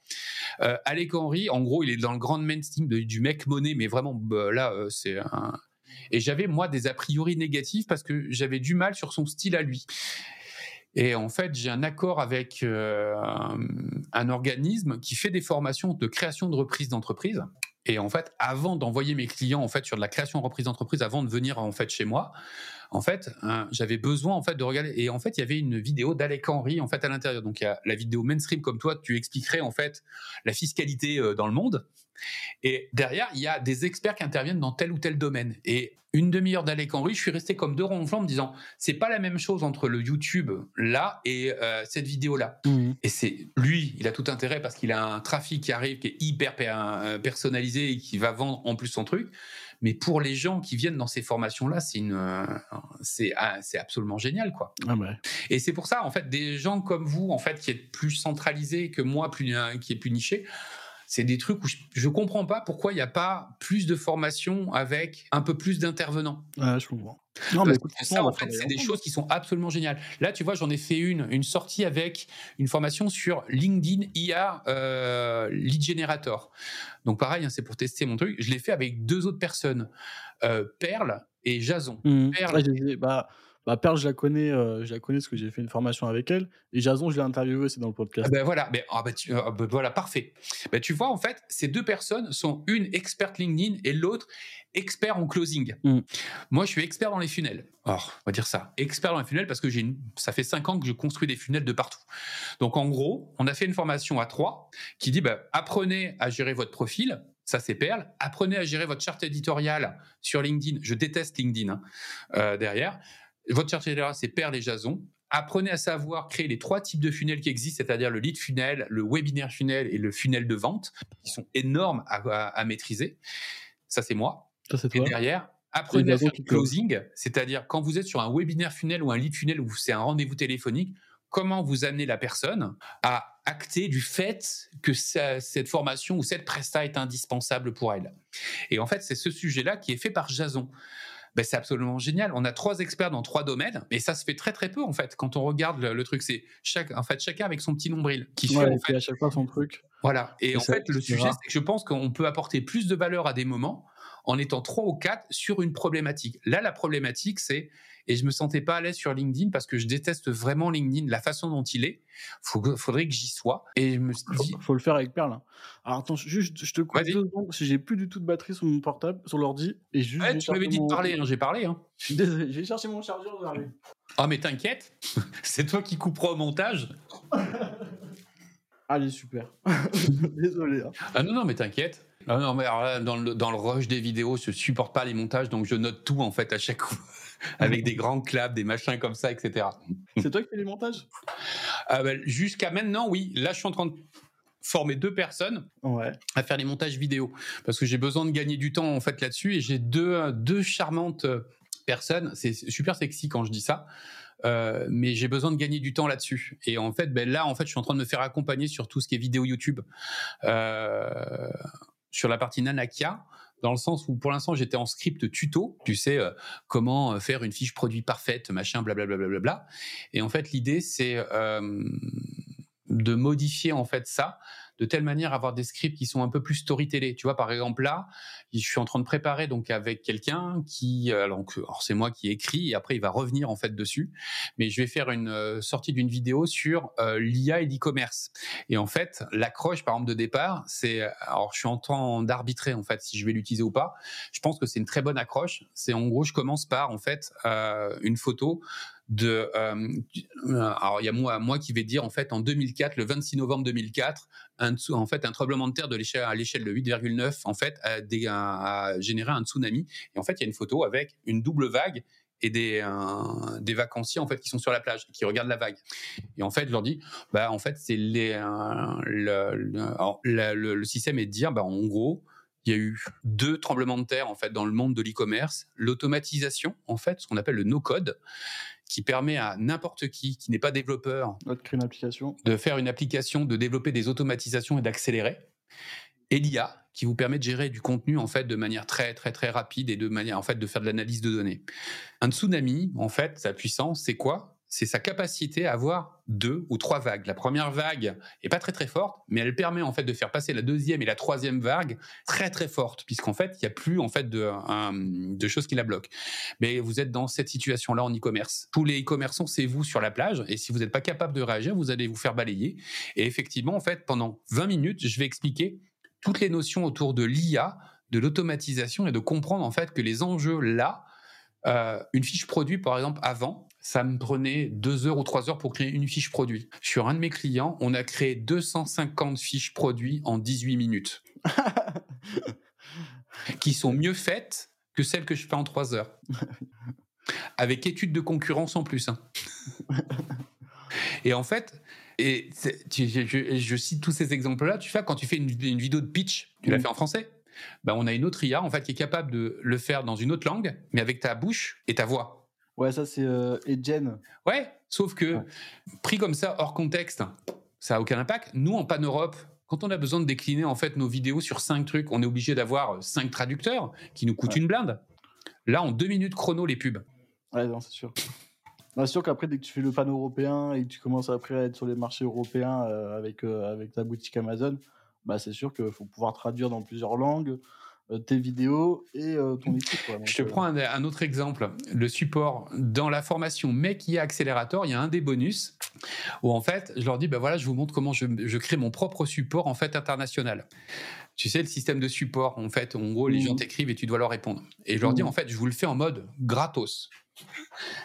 Euh, Alec Henry, en gros, il est dans le grand mainstream du mec monnaie, mais vraiment bah, là, euh, c'est. Et j'avais moi des a priori négatifs parce que j'avais du mal sur son style à lui. Et en fait, j'ai un accord avec un organisme qui fait des formations de création de reprise d'entreprise. Et en fait, avant d'envoyer mes clients en fait sur de la création de reprise d'entreprise, avant de venir en fait chez moi, en fait, hein, j'avais besoin en fait de regarder. Et en fait, il y avait une vidéo d'Alec Henry en fait à l'intérieur. Donc il y a la vidéo mainstream comme toi, tu expliquerais en fait la fiscalité euh, dans le monde. Et derrière, il y a des experts qui interviennent dans tel ou tel domaine. Et une demi-heure d'Alec Henry, je suis resté comme deux ronds en me disant c'est pas la même chose entre le YouTube là et euh, cette vidéo là. Mmh. Et c'est lui, il a tout intérêt parce qu'il a un trafic qui arrive qui est hyper euh, personnalisé et qui va vendre en plus son truc. Mais pour les gens qui viennent dans ces formations-là, c'est une, euh, c'est, ah, c'est absolument génial, quoi. Ah Et c'est pour ça, en fait, des gens comme vous, en fait, qui êtes plus centralisés que moi, plus, euh, qui est plus niché, c'est des trucs où je, ne comprends pas pourquoi il n'y a pas plus de formation avec un peu plus d'intervenants. je comprends. Non, mais ça, en fait, c'est des choses qui sont absolument géniales. Là, tu vois, j'en ai fait une, une sortie avec une formation sur LinkedIn IA euh, Lead Generator. Donc, pareil, hein, c'est pour tester mon truc. Je l'ai fait avec deux autres personnes, euh, Perle et Jason. Mmh. Perle, bah, bah, Perle, je la connais, euh, je la connais parce que j'ai fait une formation avec elle. Et Jason, je l'ai interviewé, c'est dans le podcast. Ah ben voilà, mais, ah ben ah ben voilà, parfait. Ben tu vois, en fait, ces deux personnes sont une experte LinkedIn et l'autre expert en closing. Mm. Moi, je suis expert dans les funnels. Alors, on va dire ça, expert dans les funnels parce que j'ai ça fait cinq ans que je construis des funnels de partout. Donc, en gros, on a fait une formation à trois qui dit bah, apprenez à gérer votre profil. Ça, c'est Perle. Apprenez à gérer votre charte éditoriale sur LinkedIn. Je déteste LinkedIn hein, euh, derrière. Votre charte éditoriale, c'est Perle et Jason. Apprenez à savoir créer les trois types de funnels qui existent, c'est-à-dire le lead funnel, le webinaire funnel et le funnel de vente, qui sont énormes à maîtriser. Ça, c'est moi. Et derrière, apprenez à faire du closing, c'est-à-dire quand vous êtes sur un webinaire funnel ou un lead funnel où c'est un rendez-vous téléphonique, comment vous amenez la personne à acter du fait que cette formation ou cette presta est indispensable pour elle. Et en fait, c'est ce sujet-là qui est fait par Jason. Ben, c'est absolument génial. On a trois experts dans trois domaines, mais ça se fait très très peu en fait. Quand on regarde le, truc, c'est chaque, en fait chacun avec son petit nombril qui fait, en fait à chaque fois son truc. Voilà. Et, en fait, le sujet, c'est que je pense qu'on peut apporter plus de valeur à des moments en étant trois ou quatre sur une problématique. Là, la problématique, c'est, et je me sentais pas à l'aise sur LinkedIn parce que je déteste vraiment LinkedIn, la façon dont il est. Il faudrait que j'y sois. Et je me dis... faut, le faire avec Perle. Hein. Alors attends, juste, je te coupe deux secondes j'ai plus du tout de batterie sur mon portable, sur l'ordi. Et juste. tu m'avais dit de parler, hein, j'ai parlé. Hein. Je suis désolé, j'ai cherché mon chargeur, Ah, mais t'inquiète, c'est toi qui couperas au montage. Allez, super. désolé. Hein. Ah non, non, mais t'inquiète. Non, non, mais dans, le, dans le rush des vidéos, je supporte pas les montages, donc je note tout en fait à chaque fois, avec des grands claps, des machins comme ça, etc. C'est toi qui fais les montages? Ah, ben, Jusqu'à maintenant, oui. Là, je suis en train de former deux personnes à faire les montages vidéo parce que j'ai besoin de gagner du temps en fait là-dessus et j'ai deux, deux charmantes personnes. C'est super sexy quand je dis ça. Euh, mais j'ai besoin de gagner du temps là-dessus. Et en fait, ben là, en fait, je suis en train de me faire accompagner sur tout ce qui est vidéo YouTube. Euh, sur la partie Nanakia, dans le sens où pour l'instant j'étais en script tuto, tu sais euh, comment euh, faire une fiche produit parfaite, machin, blablabla. Bla, Et en fait l'idée c'est euh, de modifier en fait ça de telle manière à avoir des scripts qui sont un peu plus storytellés. Tu vois, par exemple là, je suis en train de préparer donc avec quelqu'un qui, euh, alors, c'est moi qui écris et après il va revenir en fait dessus, mais je vais faire une euh, sortie d'une vidéo sur euh, l'IA et l'e-commerce. Et en fait, l'accroche par exemple de départ, c'est, alors je suis en train d'arbitrer en fait si je vais l'utiliser ou pas. Je pense que c'est une très bonne accroche. C'est en gros, je commence par en fait une photo de euh, alors il y a moi moi qui vais dire en fait en 2004 le 26 novembre 2004 un en fait un tremblement de terre de l'échelle à l'échelle de 8,9 en fait a, généré un tsunami. Et en fait il y a une photo avec une double vague et des des vacanciers en fait qui sont sur la plage qui regardent la vague. Et en fait je leur dis bah en fait c'est le, le, le, système est de dire bah en gros il y a eu deux tremblements de terre en fait dans le monde de l'e-commerce, l'automatisation en fait, ce qu'on appelle le no-code, qui permet à n'importe qui qui n'est pas développeur de créer une application, de faire une application, de développer des automatisations et d'accélérer. Et l'IA qui vous permet de gérer du contenu en fait de manière très très très rapide et de manière en fait de faire de l'analyse de données. Un tsunami en fait sa puissance c'est quoi? C'est sa capacité à avoir deux ou trois vagues. La première vague est pas très très forte, mais elle permet en fait de faire passer la deuxième et la troisième vague très très forte, puisqu'en fait il n'y a plus en fait de, choses qui la bloquent. Mais vous êtes dans cette situation-là en e-commerce. Tous les e-commerçants, c'est vous sur la plage, et si vous n'êtes pas capable de réagir, vous allez vous faire balayer. Et effectivement, en fait, pendant 20 minutes, je vais expliquer toutes les notions autour de l'IA, de l'automatisation et de comprendre en fait que les enjeux là, euh, une fiche produit par exemple avant, ça me prenait deux heures ou trois heures pour créer une fiche produit. Sur un de mes clients, on a créé 250 fiches produits en 18 minutes. qui sont mieux faites que celles que je fais en trois heures. Avec études de concurrence en plus. Hein. et en fait, et je, cite tous ces exemples-là, tu fais quand tu fais une, vidéo de pitch, tu l'as mm. fait en français, ben on a une autre IA en fait qui est capable de le faire dans une autre langue, mais avec ta bouche et ta voix. Ouais, ça c'est euh, Ouais, sauf que pris comme ça hors contexte, ça a aucun impact. Nous en pan Europe, quand on a besoin de décliner en fait nos vidéos sur cinq trucs, on est obligé d'avoir euh, cinq traducteurs qui nous coûtent une blinde. Là, en deux minutes chrono, les pubs. Ouais, non, c'est sûr. C'est sûr qu'après, dès que tu fais le pan européen et que tu commences après à être sur les marchés européens euh, avec, euh, avec ta boutique Amazon, bah, c'est sûr qu'il faut pouvoir traduire dans plusieurs langues. Euh, tes vidéos et euh, ton équipe. je te euh, prends un, autre exemple. Le support dans la formation Mec IA Accélérateur, il y a un des bonus où en fait, je leur dis, ben voilà, je vous montre comment je, crée mon propre support en fait international. Tu sais, le système de support, en fait, en gros, les gens mmh. t'écrivent et tu dois leur répondre. Et je leur dis, mmh. en fait, je vous le fais en mode gratos.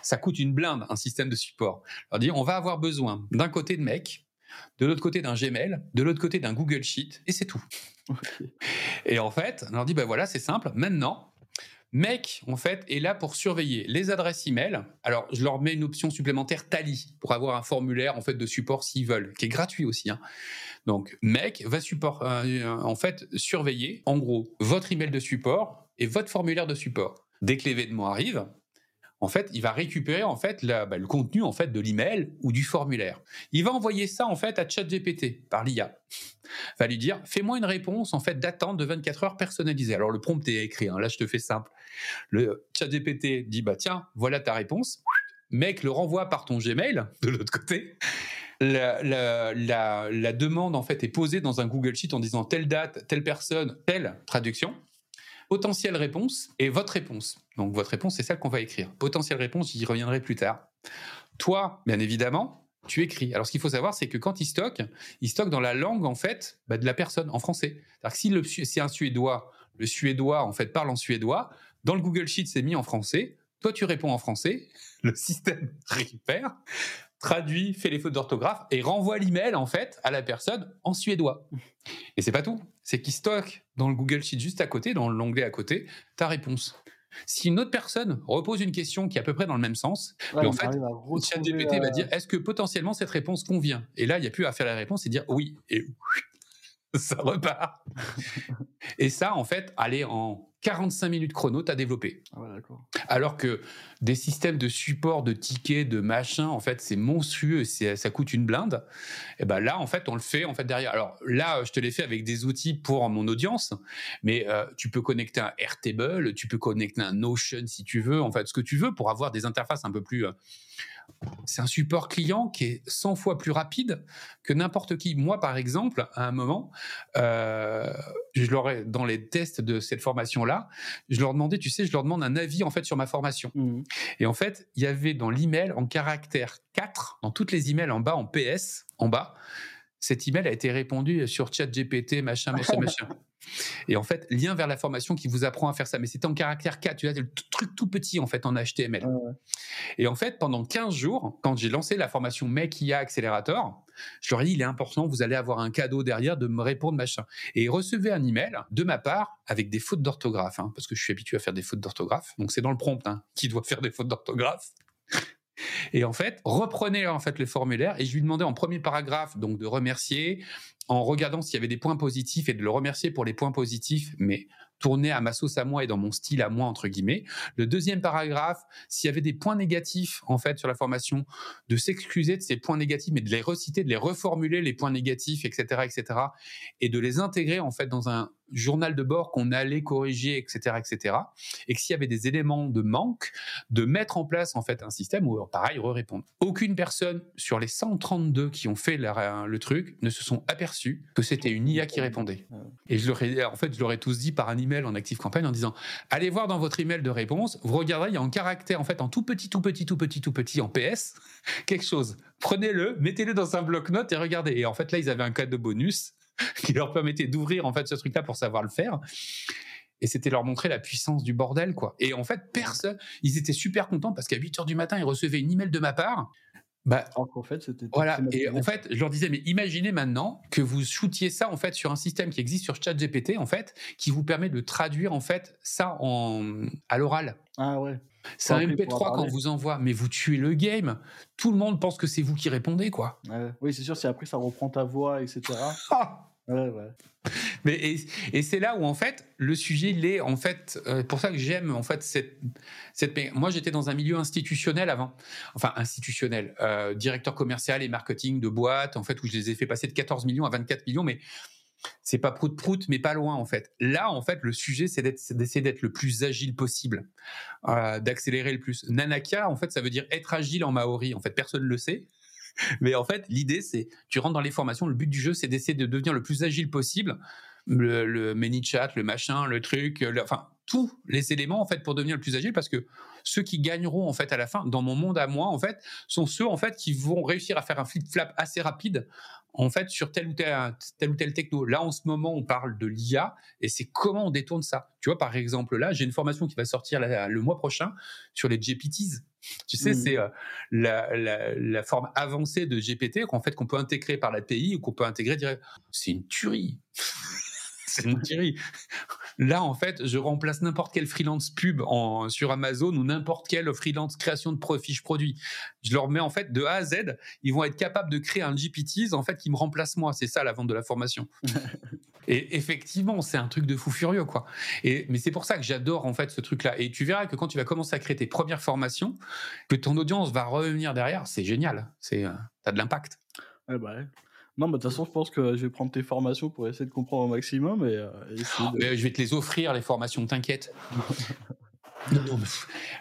Ça coûte une blinde, un système de support. Je leur dis, on va avoir besoin d'un côté de mec, de l'autre côté d'un Gmail, de l'autre côté d'un Google Sheet, et c'est tout. Et en fait, on leur dit, ben voilà, c'est simple. Maintenant, Mec, en fait, est là pour surveiller les adresses email. Alors, je leur mets une option supplémentaire Tally pour avoir un formulaire en fait de support s'ils veulent, qui est gratuit aussi. Hein. Donc, Mec va support, euh, en fait surveiller, en gros, votre email de support et votre formulaire de support. Dès que l'événement arrive, en fait, il va récupérer en fait bah, le contenu en fait de l'email ou du formulaire. Il va envoyer ça en fait à ChatGPT par l'IA. Va lui dire fais-moi une réponse en fait d'attente de 24 heures personnalisée. Alors le prompt est écrit. Hein. là, je te fais simple. Le ChatGPT dit bah tiens, voilà ta réponse. Mec le renvoie par ton Gmail de l'autre côté. La, la, demande en fait est posée dans un Google Sheet en disant telle date, telle personne, telle traduction potentielle réponse et votre réponse. Donc votre réponse, c'est celle qu'on va écrire. Potentielle réponse, j'y reviendrai plus tard. Toi, bien évidemment, tu écris. Alors ce qu'il faut savoir, c'est que quand il stocke, il stocke dans la langue en fait bah, de la personne, en français. C'est-à-dire que si c'est un suédois, le suédois en fait parle en suédois, dans le Google Sheet c'est mis en français, toi tu réponds en français, le système récupère, traduit, fait les fautes d'orthographe et renvoie l'email en fait à la personne en suédois. Et c'est pas tout, c'est qu'il stocke dans le Google Sheet juste à côté, dans l'onglet à côté, ta réponse. Si une autre personne repose une question qui est à peu près dans le même sens, en fait, ChatGPT va dire est-ce que potentiellement cette réponse convient? Et là, il n'y a plus à faire la réponse et dire oui et ça repart. et ça, en fait, aller en 45 minutes chrono, tu as développé. Ah Alors que des systèmes de support, de tickets, de machin, en fait, c'est monstrueux, ça coûte une blinde. Et ben là, en fait, on le fait en fait derrière. Alors là, je te l'ai fait avec des outils pour mon audience, mais euh, tu peux connecter un Airtable, tu peux connecter un Notion si tu veux, en fait, ce que tu veux pour avoir des interfaces un peu plus euh, c'est un support client qui est 100 fois plus rapide que n'importe qui. Moi, par exemple, à un moment, euh, je leur ai, dans les tests de cette formation-là, je leur demandais, tu sais, je leur demande un avis en fait sur ma formation. Mmh. Et en fait, il y avait dans l'email en caractère 4, dans toutes les emails en bas, en PS, en bas, cet email a été répondu sur ChatGPT, machin, machin, machin. Et en fait, lien vers la formation qui vous apprend à faire ça. Mais c'était en caractère 4, tu vois, le truc tout petit en fait en HTML. Et en fait, pendant 15 jours, quand j'ai lancé la formation Make IA Accelerator, je leur ai dit, il est important, vous allez avoir un cadeau derrière de me répondre, machin. Et ils recevaient un email de ma part avec des fautes d'orthographe, hein, parce que je suis habitué à faire des fautes d'orthographe. Donc c'est dans le prompt hein, qui doit faire des fautes d'orthographe. Et en fait, reprenez en fait le formulaire et je lui demandais en premier paragraphe donc de remercier en regardant s'il y avait des points positifs et de le remercier pour les points positifs, mais tourner à ma sauce à moi et dans mon style à moi entre guillemets. Le deuxième paragraphe, s'il y avait des points négatifs en fait sur la formation, de s'excuser de ces points négatifs, mais de les reciter, de les reformuler les points négatifs, etc., etc., et de les intégrer en fait dans un journal de bord qu'on allait corriger, etc., etc. Et que s'il y avait des éléments de manque, de mettre en place en fait un système où, pareil, répondre. Aucune personne sur les 132 qui ont fait le truc ne se sont aperçus que c'était une IA qui répondait. Et je leur ai, en fait, je leur ai tous dit par un email en active campagne en disant, allez voir dans votre email de réponse, vous regarderez, il y a en caractère, en fait, en tout petit, tout petit, tout petit, tout petit, en PS, quelque chose. Prenez-le, mettez-le dans un bloc-notes et regardez. Et en fait, là, ils avaient un cadeau bonus qui leur permettait d'ouvrir en fait ce truc-là pour savoir le faire. Et c'était leur montrer la puissance du bordel, quoi. Et en fait, personne, ils étaient super contents parce qu'à 8 heures du matin, ils recevaient une email de ma part. Bah, en fait, c'était voilà. Et en fait, je leur disais, mais imaginez maintenant que vous shootiez ça en fait sur un système qui existe sur ChatGPT en fait, qui vous permet de traduire en fait ça en à l'oral. Ah ouais. C'est un MP3 qu'on vous envoie, mais vous tuez le game. Tout le monde pense que c'est vous qui répondez, quoi. Oui, c'est sûr, si après ça reprend ta voix, etc. ouais, ouais. Mais et, c'est là où en fait le sujet il est en fait euh, pour ça que j'aime en fait cette cette moi j'étais dans un milieu institutionnel avant enfin institutionnel euh, directeur commercial et marketing de boîte en fait où je les ai fait passer de 14 millions à 24 millions mais c'est pas prout prout, mais pas loin en fait. Là, en fait, le sujet, c'est d'essayer d'être le plus agile possible, euh, d'accélérer le plus. Nanaka, en fait, ça veut dire être agile en maori. En fait, personne ne le sait. Mais en fait, l'idée, c'est, tu rentres dans les formations, le but du jeu, c'est d'essayer de devenir le plus agile possible. Le, le chat, le machin, le truc, enfin, tous les éléments, en fait, pour devenir le plus agile, parce que ceux qui gagneront, en fait, à la fin, dans mon monde à moi, en fait, sont ceux, en fait, qui vont réussir à faire un flip-flap assez rapide en fait sur tel ou tel, tel ou tel techno. Là, en ce moment, on parle de l'IA et c'est comment on détourne ça. Tu vois, par exemple, là, j'ai une formation qui va sortir le mois prochain sur les GPTs. Tu sais, mmh. c'est euh, la, la, forme avancée de GPT qu'en fait qu'on peut intégrer par l'API ou qu'on peut intégrer direct. C'est une tuerie. c'est une tuerie. Là, en fait, je remplace n'importe quel freelance pub en, sur Amazon ou n'importe quel freelance création de fiche produit. Je leur mets en fait de A à Z, ils vont être capables de créer un GPTs en fait qui me remplace moi. C'est ça la vente de la formation. Et effectivement, c'est un truc de fou furieux, quoi. Et, mais c'est pour ça que j'adore, en fait, ce truc-là. Et tu verras que quand tu vas commencer à créer tes premières formations, que ton audience va revenir derrière, c'est génial. C'est, euh, t'as de l'impact. Ouais, bah ouais. Non, mais de toute façon, je pense que je vais prendre tes formations pour essayer de comprendre au maximum. Et, euh, je vais te les offrir, les formations, t'inquiète.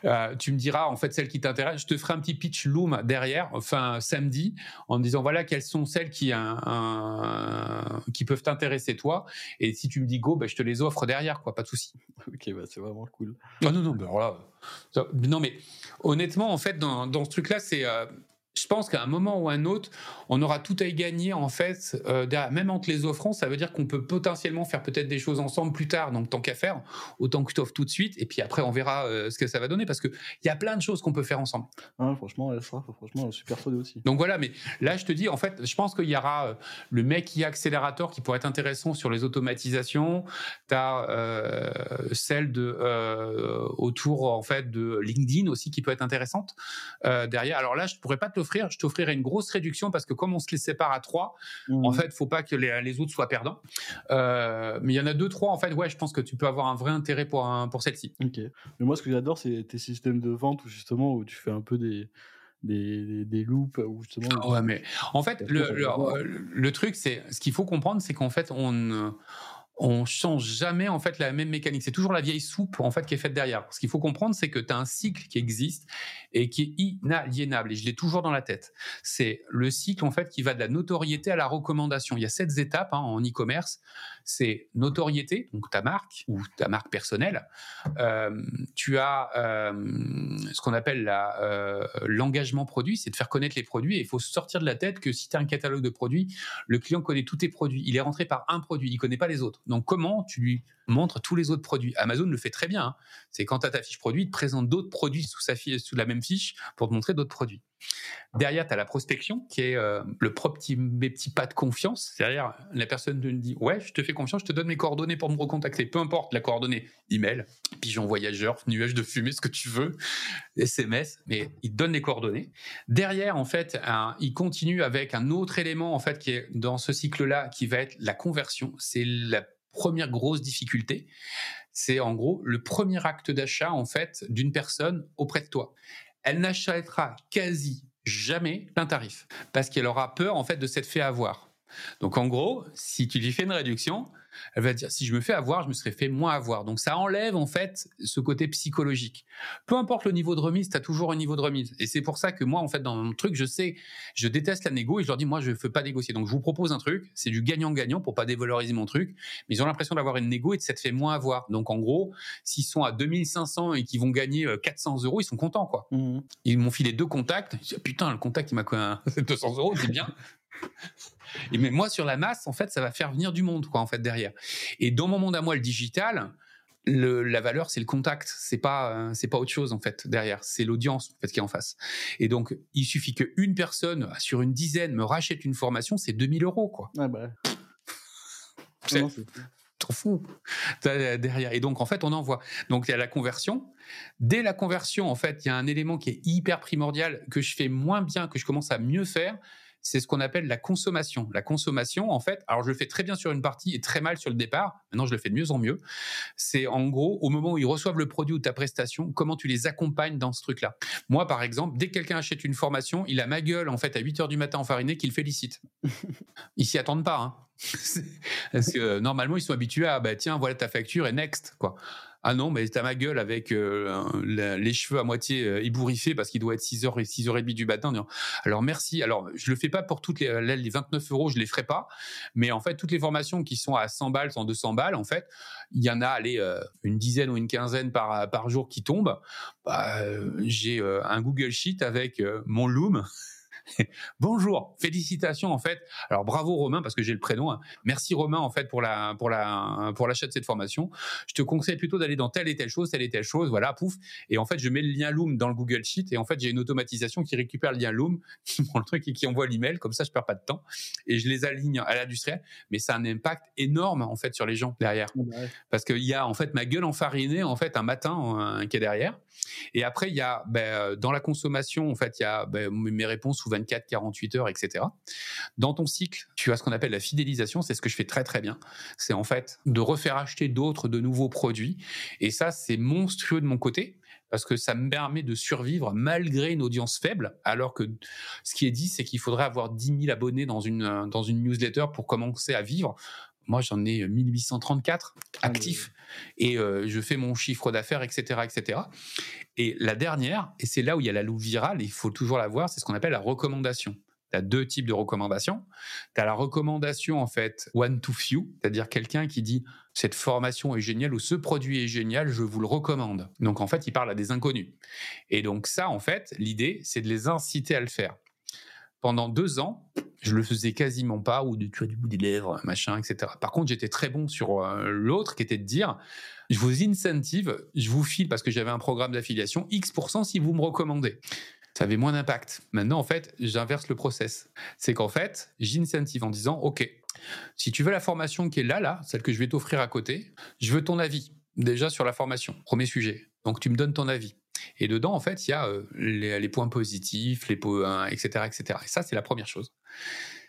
Euh, tu me diras en fait celles qui t'intéressent. Je te ferai un petit pitch Loom derrière, enfin samedi, en disant voilà quelles sont celles qui, qui peuvent t'intéresser toi. Et si tu me dis go, ben, je te les offre derrière, quoi, pas de souci. Ok, bah, c'est vraiment cool. Non, non, non, ben, voilà. Non, mais honnêtement, en fait, dans, dans ce truc-là, c'est euh, je pense qu'à un moment ou un autre, on aura tout à y gagner en fait. Euh, même entre les offrants, ça veut dire qu'on peut potentiellement faire peut-être des choses ensemble plus tard. Donc tant qu'à faire, autant que tu offres tout de suite. Et puis après, on verra euh, ce que ça va donner parce que il y a plein de choses qu'on peut faire ensemble. Ah, franchement, ça, franchement, super persuadé aussi. Donc voilà, mais là, je te dis, en fait, je pense qu'il y aura euh, le mec qui accélérateur qui pourrait être intéressant sur les automatisations. Tu as celle de autour en fait de LinkedIn aussi qui peut être intéressante derrière. Alors là, je pourrais pas te je t'offrirai une grosse réduction parce que comme on se les sépare à trois, en mmh. fait, faut pas que les, autres soient perdants. Euh, mais il y en a deux, trois, en fait, ouais, je pense que tu peux avoir un vrai intérêt pour, pour celle-ci. Ok. Mais moi, ce que j'adore, c'est tes systèmes de vente où justement, où tu fais un peu des, des, des, loops ou justement. ouais, mais en fait, le, le, le, truc, c'est ce qu'il faut comprendre, c'est qu'en fait, on on change jamais en fait la même mécanique. C'est toujours la vieille soupe en fait qui est faite derrière. Ce qu'il faut comprendre, c'est que tu as un cycle qui existe et qui est inaliénable. Et je l'ai toujours dans la tête. C'est le cycle en fait qui va de la notoriété à la recommandation. Il y a sept étapes hein, en e-commerce. C'est notoriété, donc ta marque ou ta marque personnelle. Euh, tu as euh, ce qu'on appelle euh, l'engagement produit, c'est de faire connaître les produits. Et il faut sortir de la tête que si tu as un catalogue de produits, le client connaît tous tes produits. Il est rentré par un produit, il connaît pas les autres. Donc comment tu lui montres tous les autres produits? Amazon le fait très bien. Hein. C'est quand tu as ta fiche produit, il te présente d'autres produits sous, sa fiche, sous la même fiche pour te montrer d'autres produits. Derrière, tu as la prospection qui est euh, le propre petit, pas de confiance. C'est-à-dire, la personne te dit Ouais, je te fais confiance, je te donne mes coordonnées pour me recontacter. Peu importe la coordonnée, email, pigeon voyageur, nuage de fumée, ce que tu veux, SMS, mais il te donne les coordonnées. Derrière, en fait, il continue avec un autre élément en fait qui est dans ce cycle-là qui va être la conversion. C'est la première grosse difficulté. C'est en gros le premier acte d'achat en fait d'une personne auprès de toi. Elle n'achètera quasi jamais plein tarif parce qu'elle aura peur en fait de s'être fait avoir. Donc en gros, si tu lui fais une réduction, elle va dire si je me fais avoir, je me serais fait moins avoir. Donc ça enlève en fait ce côté psychologique. Peu importe le niveau de remise, tu as toujours un niveau de remise. Et c'est pour ça que moi en fait dans mon truc, je sais, je déteste la négo et je leur dis moi je ne veux pas négocier. Donc je vous propose un truc, c'est du gagnant-gagnant pour pas dévaloriser mon truc, mais ils ont l'impression d'avoir une négo et de s'être fait moins avoir. Donc en gros, s'ils sont à 2500 et qu'ils vont gagner 400 euh, euros, ils sont contents quoi. Mmh. Ils m'ont filé deux contacts. Putain, le contact il m'a 200 euros, c'est bien. Et mais moi, sur la masse, en fait, ça va faire venir du monde, quoi, en fait, derrière. Et dans mon monde à moi, le digital, la valeur, c'est le contact. C'est pas, euh, c'est pas autre chose, en fait, derrière. C'est l'audience, en fait, qui est en face. Et donc, il suffit qu'une personne sur une dizaine me rachète une formation, c'est 2000 euros, quoi. Ah bah. C'est trop fou derrière. Et donc, en fait, on envoie. Donc, il y a la conversion. Dès la conversion, en fait, il y a un élément qui est hyper primordial que je fais moins bien, que je commence à mieux faire c'est ce qu'on appelle la consommation. La consommation, en fait, alors je le fais très bien sur une partie et très mal sur le départ. Maintenant, je le fais de mieux en mieux. C'est en gros, au moment où ils reçoivent le produit ou ta prestation, comment tu les accompagnes dans ce truc-là. Moi, par exemple, dès que quelqu'un achète une formation, il a ma gueule, en fait, à 8 heures du matin en fariné qu'il félicite. ils s'y attendent pas, hein. Parce que normalement, ils sont habitués à, bah, tiens, voilà ta facture et next, quoi. Ah non, mais t'as ma gueule avec euh, les cheveux à moitié euh, ébouriffés parce qu'il doit être 6h et 6h30 du matin. Alors merci. Alors je le fais pas pour toutes les, les 29 euros, je les ferai pas. Mais en fait, toutes les formations qui sont à 100 balles, 100, 200 balles, en fait, il y en a allez, euh, une dizaine ou une quinzaine par, par jour qui tombent. Bah, J'ai un Google Sheet avec mon Loom Bonjour, félicitations en fait. Alors bravo Romain parce que j'ai le prénom. Hein. Merci Romain en fait pour la pour la pour l'achat de cette formation. Je te conseille plutôt d'aller dans telle et telle chose, telle et telle chose. Voilà, pouf. Et en fait, je mets le lien Loom dans le Google Sheet et en fait, j'ai une automatisation qui récupère le lien Loom, qui prend le truc et qui envoie l'email. Comme ça, je perds pas de temps et je les aligne à l'industriel. Mais ça a un impact énorme en fait sur les gens derrière, parce qu'il y a en fait ma gueule enfarinée en fait un matin qui est derrière. Et après, il y a ben, euh, dans la consommation en fait, il y a ben, mes réponses sous 24, 48 heures, etc. Dans ton cycle, tu as ce qu'on appelle la fidélisation. C'est ce que je fais très très bien. C'est en fait de refaire acheter d'autres, de nouveaux produits. Et ça, c'est monstrueux de mon côté parce que ça me permet de survivre malgré une audience faible, alors que ce qui est dit, c'est qu'il faudrait avoir 10 000 abonnés dans une, dans une newsletter pour commencer à vivre. Moi, j'en ai 1834 actifs et euh, je fais mon chiffre d'affaires, etc., etc. Et la dernière, et c'est là où il y a la loupe virale, il faut toujours la voir, c'est ce qu'on appelle la recommandation. Tu as deux types de recommandations. Tu as la recommandation, en fait, one to few, c'est-à-dire quelqu'un qui dit cette formation est géniale ou ce produit est génial, je vous le recommande. Donc, en fait, il parle à des inconnus. Et donc, ça, en fait, l'idée, c'est de les inciter à le faire pendant deux ans, je le faisais quasiment pas, ou tu as du bout des lèvres, machin, etc. Par contre, j'étais très bon sur euh, l'autre, qui était de dire, je vous incentive, je vous file parce que j'avais un programme d'affiliation, X% si vous me recommandez. Ça avait moins d'impact. Maintenant, en fait, j'inverse le process. C'est qu'en fait, j'incentive en disant, OK, si tu veux la formation qui est là, là, celle que je vais t'offrir à côté, je veux ton avis. Déjà sur la formation, premier sujet. Donc, tu me donnes ton avis. Et dedans, en fait, il y a euh, les, points positifs, les points, etc., etc. Et ça, c'est la première chose.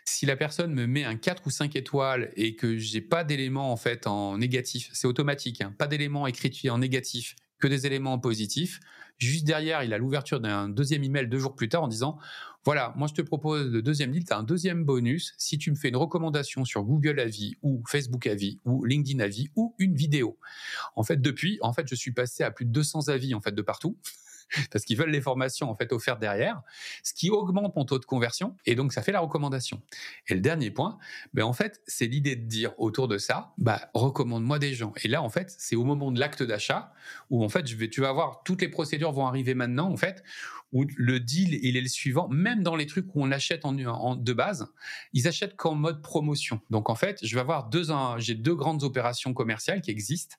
Si la personne me met un 4 ou 5 étoiles et que j'ai pas d'éléments en fait en négatif, c'est automatique, hein, pas d'éléments écrits en négatif, que des éléments positifs. Juste derrière, il a l'ouverture d'un deuxième email deux jours plus tard en disant Voilà, moi je te propose le deuxième deal, tu as un deuxième bonus si tu me fais une recommandation sur Google Avis ou Facebook Avis ou LinkedIn Avis ou une vidéo. En fait, depuis, en fait, je suis passé à plus de 200 avis en fait de partout. parce qu'ils veulent les formations en fait offertes derrière, ce qui augmente mon taux de conversion et donc ça fait la recommandation. Et le dernier point, ben en fait, c'est l'idée de dire autour de ça, bah recommande-moi des gens. Et là en fait, c'est au moment de l'acte d'achat où en fait, je vais, tu vas voir toutes les procédures vont arriver maintenant en fait où le deal il est le suivant, même dans les trucs où on achète en, de base, ils achètent qu'en mode promotion. Donc en fait, je vais avoir deux j'ai deux grandes opérations commerciales qui existent.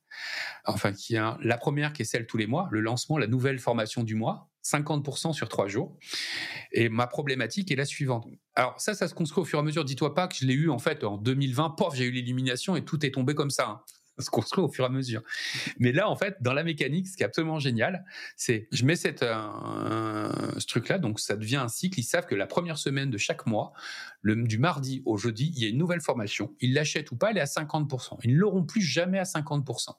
Enfin, qui a la première qui est celle tous les mois, le lancement, la nouvelle formation du mois. 50% sur trois jours. Et ma problématique est la suivante. Alors ça, ça se construit au fur et à mesure. Dis-toi pas que je l'ai eu en fait en 2020. Pof, j'ai eu l'élimination et tout est tombé comme ça. Se construit au fur et à mesure. Mais là, en fait, dans la mécanique, ce qui est absolument génial, c'est je mets cette, euh, ce truc-là, donc ça devient un cycle. Ils savent que la première semaine de chaque mois, du mardi au jeudi, il y a une nouvelle formation. Ils l'achètent ou pas, elle est à 50%. Ils ne l'auront plus jamais à 50%.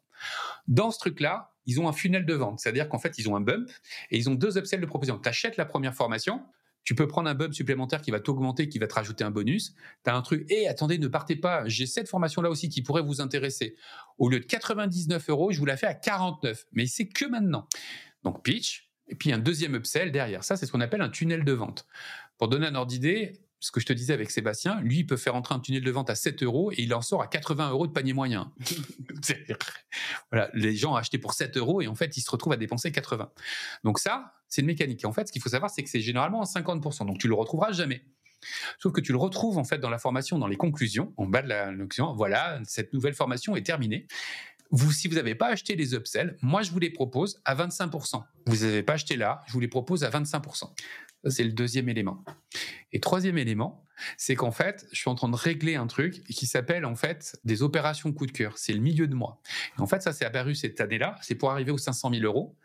Dans ce truc-là, ils ont un funnel de vente, c'est-à-dire qu'en fait, ils ont un bump et ils ont deux upsells de proposition. Tu achètes la première formation, tu peux prendre un bump supplémentaire qui va t'augmenter, qui va te rajouter un bonus. Tu as un truc, et attendez, ne partez pas, j'ai cette formation-là aussi qui pourrait vous intéresser. Au lieu de 99 euros, je vous la fais à 49, mais c'est que maintenant. Donc pitch, et puis un deuxième upsell derrière. Ça, c'est ce qu'on appelle un tunnel de vente. Pour donner un ordre d'idée, ce que je te disais avec Sébastien, lui, il peut faire entrer un tunnel de vente à 7 euros et il en sort à 80 euros de panier moyen. voilà, les gens ont acheté pour 7 euros et en fait, ils se retrouvent à dépenser 80. Donc ça, c'est une mécanique. Et en fait, ce qu'il faut savoir, c'est que c'est généralement à 50%. Donc tu le retrouveras jamais. Sauf que tu le retrouves en fait dans la formation, dans les conclusions, en bas de la conclusion. Voilà, cette nouvelle formation est terminée. Vous, si vous n'avez pas acheté les upsells, moi je vous les propose à 25%. Vous n'avez pas acheté là, je vous les propose à 25%. Ça, c'est le deuxième élément. Et troisième élément, c'est qu'en fait, je suis en train de régler un truc qui s'appelle en fait des opérations coup de cœur. C'est le milieu de mois. Et en fait, ça s'est apparu cette année-là. C'est pour arriver aux 500 000 euros.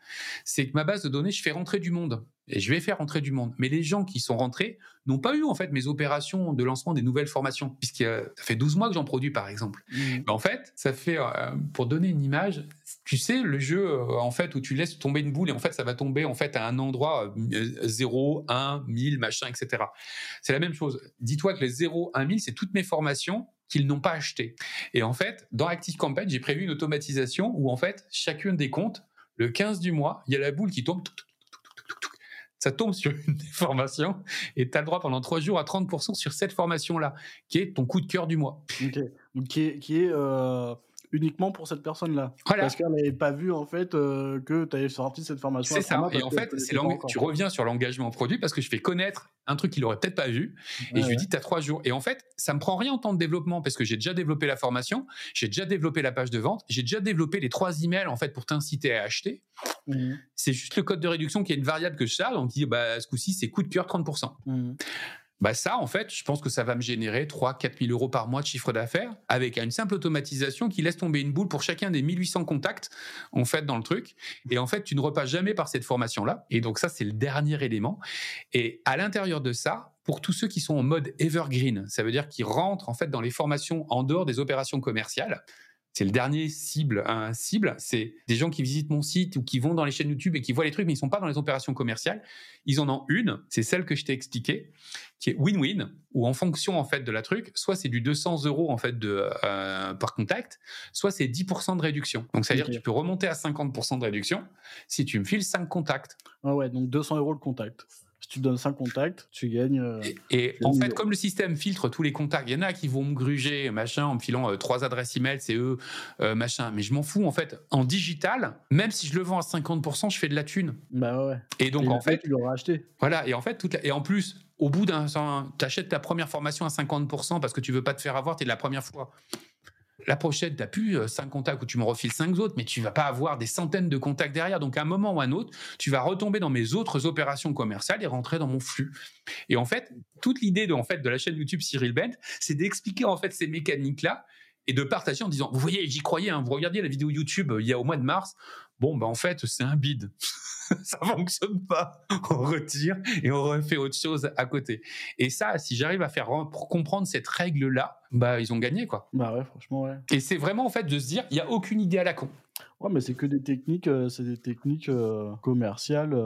C'est que ma base de données, je fais rentrer du monde. Et je vais faire rentrer du monde. Mais les gens qui sont rentrés n'ont pas eu en fait mes opérations de lancement des nouvelles formations. Puisque ça fait 12 mois que j'en produis par exemple. Mmh. en fait, ça fait, euh, pour donner une image, tu sais, le jeu euh, en fait où tu laisses tomber une boule et en fait ça va tomber en fait à un endroit 0, 1, 1000, machin, etc. C'est la même chose dis-toi que les 0, 1 000, c'est toutes mes formations qu'ils n'ont pas achetées. Et en fait, dans Active Campaign, j'ai prévu une automatisation où en fait, chacune des comptes, le 15 du mois, il y a la boule qui tombe. Ça tombe sur une des formations et tu as le droit pendant 3 jours à 30% sur cette formation-là, qui est ton coup de cœur du mois. Donc, qui est, qui est euh, uniquement pour cette personne-là. Parce qu'elle n'avait pas vu en fait euh, que tu avais sorti cette formation. C'est ça. Et en fait, tu reviens sur l'engagement produit parce que je fais connaître un truc qu'il aurait peut-être pas vu et je lui dis tu as trois jours. Et en fait, ça me prend rien en temps de développement parce que j'ai déjà développé la formation, j'ai déjà développé la page de vente, j'ai déjà développé les trois emails en fait pour t'inciter à acheter. Mmh. C'est juste le code de réduction qui est une variable que je charge. On dit bah ce coup-ci c'est coup de cœur 30%. Bah ça, en fait, je pense que ça va me générer 3 4 000 euros par mois de chiffre d'affaires avec une simple automatisation qui laisse tomber une boule pour chacun des 1800 contacts, en fait, dans le truc. Et en fait, tu ne repasses jamais par cette formation-là. Et donc ça, c'est le dernier élément. Et à l'intérieur de ça, pour tous ceux qui sont en mode evergreen, ça veut dire qu'ils rentrent, en fait, dans les formations en dehors des opérations commerciales, c'est le dernier cible. Un cible, c'est des gens qui visitent mon site ou qui vont dans les chaînes YouTube et qui voient les trucs, mais ils sont pas dans les opérations commerciales. Ils en ont une, c'est celle que je t'ai expliquée, qui est win-win, où en fonction en fait de la truc, soit c'est du 200 euros en fait de euh, par contact, soit c'est 10% de réduction. Donc ça veut dire que tu peux remonter à 50% de réduction si tu me files 5 contacts. Ah ouais, donc 200 euros le contact tu donnes 5 contacts, tu gagnes. Euh, et, en fait, comme le système filtre tous les contacts, il y en a qui vont me gruger, machin, en me filant euh, trois adresses email, c'est eux, euh, machin. Mais je m'en fous, en fait. En digital, même si je le vends à 50%, je fais de la thune. Bah ouais. Et donc, en fait. Tu l'auras acheté. Voilà. Et en fait, toute et en plus, au bout d'un. Tu achètes ta première formation à 50% parce que tu veux pas te faire avoir, tu es de la première fois. La prochaine, tu n'as plus 5 euh, contacts où tu me refiles 5 autres, mais tu vas pas avoir des centaines de contacts derrière. Donc, à un moment ou à un autre, tu vas retomber dans mes autres opérations commerciales et rentrer dans mon flux. Et en fait, toute l'idée de, en fait, de la chaîne YouTube Cyril Bent, c'est d'expliquer en fait ces mécaniques-là et de partager en disant, vous voyez, j'y croyais, hein, vous regardiez la vidéo YouTube euh, il y a au mois de mars, bon, ben en fait, c'est un bide. ça fonctionne pas. On retire et on refait autre chose à côté. Et ça, si j'arrive à faire comprendre cette règle-là, bah, ils ont gagné, quoi. Bah ouais, franchement, ouais. Et c'est vraiment, en fait, de se dire, il n'y a aucune idée à la con. Ouais, mais c'est que des techniques, c'est des techniques commerciales.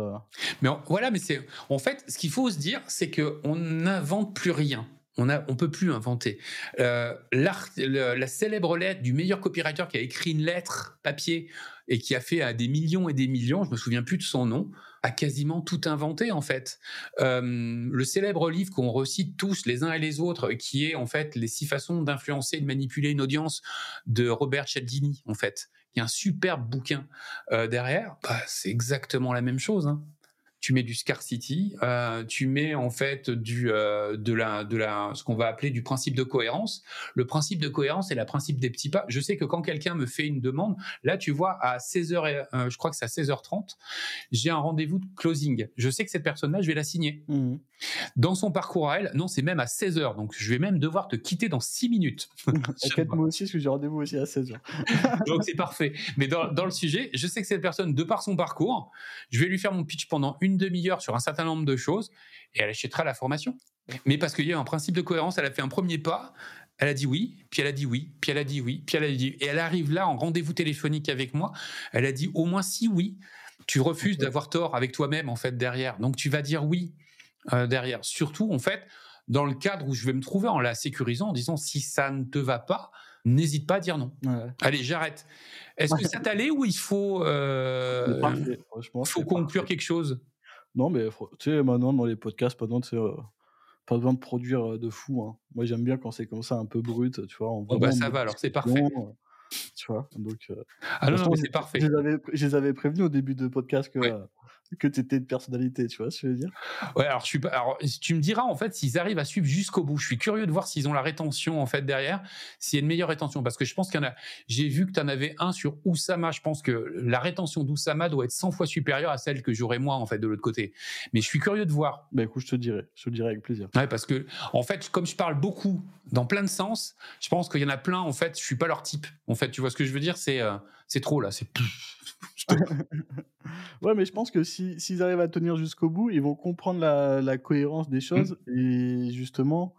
Mais voilà, mais c'est en fait, ce qu'il faut se dire, c'est que on n'invente plus rien. On ne on peut plus inventer. Euh, la célèbre lettre du meilleur copywriter qui a écrit une lettre papier et qui a fait à des millions et des millions, je me souviens plus de son nom, a quasiment tout inventé en fait. Euh, le célèbre livre qu'on recite tous les uns et les autres, qui est en fait les six façons d'influencer et de manipuler une audience de Robert Cialdini en fait, qui est un superbe bouquin euh, derrière. Bah, c'est exactement la même chose. Hein tu mets du scarcity, euh, tu mets en fait du euh, de la de la ce qu'on va appeler du principe de cohérence. Le principe de cohérence c'est le principe des petits pas. Je sais que quand quelqu'un me fait une demande, là tu vois à 16h euh, je crois que c'est à 16h30, j'ai un rendez-vous de closing. Je sais que cette personne-là, je vais la signer. Mmh. Dans son parcours à elle, non, c'est même à 16h. Donc je vais même devoir te quitter dans 6 minutes. T'inquiète moi aussi parce que j'ai rendez-vous aussi à 16h. donc c'est parfait. Mais dans, dans le sujet, je sais que cette personne de par son parcours, je vais lui faire mon pitch pendant une demi-heure sur un certain nombre de choses et elle achètera la formation. Mais parce qu'il y a un principe de cohérence, elle a fait un premier pas, elle a dit oui, puis elle a dit oui, puis elle a dit oui, puis elle a dit et elle arrive là en rendez-vous téléphonique avec moi, elle a dit au moins si oui. Tu refuses d'avoir tort avec toi-même en fait derrière. Donc tu vas dire oui euh, derrière. Surtout en fait dans le cadre où je vais me trouver en la sécurisant en disant si ça ne te va pas, n'hésite pas à dire non. Allez, j'arrête. Est-ce que ça t'allait ou il faut, euh, faut conclure quelque chose? Non, mais tu sais, maintenant, dans les podcasts, pas besoin de, euh, pas besoin de produire euh, de fou. Hein. Moi, j'aime bien quand c'est comme ça, un peu brut, tu vois. oh, bah, ça va, alors c'est parfait. Euh, tu vois, donc. ah non, non mais c'est parfait. Je les, avais, prévenus au début de podcast que que tu étais de personnalité, tu vois ce que je veux dire? Ouais, alors, je suis pas, alors tu me diras en fait s'ils arrivent à suivre jusqu'au bout. Je suis curieux de voir s'ils ont la rétention en fait derrière, s'il y a une meilleure rétention parce que je pense qu'il y en a j'ai vu que tu en avais un sur Oussama, je pense que la rétention d'Oussama doit être 100 fois supérieure à celle que j'aurais moi en fait de l'autre côté. Mais je suis curieux de voir. Bah écoute, je te dirai, je te dirai avec plaisir. Ouais, parce que en fait, comme je parle beaucoup dans plein de sens, je pense qu'il y en a plein en fait, je suis pas leur type. En fait, tu vois ce que je veux dire, c'est euh, c'est trop là, c'est ouais, mais je pense que s'ils arrivent à tenir jusqu'au bout, ils vont comprendre la, cohérence des choses mmh. et justement,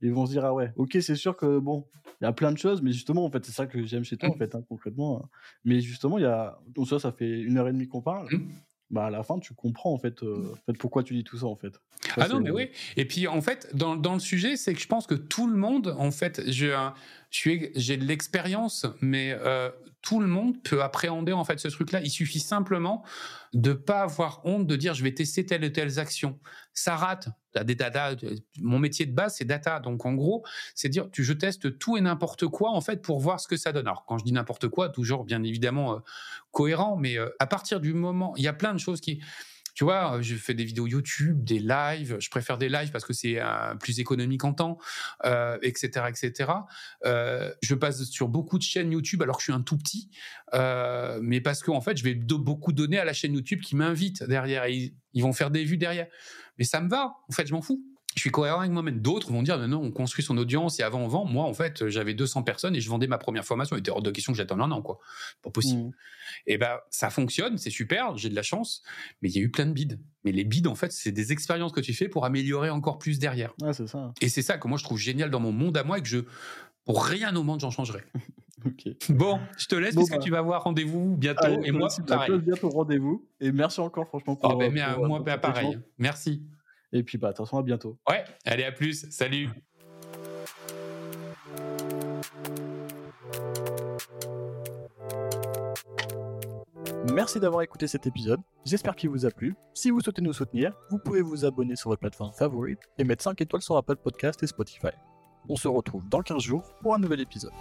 ils vont se dire ah ouais, ok, c'est sûr que bon, il y a plein de choses, mais justement, en fait, c'est ça que j'aime chez toi, en mmh. fait, hein, concrètement. Hein. Mais justement, il y a, donc ça, ça fait une heure et demie qu'on parle. Mmh. Bah à la fin, tu comprends en fait, euh, en fait, pourquoi tu dis tout ça en fait. ah non, mais oui. Et puis en fait, dans, dans le sujet, c'est que je pense que tout le monde, en fait, j'ai de l'expérience, mais euh, tout le monde peut appréhender en fait ce truc-là. Il suffit simplement de pas avoir honte de dire je vais tester telle ou telle action. Ça rate. des. Mon métier de base c'est data, donc en gros c'est dire je teste tout et n'importe quoi en fait pour voir ce que ça donne. Alors quand je dis n'importe quoi, toujours bien évidemment euh, cohérent, mais euh, à partir du moment, il y a plein de choses qui tu vois, je fais des vidéos YouTube, des lives. Je préfère des lives parce que c'est euh, plus économique en temps, euh, etc., etc. Euh, je passe sur beaucoup de chaînes YouTube alors que je suis un tout petit, euh, mais parce qu'en en fait, je vais beaucoup donner à la chaîne YouTube qui m'invite derrière et ils vont faire des vues derrière. Mais ça me va. En fait, je m'en fous je suis cohérent avec moi-même. D'autres vont dire, non, on construit son audience et avant on vend. Moi, en fait, j'avais 200 personnes et je vendais ma première formation. Il était hors de question que j'attende un an, quoi. Pas possible. Mmh. Et ben, ça fonctionne, c'est super, j'ai de la chance, mais il y a eu plein de bides. Mais les bides, en fait, c'est des expériences que tu fais pour améliorer encore plus derrière. Ah, c'est ça. Et c'est ça que moi je trouve génial dans mon monde à moi et que je, pour rien au monde, j'en changerai. Bon, je te laisse parce que bah. tu vas avoir rendez-vous bientôt et moi pareil. bientôt rendez-vous et merci encore franchement pour. Oh, ben, euh, moi ben, pareil. Merci. Et puis, bah, attention, à bientôt. Ouais, allez, à plus. Salut. Merci d'avoir écouté cet épisode, j'espère qu'il vous a plu. Si vous souhaitez nous soutenir, vous pouvez vous abonner sur votre plateforme favorite et mettre 5 étoiles sur Apple Podcast et Spotify. On se retrouve dans 15 jours pour un nouvel épisode.